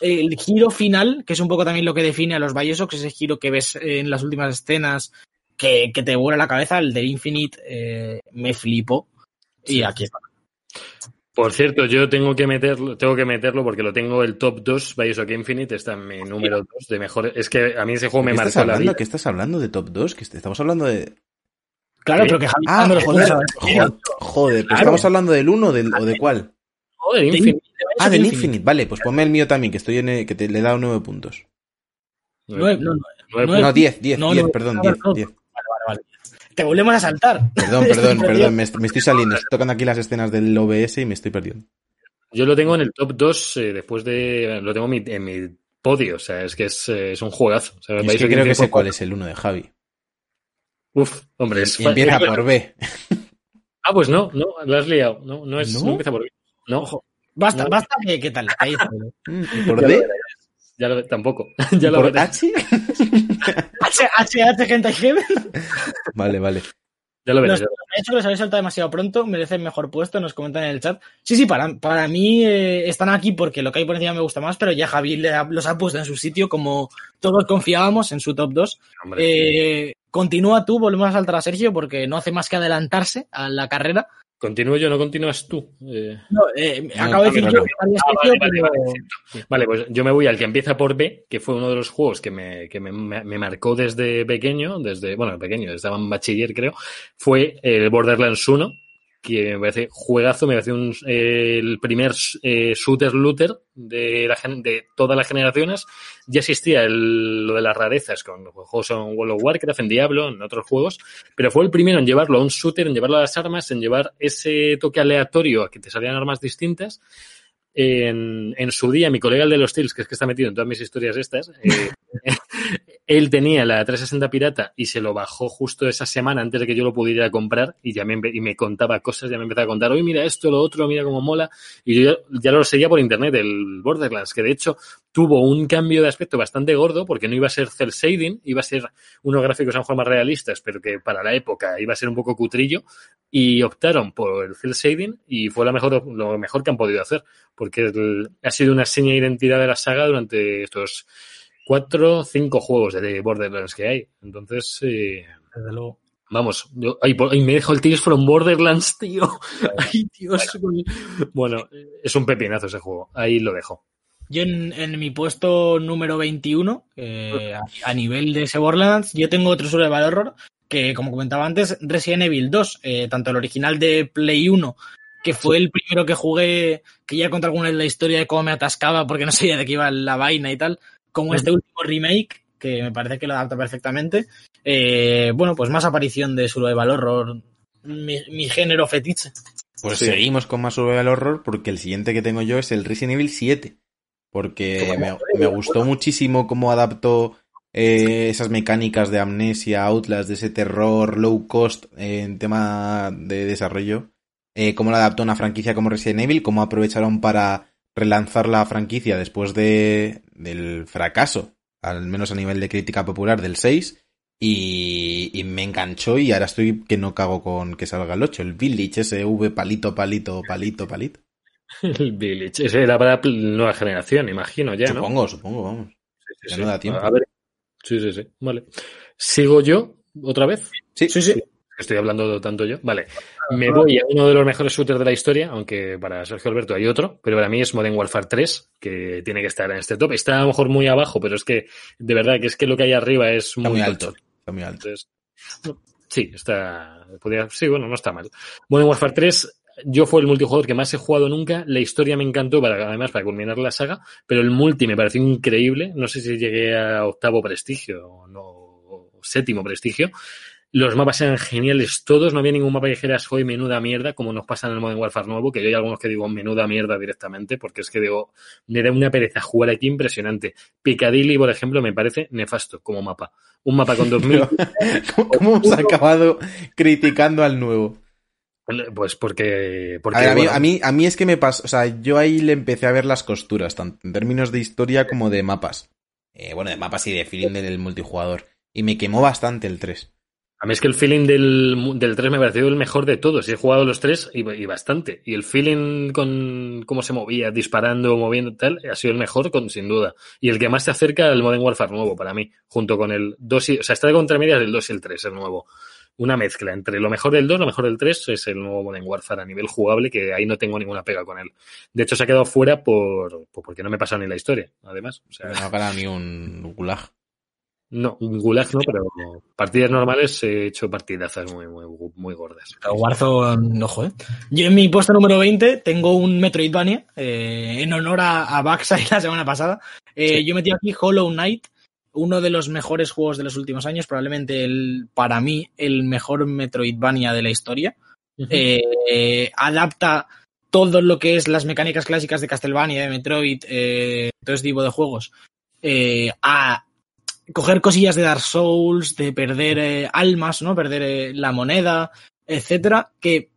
el giro final, que es un poco también lo que define a los Bioshocks, ese giro que ves en las últimas escenas que, que te vuela la cabeza, el del Infinite eh, me flipó. Y aquí está. Por cierto, yo tengo que meterlo, tengo que meterlo porque lo tengo el top 2, Bioshock Infinite, está en mi número 2 de mejores. Es que a mí ese juego me ¿Qué estás marcó la hablando? vida. ¿Qué estás hablando de top 2? Que est- estamos hablando de. Claro, ¿Qué? pero que Javi Ah, joder. Joder, joder, pero Claro. estamos hablando del 1 del, o de cuál. Joder, de Infinite. Ah, del Infinite. Infinite. Vale, pues ponme el mío también, que estoy en el- que te, le he dado 9 puntos. Nueve- no, no, Nueve nueve- No, 10, 10, no, 10, no, perdón, no, 10, no. 10. Te volvemos a saltar. Perdón, perdón, perdón, me, est- me estoy saliendo. Estoy tocando aquí las escenas del OBS y me estoy perdiendo. Yo lo tengo en el top 2 eh, después de. Lo tengo en mi, en mi podio, o sea, es que es, eh, es un juegazo. O sea, Es que creo que sé cuál es el uno de Javi. Uf, hombre, es. Y empieza por B. Ah, pues no, no, lo has liado. No, no, es, ¿No? no empieza por B. No, Ojo. Basta, No. basta, ¿qué, qué tal? Ahí está. ¿y ¿Por Ya D? lo ya lo, tampoco. ya lo ¿Por. H? H, H, H, gente Heaven. Vale, vale. Ya lo verás. Los- De hecho, los habéis saltado demasiado pronto, merecen mejor puesto, nos comentan en el chat. Sí, sí, para, para mí eh, están aquí porque lo que hay por encima me gusta más, pero ya Javi le ha- los ha puesto en su sitio como todos confiábamos en su top 2. Hombre. Eh, continúa tú, volvemos a saltar a Sergio porque no hace más que adelantarse a la carrera. Continúo yo, no continúas tú. Eh, No, eh, No, acabo de decir no, yo no. que estaría Ah, vale, vale, pero- vale, Vale, pues yo me voy al que empieza por B, que fue uno de los juegos que me, que me, me- me marcó desde pequeño, desde, bueno, pequeño, estaba en bachiller creo, fue el Borderlands 1, que me parece juegazo, me parece un, eh, el primer eh, shooter looter de, la, de todas las generaciones. Ya existía el- lo de las rarezas con juegos en World of Warcraft, en Diablo, en otros juegos, pero fue el primero en llevarlo a un shooter, en llevarlo a las armas, en llevar ese toque aleatorio a que te salían armas distintas en, en su día, mi colega el de los Steels, que es que está metido en todas mis historias estas, eh, él tenía la 360 pirata y se lo bajó justo esa semana antes de que yo lo pudiera comprar y ya me, y me contaba cosas, ya me empezaba a contar, oye, mira esto, lo otro, mira cómo mola. Y yo ya, lo seguía por internet, el Borderlands, que de hecho tuvo un cambio de aspecto bastante gordo porque no iba a ser cel shading, iba a ser unos gráficos a lo mejor realistas, pero que para la época iba a ser un poco cutrillo y optaron por el cel shading y fue la mejor, lo mejor que han podido hacer el- ha sido una seña de identidad de la saga durante estos cuatro o cinco juegos de Borderlands que hay. Entonces, eh, Desde luego. vamos, yo, ay, por- ay, me dejo el Tears from Borderlands, tío. Ay, Dios. Bueno, es un pepinazo ese juego. Ahí lo dejo. Yo en, en mi puesto número 21, eh, a, a nivel de ese Borderlands, yo tengo otro survival horror que, como comentaba antes, Resident Evil 2, eh, tanto el original de Play 1, que fue el primero que jugué, que ya conté alguna vez la historia de cómo me atascaba porque no sabía de qué iba la vaina y tal, como este último remake, que me parece que lo adapta perfectamente. Eh, bueno, pues más aparición de survival horror, mi, mi género fetiche. Pues Sí. seguimos con más survival horror porque el siguiente que tengo yo es el Resident Evil 7. Porque me, me gustó muchísimo cómo adaptó eh, esas mecánicas de amnesia, Outlast, de ese terror low cost eh, en tema de desarrollo. Eh, cómo lo adaptó una franquicia como Resident Evil, cómo aprovecharon para relanzar la franquicia después de, del fracaso, al menos a nivel de crítica popular, del 6. Y, y me enganchó y ahora estoy que no cago con que salga el 8. El Village, ese V palito, palito, palito, palito. El Village. Ese era para pl- nueva generación, imagino ya, ¿no? Supongo, supongo, vamos. Sí, Ya sí. no da tiempo. A ver. Sí, sí, sí. Vale. ¿Sigo yo otra vez? Sí, Sí, sí. Estoy hablando tanto yo. Vale. Me voy a uno de los mejores shooters de la historia, aunque para Sergio Alberto hay otro, pero para mí es Modern Warfare 3, que tiene que estar en este top. Está a lo mejor muy abajo, pero es que, de verdad, que es que lo que hay arriba es muy, muy alto. Está muy alto. Entonces, no, sí, está. podría- sí, bueno, no está mal. Modern Warfare 3, yo fue el multijugador que más he jugado nunca. La historia me encantó, para, además, para culminar la saga, pero el multi me pareció increíble. No sé si llegué a octavo prestigio o no, o séptimo prestigio. Los mapas eran geniales todos, no había ningún mapa que dijeras, hoy menuda mierda, como nos pasa en el Modern Warfare nuevo, que yo hay algunos que digo menuda mierda directamente, porque es que digo, me da una pereza jugar aquí impresionante. Piccadilly, por ejemplo, me parece nefasto como mapa. Un mapa con 2000 ¿Cómo, cómo hemos acabado criticando al nuevo? Pues porque. porque A, ver, a, mí, bueno, a, mí, a mí es que me pasa, o sea, yo ahí le empecé a ver las costuras, tanto en términos de historia como de mapas. Eh, bueno, de mapas y de feeling del multijugador. Y me quemó bastante el 3. A mí es que el feeling del, del 3 me pareció el mejor de todos. He jugado los 3 y, y bastante. Y el feeling con cómo se movía, disparando, moviendo tal, ha sido el mejor, con, sin duda. Y el que más se acerca al Modern Warfare nuevo para mí, junto con el 2 y. O sea, está de contramedias del 2 y el 3, el nuevo. Una mezcla entre lo mejor del 2, lo mejor del 3 es el nuevo Modern Warfare a nivel jugable, que ahí no tengo ninguna pega con él. De hecho, se ha quedado fuera por, por- porque no me pasa ni la historia, además. O sea, No gana ni un gulag. No, un gulag no, pero partidas normales he hecho partidazas muy, muy, muy gordas. Warzone, ojo, ¿eh? Yo en mi puesto número 20 tengo un Metroidvania, eh, en honor a, a Backside la semana pasada. Eh, Yo metí aquí Hollow Knight, uno de los mejores juegos de los últimos años, probablemente el, para mí el mejor Metroidvania de la historia. Eh, adapta todo lo que es las mecánicas clásicas de Castlevania, de Metroid, eh, todo ese tipo de juegos, eh, a coger cosillas de Dark Souls, de perder eh, almas, ¿no? Perder eh, la moneda, etcétera, que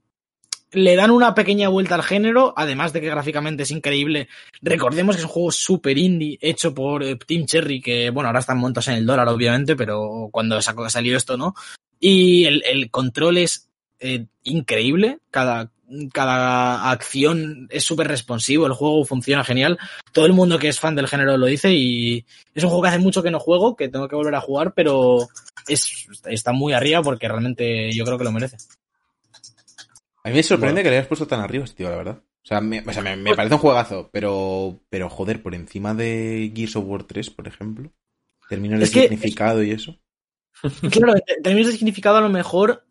le dan una pequeña vuelta al género, además de que gráficamente es increíble. Recordemos que es un juego super indie hecho por eh, Team Cherry, que bueno, ahora están montos en el dólar, obviamente, pero cuando salió esto, ¿no? Y el, el control es eh, increíble, cada, cada acción es súper responsivo, el juego funciona genial. Todo el mundo que es fan del género lo dice y es un juego que hace mucho que no juego, que tengo que volver a jugar, pero es, está muy arriba porque realmente yo creo que lo merece. A mí me sorprende que le hayas puesto tan arriba, este tío, la verdad. O sea, me, o sea, me, me parece un juegazo, pero, pero joder, por encima de Gears of War 3, por ejemplo. Termino el Es que- significado y eso. Claro, en términos de significado a lo mejor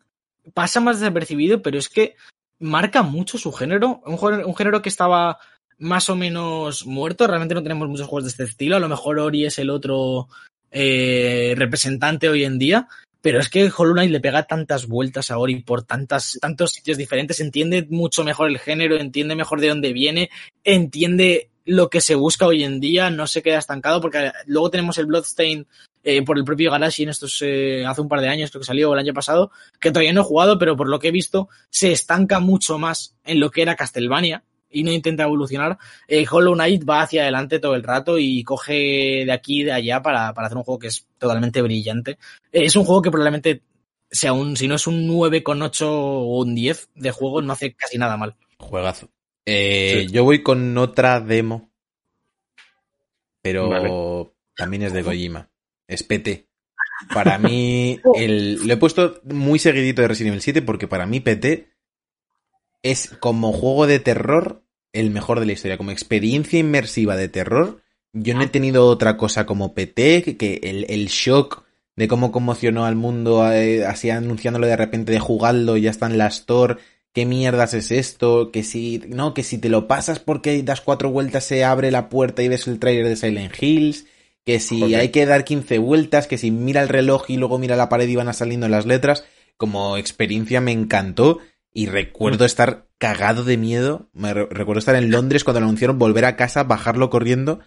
pasa más desapercibido, pero es que marca mucho su género. Un, un género que estaba más o menos muerto. Realmente no tenemos muchos juegos de este estilo. A lo mejor Ori es el otro eh, representante hoy en día. Pero es que Hollow Knight le pega tantas vueltas a Ori por tantas, tantos sitios diferentes, entiende mucho mejor el género, entiende mejor de dónde viene, entiende lo que se busca hoy en día, no se queda estancado, porque luego tenemos el Bloodstain eh, por el propio Galaxy en estos eh, hace un par de años, creo que salió el año pasado, que todavía no he jugado, pero por lo que he visto, se estanca mucho más en lo que era Castlevania y no intenta evolucionar. Eh, Hollow Knight va hacia adelante todo el rato y coge de aquí y de allá para, para hacer un juego que es totalmente brillante. Eh, es un juego que probablemente sea un, si no es un 9,8 o un 10 de juego, no hace casi nada mal. Juegazo. Eh, Sí. Yo voy con otra demo, pero Vale. también es de Kojima. Es PT. Para mí, el, lo he puesto muy seguidito de Resident Evil 7 porque para mí PT es como juego de terror el mejor de la historia. Como experiencia inmersiva de terror, yo no he tenido otra cosa como PT, que- el, el shock de cómo conmocionó al mundo eh, así anunciándolo de repente de jugarlo, ya está en la qué mierdas es esto, que si, no, que si te lo pasas porque das cuatro vueltas se abre la puerta y ves el trailer de Silent Hills, que si hay que dar 15 vueltas, que si mira el reloj y luego mira la pared y van a saliendo las letras, como experiencia me encantó y recuerdo estar cagado de miedo, me re- recuerdo estar en Londres cuando lo anunciaron, volver a casa, bajarlo corriendo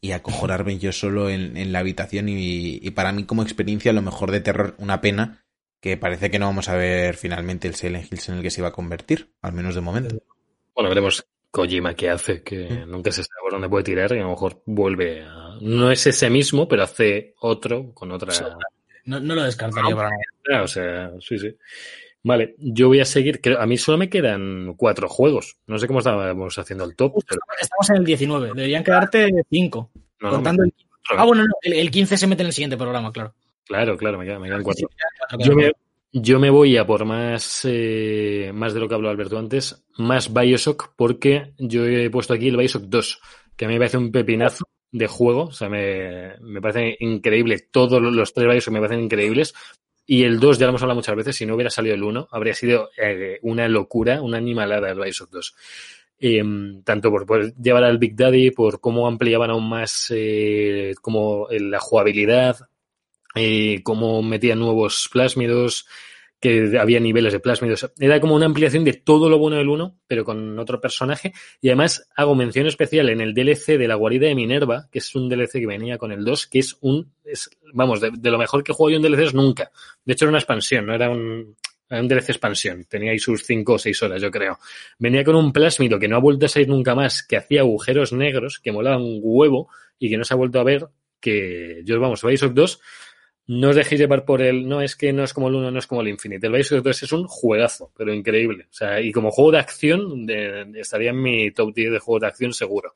y acojonarme yo solo en, en la habitación y, y para mí como experiencia lo mejor de terror, una pena que parece que no vamos a ver finalmente el Silent Hills en el que se iba a convertir, al menos de momento. Bueno, veremos Kojima qué hace, que Mm. nunca se sabe por dónde puede tirar y a lo mejor vuelve a... No es ese mismo, pero hace otro con otra... No, no lo descartaría para nada. Ah, o sea, sí, sí. Vale, yo voy a seguir. Creo, a mí solo me quedan cuatro juegos. No sé cómo estábamos haciendo el top, pero Estamos en el 19, deberían quedarte 5. no, no, contando el... Ah, bueno, no, el, el 15 se mete en el siguiente programa, claro. Claro, claro, me quedan, me quedan cuatro. Sí, cuatro Yo me, yo me voy a por más, eh, más de lo que habló Alberto antes, más Bioshock, porque yo he puesto aquí el Bioshock 2, que a mí me parece un pepinazo de juego, o sea, me, me parece increíble. Todos los tres Bioshock me parecen increíbles. Y el 2, ya lo hemos hablado muchas veces, si no hubiera salido el 1, habría sido eh, una locura, una animalada el Bioshock 2. Eh, tanto por poder llevar al Big Daddy, por cómo ampliaban aún más eh, como la jugabilidad, cómo metían nuevos plásmidos, que había niveles de plásmidos. Era como una ampliación de todo lo bueno del 1, pero con otro personaje. Y además hago mención especial en el DLC de la guarida de Minerva, que es un DLC que venía con el 2, que es un, es, vamos, de, lo mejor que juego yo en DLCs nunca. De hecho era una expansión, no era un, era un DLC expansión. Tenía ahí sus 5 o 6 horas, yo creo. Venía con un plásmido que no ha vuelto a salir nunca más, que hacía agujeros negros, que molaba un huevo y que no se ha vuelto a ver, que yo, vamos, Bioshock 2 no os dejéis llevar por el, no es que no es como el 1, no es como el Infinite. El Bioshock 2 es un juegazo, pero increíble. O sea, y como juego de acción, de- de- estaría en mi top 10 de juegos de acción seguro.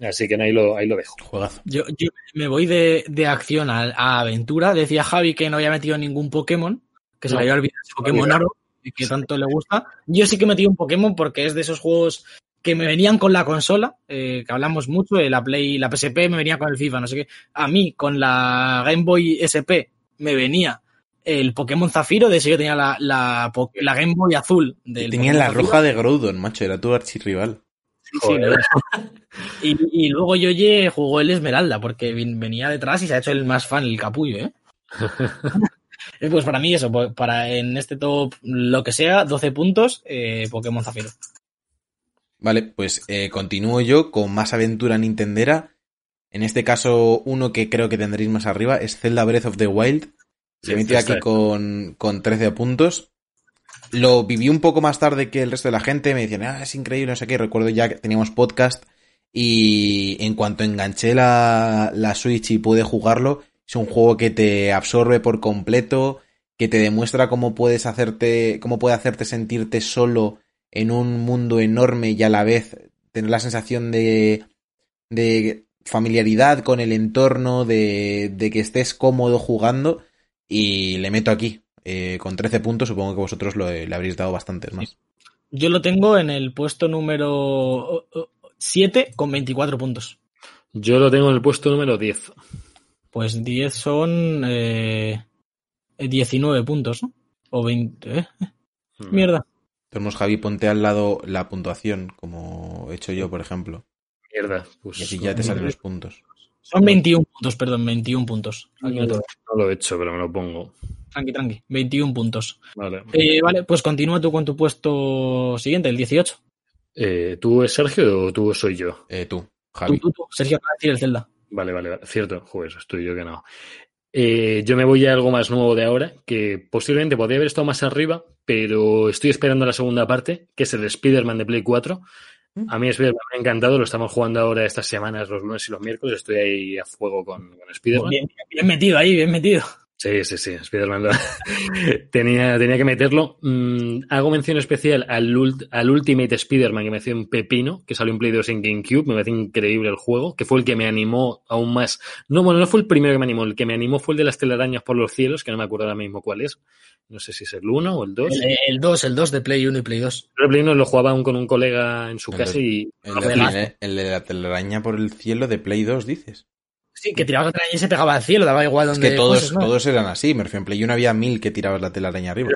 Así que ahí lo, ahí lo dejo. Juegazo. Yo, yo me voy de, de acción a, a aventura. Decía Javi que no había metido ningún Pokémon, que se No. le había olvidado Pokémon Aro, y que tanto le gusta. Yo sí que metí un Pokémon porque es de esos juegos que me venían con la consola, eh, que hablamos mucho, eh, la Play, la PSP me venía con el FIFA, no sé qué. A mí, con la Game Boy SP, me venía el Pokémon Zafiro, de ese yo tenía la, la, Game Boy azul. Del Tenía Pokémon la Zafiro. roja de Groudon, macho, era tu archirrival. Sí, es. y, y luego Yoye jugó el Esmeralda, porque venía detrás y se ha hecho el más fan, el capullo, ¿eh? Eh, pues para mí eso, pues para en este top lo que sea, 12 puntos, eh, Pokémon Zafiro. Vale, pues eh, continúo yo con más aventura nintendera. En este caso, uno que creo que tendréis más arriba es Zelda Breath of the Wild. Se Sí, metió está aquí con, con 13 puntos. Lo viví un poco más tarde que el resto de la gente. Me decían, ah, es increíble, no sé qué. Recuerdo ya que teníamos podcast. Y en cuanto enganché la, la Switch y pude jugarlo, es un juego que te absorbe por completo, que te demuestra cómo puedes hacerte, cómo puede hacerte sentirte solo en un mundo enorme y a la vez tener la sensación de, de familiaridad con el entorno, de, de que estés cómodo jugando. Y le meto aquí. eh, con 13 puntos, supongo que vosotros lo- le habréis dado bastantes más. Yo lo tengo en el puesto número 7 con 24 puntos. Yo lo tengo en el puesto número 10. Pues 10 son eh, 19 puntos, ¿no? O 20. ¿eh? Mm. Mierda. Entonces, Javi, ponte al lado la puntuación, como he hecho yo, por ejemplo. Mierda. Pues Y así ya te salen los puntos. Son 21 puntos, perdón, 21 puntos. Aquí no, no lo he hecho, pero me lo pongo. Tranqui, tranqui. 21 puntos. Vale. Eh, vale, pues continúa tú con tu puesto siguiente, el 18. Eh, ¿Tú es Sergio o tú soy yo? Eh, tú, Tú, Javi. tú, tú. Sergio, acaba de decir el Zelda. Vale, vale, vale. Cierto. Joder, estoy yo que no. Eh, yo me voy a algo más nuevo de ahora, que posiblemente podría haber estado más arriba, pero estoy esperando la segunda parte, que es el Spider-Man de Play 4. A mí Spider-Man me ha encantado, lo estamos jugando ahora estas semanas, los lunes y los miércoles, estoy ahí a fuego con, con Spider-Man. Bien, bien metido ahí, bien metido. Sí, sí, sí, Spider-Man tenía, tenía que meterlo. Mm, hago mención especial al, ult- al Ultimate Spider-Man que me hacía un pepino, que salió en Play 2 en GameCube, me parece increíble el juego, que fue el que me animó aún más. No, bueno, no fue el primero que me animó, el que me animó fue el de las telarañas por los cielos, que no me acuerdo ahora mismo cuál es. No sé si es el 1 o el 2. El, el 2, el 2 de Play 1 y Play 2. Pero el Play 1 lo jugaba aún con un colega en su El casa de- y... El lo de, jugaba. el- el de la telaraña por el cielo de Play 2, dices. Sí, que tirabas la telaraña y se pegaba al cielo, daba igual Es donde que todos, fueses, ¿no? todos eran así. Me refiero, en Play 1 había mil que tirabas la telaraña arriba.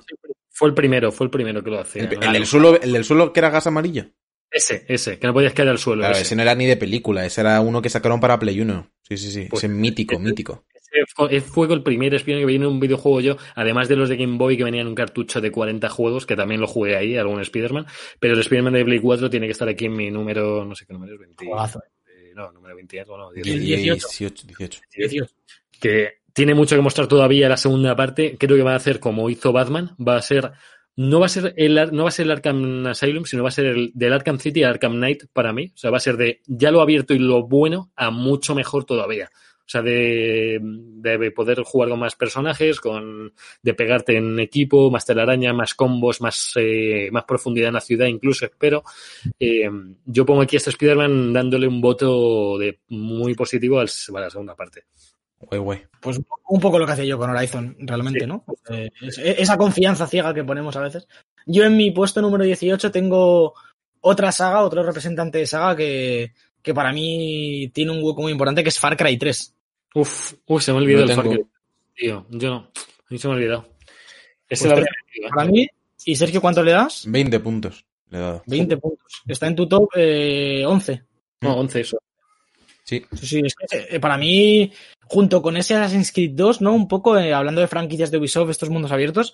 Fue el primero, fue el primero que lo hacía. El, ¿no? el del suelo, el del suelo que era gas amarillo. Ese, ese, que no podías caer al suelo. Claro, ese. ese no era ni de película, ese era uno que sacaron para Play 1. Sí, sí, sí. Pues- ese mítico, mítico. Ese fue- el primer Spider-Man que viene en un videojuego yo, además de los de Game Boy que venían en un cartucho de 40 juegos, que también lo jugué ahí, algún Spider-Man, pero el Spider-Man de Play 4 tiene que estar aquí en mi número, no sé qué número es, 20, Juegazo, eh, no, número 20 algo, no, El 18, 18. 18, 18. 18. que tiene mucho que mostrar todavía la segunda parte, creo que va a hacer como hizo Batman, va a ser no va a ser el Ar- no va a ser el Arkham Asylum, sino va a ser el del Arkham City a Arkham Knight para mí, o sea, va a ser de ya lo abierto y lo bueno a mucho mejor todavía. O sea, de, de poder jugar con más personajes, con de pegarte en equipo, más telaraña, más combos, más, eh, más profundidad en la ciudad, incluso espero. Eh, yo pongo aquí a este Spider-Man dándole un voto de muy positivo al, a la segunda parte. Güey, güey. Pues un poco lo que hacía yo con Horizon, realmente, Sí. ¿no? Eh, es- esa confianza ciega que ponemos a veces. Yo en mi puesto número 18 tengo otra saga, otro representante de saga que, que para mí tiene un hueco muy importante, que es Far Cry 3. Uf, se me ha olvidado No el Far tengo. Cry. Tío, yo no. A mí se me ha olvidado. Ese Pues. Para mí, y Sergio, ¿cuánto le das? 20 puntos le he dado. 20 puntos. Está en tu top eh, 11. No, 11 eso. Sí. Sí, sí, es que eh, para mí, junto con ese Assassin's Creed 2, ¿no? Un poco, eh, hablando de franquicias de Ubisoft, estos mundos abiertos,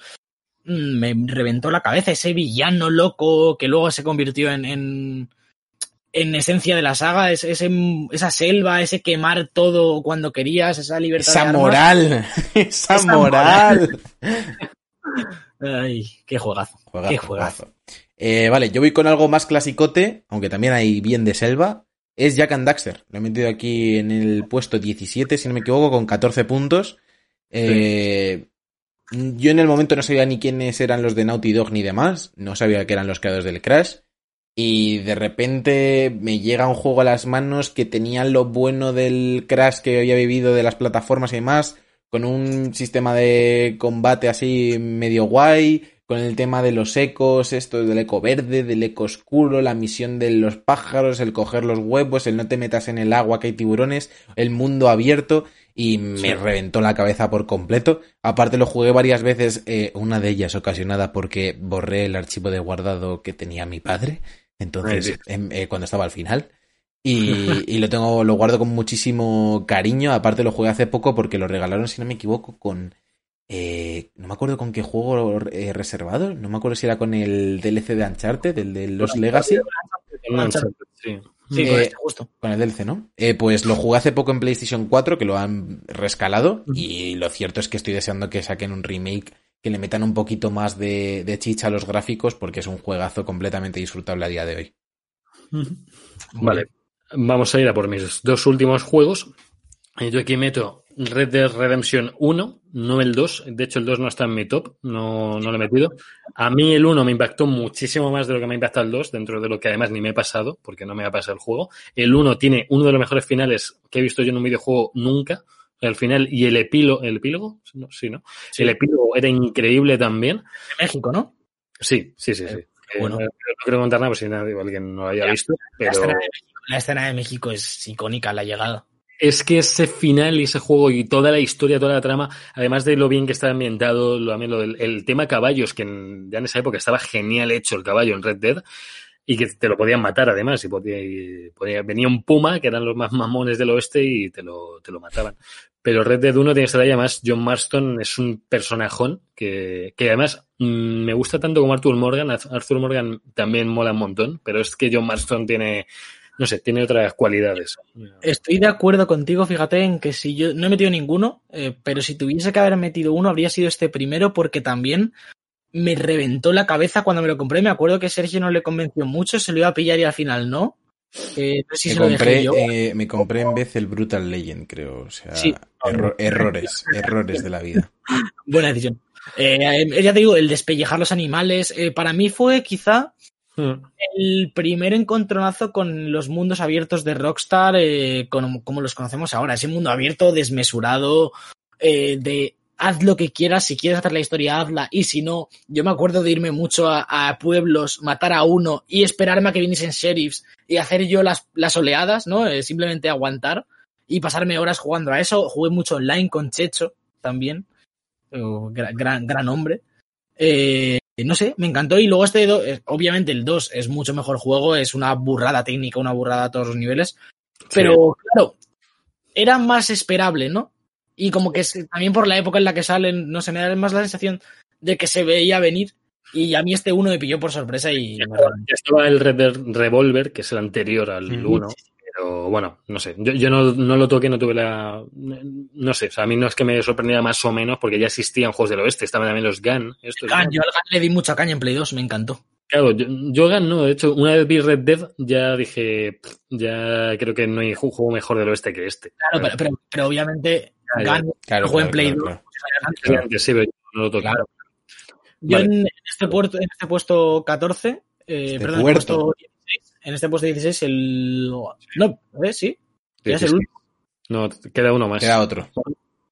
mm, me reventó la cabeza ese villano loco que luego se convirtió en, en, en esencia de la saga, ese, ese- esa selva, ese quemar todo cuando querías, esa libertad de Esa armas. moral. Esa Esa moral. Ay, qué juegazo. Juegazo, Qué juegazo. juegazo. Eh, vale, yo voy con algo más clasicote, aunque también hay bien de selva. Es Jack and Daxter. Lo he metido aquí en el puesto 17, si no me equivoco, con 14 puntos. Eh, Yo en el momento no sabía ni quiénes eran los de Naughty Dog ni demás. No sabía que eran los creadores del Crash. Y de repente me llega un juego a las manos que tenía lo bueno del Crash que había vivido de las plataformas y demás, con un sistema de combate así medio guay, con el tema de los ecos, esto del eco verde, del eco oscuro, la misión de los pájaros, el coger los huevos, el no te metas en el agua que hay tiburones, el mundo abierto y me Sí. reventó la cabeza por completo. Aparte lo jugué varias veces, eh, una de ellas ocasionada porque borré el archivo de guardado que tenía mi padre Entonces, sí. em, eh, cuando estaba al final. Y, y lo tengo, lo guardo con muchísimo cariño. Aparte lo jugué hace poco porque lo regalaron, si no me equivoco, con. eh, no me acuerdo con qué juego eh, reservado. No me acuerdo si era con el DLC de Uncharted, el de los Legacy. Sí. Sí, Eh, con este, justo. Con el DLC, ¿no? Eh, pues lo jugué hace poco en PlayStation 4, que lo han rescalado. Y lo cierto es que estoy deseando que saquen un remake, que le metan un poquito más de, chicha a los gráficos, porque es un juegazo completamente disfrutable a día de hoy. Vale, vamos a ir a por mis dos últimos juegos. Eh, Yo aquí meto Red Dead Redemption 1, no el 2. De hecho, el 2 no está en mi top, no, no lo he metido. A mí el 1 me impactó muchísimo más de lo que me ha impactado el 2, dentro de lo que además ni me he pasado, porque no me ha pasado el juego. El 1 tiene uno de los mejores finales que he visto yo en un videojuego nunca. El final y el epílogo, ¿el epílogo? No, sí, ¿no? El epílogo era increíble también. De México, ¿no? Sí, sí, sí, sí. Eh, bueno. no, no quiero contar nada por si nadie, alguien no lo haya Ya. visto, La, pero... escena de México, la escena de México es icónica, la llegada. Es que ese final y ese juego y toda la historia, toda la trama, además de lo bien que está ambientado, lo, lo del el tema caballos, que en- ya en esa época estaba genial hecho el caballo en Red Dead, y que te lo podían matar además, y podía, venía un puma, que eran los más mamones del oeste, y te lo, te lo mataban. Pero Red Dead 1 tiene esta talla, además John Marston es un personajón que, que además mm, me gusta tanto como Arthur Morgan, Arthur Morgan también mola un montón, pero es que John Marston tiene, no sé, tiene otras cualidades. Estoy de acuerdo contigo, fíjate, en que si yo no he metido ninguno, eh, pero si tuviese que haber metido uno, habría sido este primero, porque también me reventó la cabeza cuando me lo compré. Me acuerdo que Sergio no le convenció mucho, se lo iba a pillar y al final no. Eh, no sé si me, se lo dejé compré, yo. eh, me compré en vez el Brutal Legend, creo. O sea, Sí. erro- errores, errores de la vida. Buena decisión. Eh, ya te digo, el despellejar los animales, eh, para mí fue quizá Mm. el primer encontronazo con los mundos abiertos de Rockstar, eh, con- como los conocemos ahora. Ese mundo abierto, desmesurado, eh, de haz lo que quieras, si quieres hacer la historia, hazla, y si no, yo me acuerdo de irme mucho a, a pueblos, matar a uno y esperarme a que viniesen sheriffs y hacer yo las, las oleadas, ¿no? Eh, simplemente aguantar y pasarme horas jugando a eso. Jugué mucho online con Checho también, eh, gran, gran, gran hombre. Eh, no sé, me encantó. Y luego este, do- eh, obviamente el 2 es mucho mejor juego, es una burrada técnica, una burrada a todos los niveles. Pero claro, era más esperable, ¿no? Y como que también por la época en la que salen, no sé, me da más la sensación de que se veía venir. Y a mí este uno me pilló por sorpresa y Ya estaba, ya estaba el Red Dead Revolver, que es el anterior al Ujú. 1. Pero bueno, no sé. Yo, yo no, no lo toqué, no tuve la. No sé. O sea, a mí no es que me sorprendiera más o menos, porque ya existían juegos del oeste. Estaban también los GAN. estos, ¿no? yo al Gan le di mucha caña en Play 2, me encantó. Claro, yo, yo GAN no. De hecho, una vez vi Red Dead, ya dije. "Pff, Ya creo que no hay ju- juego mejor del oeste que este. Claro, pero, pero, pero obviamente Ya, ya. Gan Claro, jugué en claro, Play claro, 2. claro. Sí, antes sí, pero yo no lo toqué. Claro. Yo Vale. en este, puerto, en este puesto 14, eh, Este perdón, en, puerto. el puesto 16, en este puesto 16, el. No, ¿eh? sí. Sí, Ya es el último. No, queda uno más. Queda otro.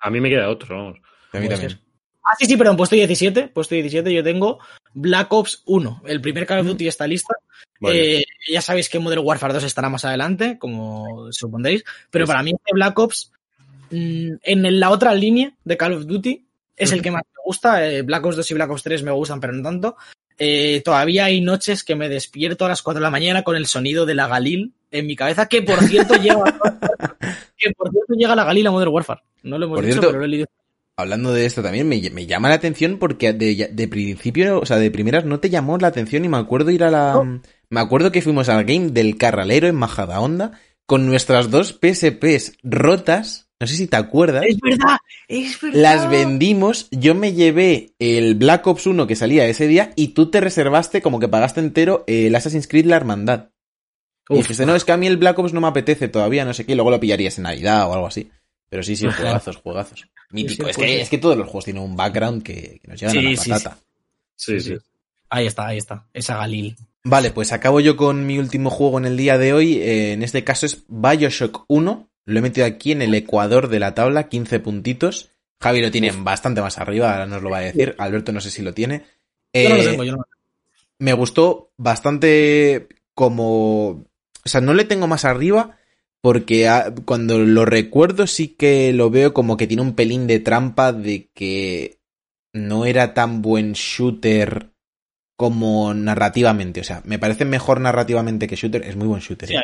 A mí me queda otro, vamos. A mí también. Ah, sí, sí, perdón, puesto 17. Puesto 17 yo tengo Black Ops 1. El primer Call of Duty está lista. Vale. Eh, ya sabéis que Modern Warfare 2 estará más adelante, como supondréis. Pero Sí. para mí este Black Ops, mm, en la otra línea de Call of Duty, es el que más me gusta. Eh, Black Ops 2 y Black Ops 3 me gustan, pero no tanto. Eh, todavía hay noches que me despierto a las 4 de la mañana con el sonido de la Galil en mi cabeza, que por cierto llega, que por cierto llega la Galil a Modern Warfare. No lo hemos Por dicho, cierto, pero lo he leído. Hablando de esto también, me, me llama la atención porque de, de principio, o sea, de primeras no te llamó la atención y me acuerdo ir a la... Me acuerdo que fuimos al game del Carralero en Majadahonda con nuestras dos PSPs rotas, no sé si te acuerdas. Es verdad, es verdad. Las vendimos, yo me llevé el Black Ops 1 que salía ese día y tú te reservaste como que pagaste entero el Assassin's Creed La Hermandad. Y dijiste, no, es que a mí el Black Ops no me apetece todavía, no sé qué, y luego lo pillarías en Navidad o algo así. Pero sí, sí, juegazos, juegazos. Mítico, sí, es, pues que, es que todos los juegos tienen un background que, que nos llevan a Sí, la sí, patata. Sí, sí. Ahí está, ahí está. Esa Galil. Vale, pues acabo yo con mi último juego en el día de hoy. Eh, en este caso es Bioshock 1. Lo he metido aquí en el ecuador de la tabla, 15 puntitos. Javi lo tiene bastante más arriba, ahora nos lo va a decir. Alberto no sé si lo tiene. Yo no lo Eh, tengo, yo no lo tengo. me gustó bastante como... O sea, no le tengo más arriba porque ah, cuando lo recuerdo sí que lo veo como que tiene un pelín de trampa de que no era tan buen shooter como narrativamente. O sea, me parece mejor narrativamente que shooter. Es muy buen shooter. Sí, ¿eh?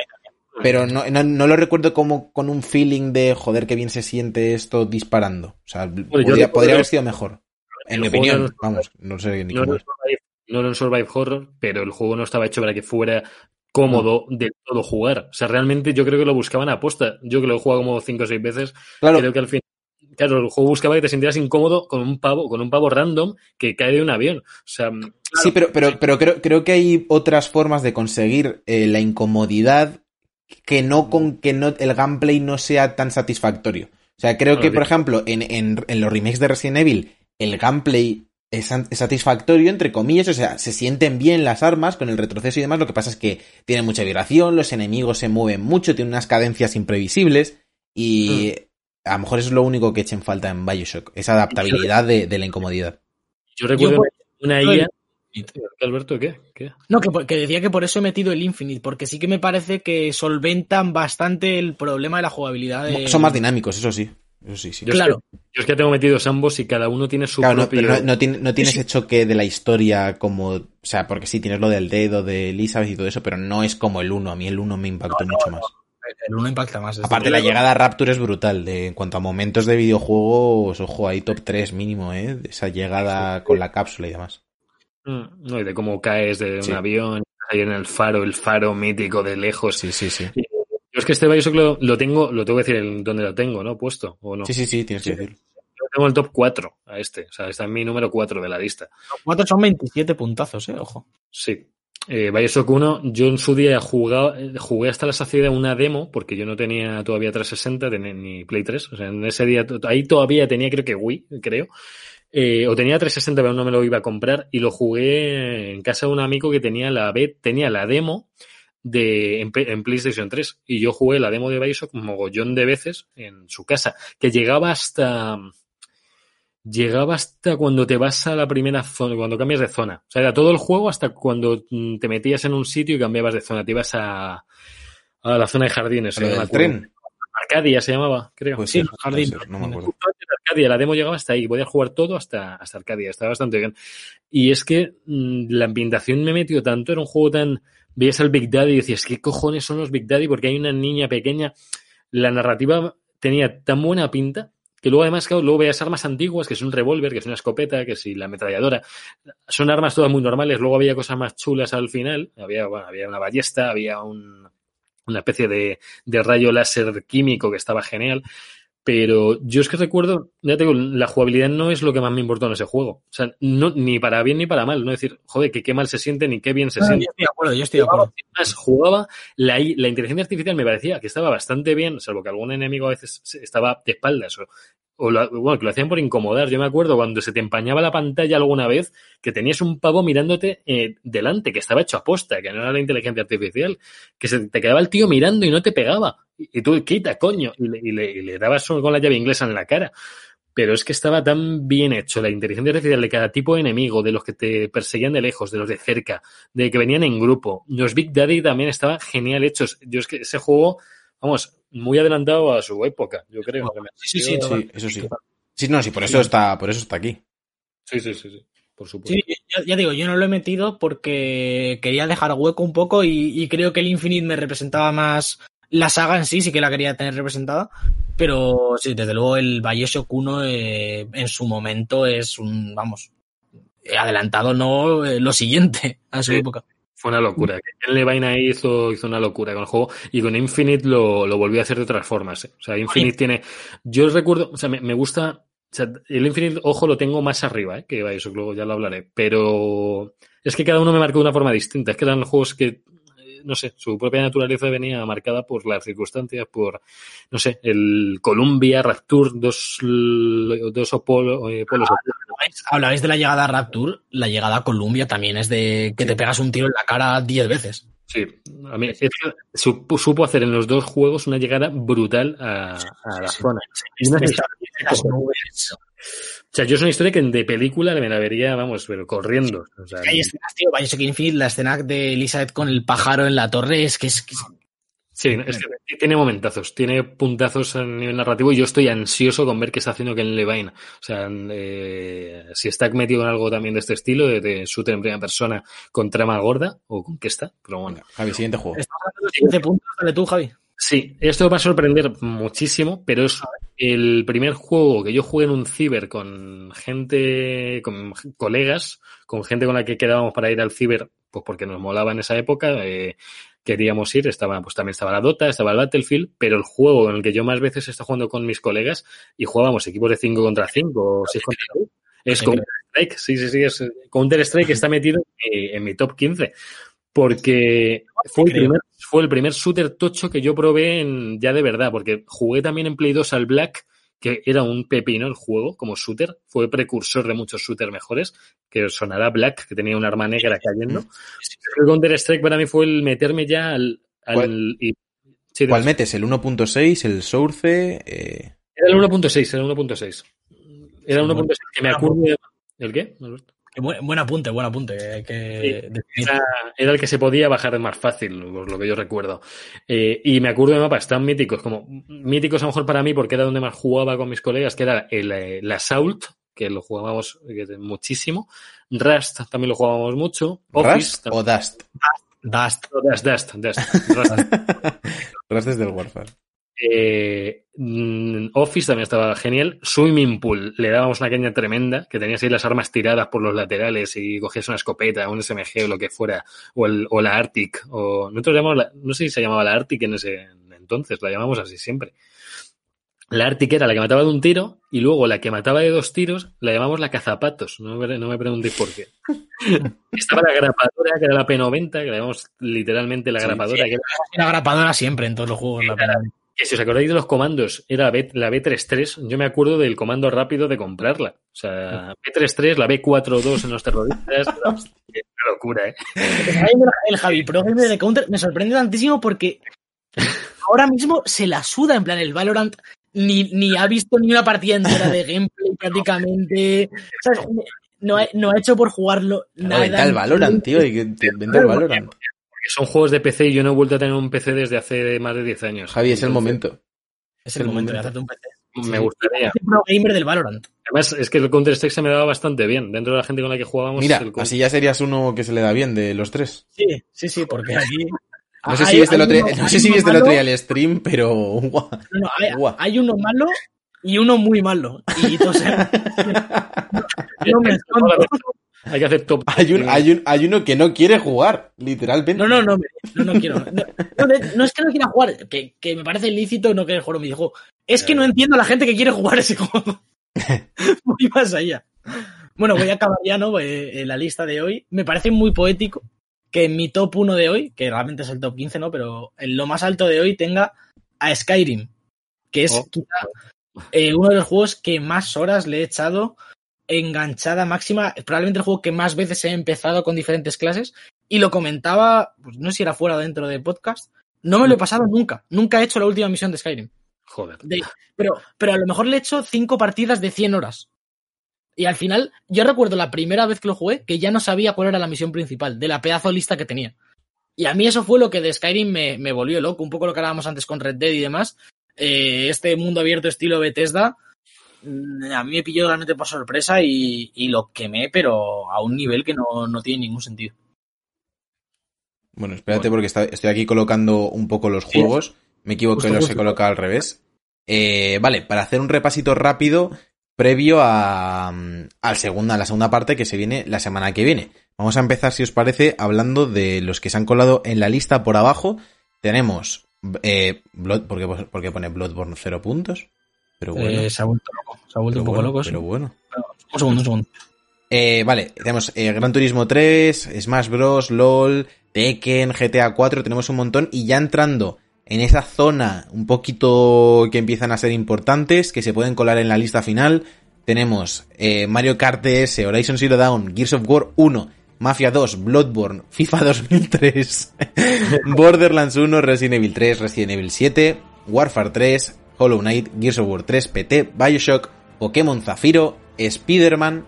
Pero no, no, no lo recuerdo como con un feeling de joder, que bien se siente esto disparando. O sea, yo podría, podría haber sido mejor. En mi opinión, no- vamos, no sé ni No cómo no era un survive horror, pero el juego no estaba hecho para que fuera cómodo de todo jugar. O sea, realmente yo creo que lo buscaban a aposta. Yo que lo he jugado como cinco o seis veces, Claro, creo que al fin. Claro, el juego buscaba que te sintieras incómodo con un pavo, con un pavo random que cae de un avión. O sea, Sí, pero, pero, pero creo, creo que hay otras formas de conseguir eh, la incomodidad que no con que no, el gameplay no sea tan satisfactorio. O sea, creo que, por ejemplo, en, en, en los remakes de Resident Evil, el gameplay es, satisfactorio, entre comillas, o sea, se sienten bien las armas con el retroceso y demás. Lo que pasa es que tiene mucha vibración, los enemigos se mueven mucho, tienen unas cadencias imprevisibles y a lo mejor eso es lo único que echen falta en Bioshock, esa adaptabilidad de, de la incomodidad. yo recuerdo una IA. Alberto, ¿qué? ¿Qué? No, que, decía que por eso he metido el Infinite, porque sí que me parece que solventan bastante el problema de la jugabilidad. De... Son más dinámicos, eso sí. Eso sí, sí. Yo Claro. Es que, yo es que tengo metidos ambos y cada uno tiene su Claro, no, propio. pero no, no tiene- no tienes Sí. el choque de la historia como. O sea, porque sí, tienes lo del dedo de Elizabeth y todo eso, pero no es como el 1. A mí el 1 me impactó mucho más. El uno impacta más. Aparte, la llegada a Rapture es brutal. De, en cuanto a momentos de videojuegos, ojo, ahí top 3 mínimo, ¿eh? Esa llegada con la cápsula y demás. Mm, No, y de cómo caes de Sí. un avión, ahí en el faro, el faro mítico de lejos. Sí, sí, sí. Yo es que este Bioshock lo, lo tengo, lo tengo que decir el, dónde lo tengo, ¿no? Puesto, ¿o no? Sí, sí, sí, tienes que decirlo. Yo tengo el top 4 a este. O sea, está en mi número 4 de la lista. Los cuatro son 27 puntazos, eh, ojo. Sí. Eh, Bioshock 1, yo en su día jugaba, jugué hasta la saciedad una demo, porque yo no tenía todavía 360 tenía ni Play 3. O sea, en ese día, ahí todavía tenía creo que Wii, creo. Eh, o tenía 360, pero no me lo iba a comprar. Y lo jugué en casa de un amigo que tenía la, tenía la demo de, en, en PlayStation 3. Y yo jugué la demo de Bioshock un mogollón de veces en su casa, que llegaba hasta, llegaba hasta cuando te vas a la primera zona, cuando cambias de zona. O sea, era todo el juego hasta cuando mm, te metías en un sitio y cambiabas de zona. Te ibas a, a la zona de jardines. Acuerdo. tren. Arcadia se llamaba, creo. Puede Sí, ser, jardín. puede ser, no me acuerdo. La demo llegaba hasta ahí, podías jugar todo hasta, hasta Arcadia, estaba bastante bien. Y es que mm, la ambientación me metió tanto, era un juego tan... Veías al Big Daddy y decías, ¿qué cojones son los Big Daddy? Porque hay una niña pequeña. La narrativa tenía tan buena pinta que luego además, claro, luego veías armas antiguas, que es un revólver, que es una escopeta, que si la ametralladora. Son armas todas muy normales, luego había cosas más chulas al final, había, había una ballesta, había un, una especie de, de rayo láser químico que estaba genial. Pero yo es que recuerdo, ya te digo, la jugabilidad no es lo que más me importó en ese juego. O sea, no, ni para bien ni para mal. No decir, joder, que qué mal se siente ni qué bien se yo siente. estoy de acuerdo, yo estoy de acuerdo. Más jugaba, la, la inteligencia artificial me parecía que estaba bastante bien, salvo que algún enemigo a veces estaba de espaldas o, o bueno, que lo hacían por incomodar. Yo me acuerdo cuando se te empañaba la pantalla alguna vez que tenías un pavo mirándote eh, delante, que estaba hecho a posta, que no era la inteligencia artificial, que se te quedaba el tío mirando y no te pegaba. Y, y tú, quita, coño, y le, y le- y le dabas con la llave inglesa en la cara. Pero es que estaba tan bien hecho la inteligencia artificial de cada tipo de enemigo, de los que te perseguían de lejos, de los de cerca, de que venían en grupo. Los Big Daddy también estaban genial hechos. Yo es que ese juego, vamos, muy adelantado a su época, yo creo. Sí, sí, eso sí. Sí, no, sí, por eso está, por eso está aquí. sí, sí, sí, sí, por supuesto. Sí, ya, ya digo, yo no lo he metido porque quería dejar hueco un poco y, y creo que el Infinite me representaba más la saga en sí, sí que la quería tener representada. Pero sí, desde luego el Bioshock 1 eh, en su momento es un, vamos, adelantado no eh, lo siguiente a su Sí. época. Fue una locura. Ken Levine ahí hizo, hizo una locura con el juego y con Infinite lo, lo volvió a hacer de otras formas. ¿eh? O sea, Infinite tiene. Yo recuerdo, o sea, me, me gusta. O sea, el Infinite, ojo, lo tengo más arriba, ¿eh? que eso luego ya lo hablaré. Pero es que cada uno me marcó de una forma distinta. Es que eran juegos que, eh, no sé, su propia naturaleza venía marcada por las circunstancias, por, no sé, el Columbia, Rapture, dos, dos opolo- eh, polos ¿Hablabais- Hablabais de la llegada a Rapture, la llegada a Columbia también es de que te pegas un tiro en la cara 10 veces. Sí, a mí es supo, supo hacer en los dos juegos una llegada brutal a, a la zona. Y una- Las nubes. O sea, yo es una historia que de película me la vería, vamos, pero corriendo. O sea, Hay escenas, tío, Bioshock Infinite, la escena de Elizabeth con el pájaro en la torre es que es, que es- Sí, es que tiene momentazos, tiene puntazos a nivel narrativo y yo estoy ansioso con ver qué está haciendo Ken Levine. O sea, eh, si está metido en algo también de este estilo, de, de shooter en primera persona con trama gorda o con qué está, pero bueno. Javi, siguiente juego. Estamos hablando de 7 puntos, dale tú, Javi. Sí, esto va a sorprender muchísimo, pero es el primer juego que yo jugué en un ciber con gente, con colegas, con gente con la que quedábamos para ir al ciber, pues porque nos molaba en esa época, eh, queríamos ir, estaba, pues también estaba la Dota, estaba el Battlefield, pero el juego en el que yo más veces he estado jugando con mis colegas y jugábamos equipos de 5 contra 5 o 6 contra 6, es Counter Strike, sí, sí, sí, es Counter Strike está metido en mi, en mi top 15 porque fue el, primer, fue el primer shooter tocho que yo probé en, ya de verdad, porque jugué también en Play 2 al Black, que era un pepino el juego como shooter, fue precursor de muchos shooters mejores, que sonará Black, que tenía un arma negra cayendo. El Counter Strike para mí fue el meterme ya al... al ¿Cuál- y- sí, ¿Cuál metes? ¿El 1.6? ¿El Source? Eh, Era el 1.6, era el 1.6. Era el 1.6, que me acuerdo. ¿El qué? Alberto? Buen, buen apunte, buen apunte. que. Era, era el que se podía bajar más fácil, por lo que yo recuerdo. Eh, y me acuerdo de mapas tan míticos, como míticos a lo mejor para mí, porque era donde más jugaba con mis colegas, que era el, el Assault, que lo jugábamos muchísimo. Rust también lo jugábamos mucho. Office, ¿Rust o Dust? Dust. Dust, Dust, Dust. Rust. Rust es del Warfare. Eh, mm, Office también estaba genial. Swimming Pool, le dábamos una caña tremenda, que tenías ahí las armas tiradas por los laterales y cogías una escopeta, un SMG o lo que fuera, o, el, o la Arctic, o nosotros llamamos la- no sé si se llamaba la Arctic en ese entonces, la llamamos así siempre. La Arctic era la que mataba de un tiro y luego la que mataba de dos tiros la llamamos la cazapatos. No me, no me preguntéis por qué. Estaba la grapadora, que era la P90, que la llamamos literalmente la Sí, grapadora, que era Una grapadora siempre en todos los juegos. La pena. Que si os acordáis de los comandos, era la, B, la B33. Yo me acuerdo del comando rápido de comprarla. O sea, B33, la B42 en los terroristas. Una locura, ¿eh? El Javi Pro de Counter me sorprende tantísimo porque ahora mismo se la suda. En plan, el Valorant ni, ni ha visto ni una partida entera de gameplay prácticamente. ¿sabes? No, ha, no ha hecho por jugarlo nada. Venta el Valorant, tío. y que te inventa el Valorant. Porque son juegos de PC y yo no he vuelto a tener un PC desde hace más de 10 años. Javi, es el momento. Es el momento de hacerte un PC. Me gustaría. Es el Pro Gamer del Valorant. Además, es que el Counter-Strike se me daba bastante bien. Dentro de la gente con la que jugábamos. Mira, el Counter- así ya serías uno que se le da bien de los tres. Sí, sí, sí, porque aquí. No sé si viste el otro, uno- no sé si viste el otro malo- día el stream, pero. No, no, hay, hay uno malo y uno muy malo. Y entonces. no me escondo. Hay que hacer top. hay, un, hay, un, hay uno que no quiere jugar, literalmente. No, no, no, no, no quiero. No, no, no, no es que no quiera jugar, que, que me parece ilícito no querer jugar un videojuego. Es que no entiendo a la gente que quiere jugar ese juego. Voy más allá. Bueno, voy a acabar ya, ¿no? Eh, en la lista de hoy. Me parece muy poético que en mi top 1 de hoy, que realmente es el top 15, ¿no? Pero en lo más alto de hoy tenga a Skyrim, que es Oh. quizá eh, uno de los juegos que más horas le he echado enganchada máxima, probablemente el juego que más veces he empezado con diferentes clases y lo comentaba, pues no sé si era fuera o dentro de podcast, no me lo he pasado nunca, nunca he hecho la última misión de Skyrim, Joder. De- pero, pero a lo mejor le he hecho cinco partidas de 100 horas. Y al final, yo recuerdo la primera vez que lo jugué que ya no sabía cuál era la misión principal, de la pedazo lista que tenía. Y a mí eso fue lo que de Skyrim me, me volvió loco, un poco lo que hablábamos antes con Red Dead y demás. Eh, este mundo abierto estilo Bethesda, mm, a mí me pilló realmente por sorpresa y, y lo quemé, pero a un nivel que no, no tiene ningún sentido. Bueno, espérate porque está- estoy aquí colocando un poco los juegos. Me equivoqué, Justo, los he colocado al revés. Eh, vale, para hacer un repasito rápido previo a, mm, al segunda, a la segunda parte que se viene la semana que viene. Vamos a empezar, si os parece, hablando de los que se han colado en la lista por abajo. Tenemos eh, Blood, porque, porque pone Bloodborne 0 puntos. Pero bueno. Eh, se ha vuelto loco, se ha vuelto pero un poco bueno, loco. sí. pero bueno. Un segundo, un segundo. Eh, vale, tenemos eh, Gran Turismo 3, Smash Bros, LOL, Tekken, GTA 4, tenemos un montón y ya entrando en esa zona un poquito que empiezan a ser importantes, que se pueden colar en la lista final, tenemos eh, Mario Kart DS, Horizon Zero Dawn, Gears of War 1, Mafia 2, Bloodborne, FIFA 2003, Borderlands 1, Resident Evil 3, Resident Evil 7, Warfare 3, Hollow Knight, Gears of War 3, PT, Bioshock, Pokémon Zafiro, Spider-Man,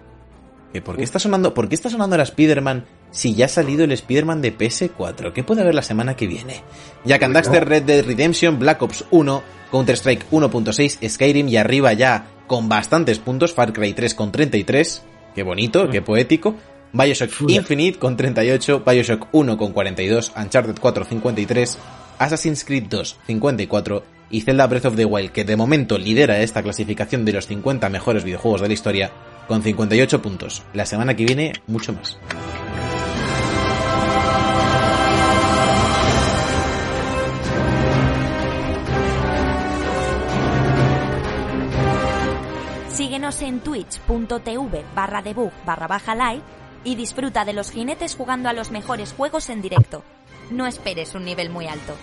¿Que ¿Por qué está sonando, por qué está sonando la Spider-Man si ya ha salido el Spider-Man de PS4? ¿Qué puede haber la semana que viene? Jack and Daxter, Red Dead Redemption, Black Ops 1, Counter-Strike 1.6, Skyrim y arriba ya con bastantes puntos, Far Cry 3 con 33, qué bonito, qué poético, Bioshock Infinite con 38, Bioshock 1 con 42, Uncharted 4 53, Assassin's Creed 2 54 y Zelda Breath of the Wild, que de momento lidera esta clasificación de los 50 mejores videojuegos de la historia, con 58 puntos. La semana que viene, mucho más. Síguenos en twitch.tv barra debug barra baja live y disfruta de los jinetes jugando a los mejores juegos en directo. No esperes un nivel muy alto.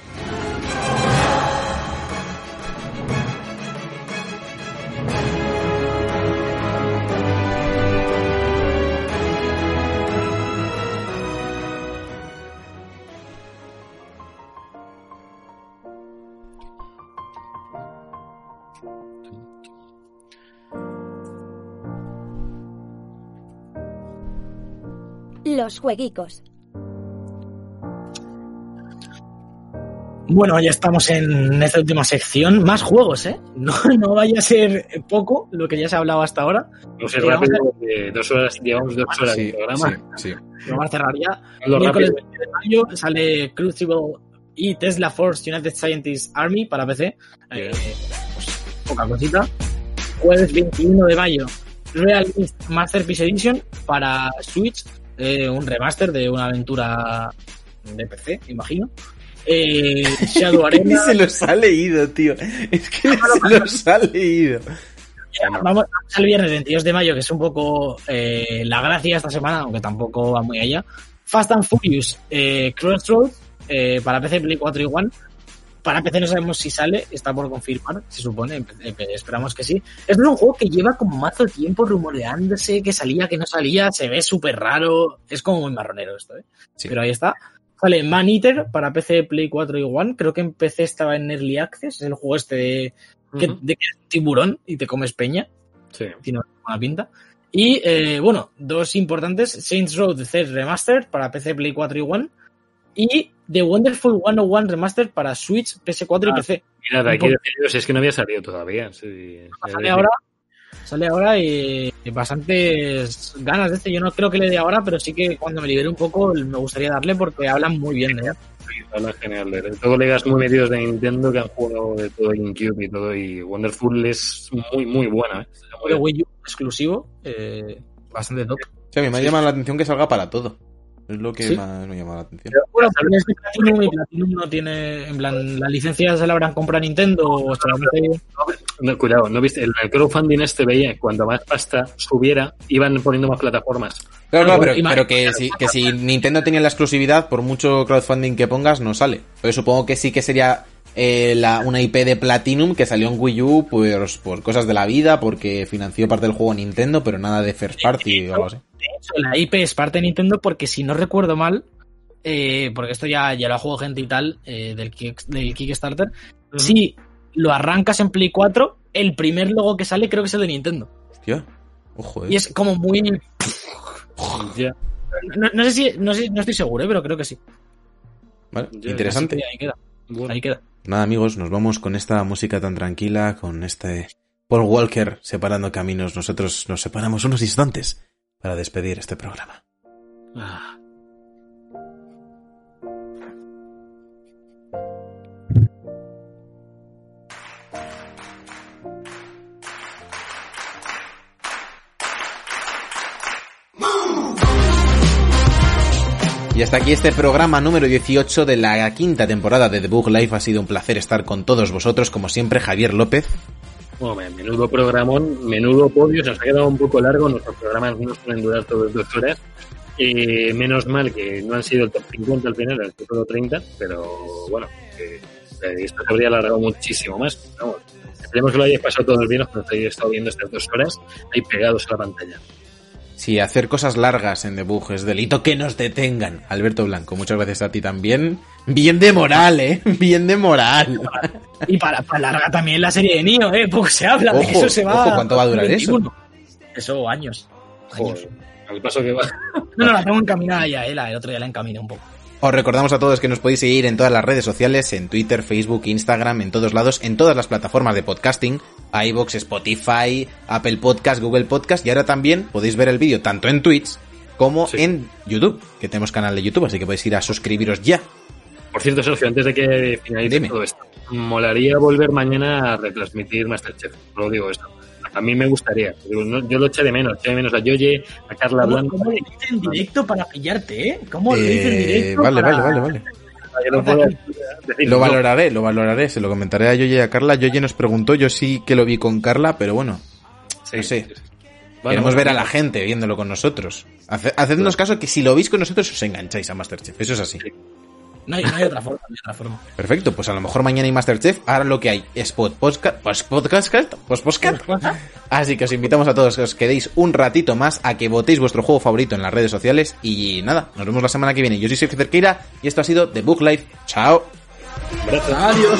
Los jueguicos. Bueno, ya estamos en esta última sección. Más juegos, ¿eh? No, no vaya a ser poco lo que ya se ha hablado hasta ahora. No sé, rápido, porque dos horas, llevamos dos horas Sí, de programa. sí, sí. Vamos a cerrar ya. Lo Miércoles rápido. 20 de mayo sale Crucible y Tesla Force United Scientist Army para PC. Eh, pues, poca cosita. Jueves 21 de mayo, Real Mist Masterpiece Edition para Switch. Eh, un remaster de una aventura de PC, imagino. Eh, Shadow Arena. se los ha leído, tío. Es que se los ha leído. Vamos, vamos al viernes 22 de mayo, que es un poco eh, la gracia esta semana, aunque tampoco va muy allá. Fast and Furious eh, Crossroads eh, para PC, Play 4 y One. Para PC no sabemos si sale, está por confirmar, se supone, esperamos que sí. Es un juego que lleva como mazo tiempo rumoreándose, que salía, que no salía, se ve súper raro, es como muy marronero esto, ¿eh? Sí. Pero ahí está. Sale Man Eater para PC, Play 4 y One. Creo que en PC estaba en Early Access, es el juego este de que, de que eres un tiburón y te comes peña Sí. tiene una pinta. Y eh, bueno, dos importantes: Saints Row The Third Remastered para PC, Play 4 y One. Y The Wonderful 101 Remastered para Switch, PS4 y Ah, PC. Mira, de aquí deciros, es que no había salido todavía. Sí. Sale ahora, sale ahora y bastantes ganas de este. Yo no creo que le dé ahora, pero sí que cuando me libere un poco me gustaría darle porque hablan muy bien de él. Habla genial. De todo legas muy metidos de Nintendo que han jugado de todo GameCube y todo. Y Wonderful es muy, muy buena. ¿eh? Muy. Wii U exclusivo, eh, bastante top. Sí, a mí me ha llamado la atención que salga para todo. Es lo que Sí. más me ha llamado la atención. Bueno, pero es que Platinum y Platinum no tiene, en plan, la licencia se la habrán comprado Nintendo o solamente No, cuidado, ¿no viste? El, el crowdfunding este veía que cuando más pasta subiera, iban poniendo más plataformas. Claro, pero, Ima- pero que, si, que si Nintendo tenía la exclusividad, por mucho crowdfunding que pongas, no sale. Pero supongo que sí que sería eh, la, una IP de Platinum que salió en Wii U pues, por cosas de la vida, porque financió parte del juego Nintendo, pero nada de first party o algo así. De hecho, la IP es parte de Nintendo porque si no recuerdo mal, eh, porque esto ya, ya lo ha jugado gente y tal eh, del, Kick- del Kickstarter, si lo arrancas en Play 4, el primer logo que sale creo que es el de Nintendo. Hostia, ojo, eh. Y es como muy... No, no sé si... No, sé- no estoy seguro, eh, pero creo que sí. Vale, interesante. Que ahí queda. Bueno. Ahí queda. Nada, amigos, nos vamos con esta música tan tranquila, con este Paul Walker separando caminos. Nosotros nos separamos unos instantes para despedir este programa. Ah. Y hasta aquí este programa número 18 de la quinta temporada de The Book Life. Ha sido un placer estar con todos vosotros, como siempre, Javier López. Menudo programón, menudo podio, se nos ha quedado un poco largo, nuestros programas no suelen durar todas dos horas. Eh, menos mal que no han sido el top 50 al final, el top 30, pero bueno, eh, esto se habría alargado muchísimo más. Vamos, esperemos que lo hayáis pasado todos bien, los que nos hayáis estado viendo estas dos horas ahí pegados a la pantalla. Si hacer cosas largas en Book es delito, que nos detengan. Alberto Blanco, muchas gracias a ti también. Bien de moral, ¿eh? Bien de moral. Y para, para larga también la serie de Nio, ¿eh? Poco se habla de que eso se va... ojo, ¿cuánto va a durar eso? 21. Eso, años. Años. Joder. Al paso que va. No, no, la tengo encaminada ya, eh, la- el otro día la encaminé un poco. Os recordamos a todos que nos podéis seguir en todas las redes sociales, en Twitter, Facebook, Instagram, en todos lados, en todas las plataformas de podcasting, iVoox, Spotify, Apple Podcast, Google Podcast, y ahora también podéis ver el vídeo tanto en Twitch como Sí. en YouTube, que tenemos canal de YouTube, así que podéis ir a suscribiros ya. Por cierto, Sergio, antes de que finalice Dime. todo esto, molaría volver mañana a retransmitir Masterchef. Lo digo esto. A mí me gustaría. Digo, no- yo lo eché de menos. Eché de menos a Yoye, a Carla ¿Cómo, Blanco. cómo lo hice en directo para pillarte, eh? ¿Cómo lo hice en Eh, directo? vale, para- vale, vale, vale. no decir Lo no. valoraré, lo valoraré, se lo comentaré a Yoye y a Carla. Yoye nos preguntó, yo sí que lo vi con Carla, pero bueno, Sí, no sé. sí, sí. Bueno, queremos bueno, ver a la gente viéndolo con nosotros. Hace- hacednos caso que si lo veis con nosotros os engancháis a Masterchef, eso es así. No hay, no hay otra forma, no hay otra forma. Perfecto, pues a lo mejor mañana hay Masterchef, ahora lo que hay es pod- podcast, pues podcast, pues podcast. Así que os invitamos a todos que os quedéis un ratito más a que votéis vuestro juego favorito en las redes sociales y nada, nos vemos la semana que viene. Yo soy Sergio Cerqueira y esto ha sido The Book Life. Chao. Adiós.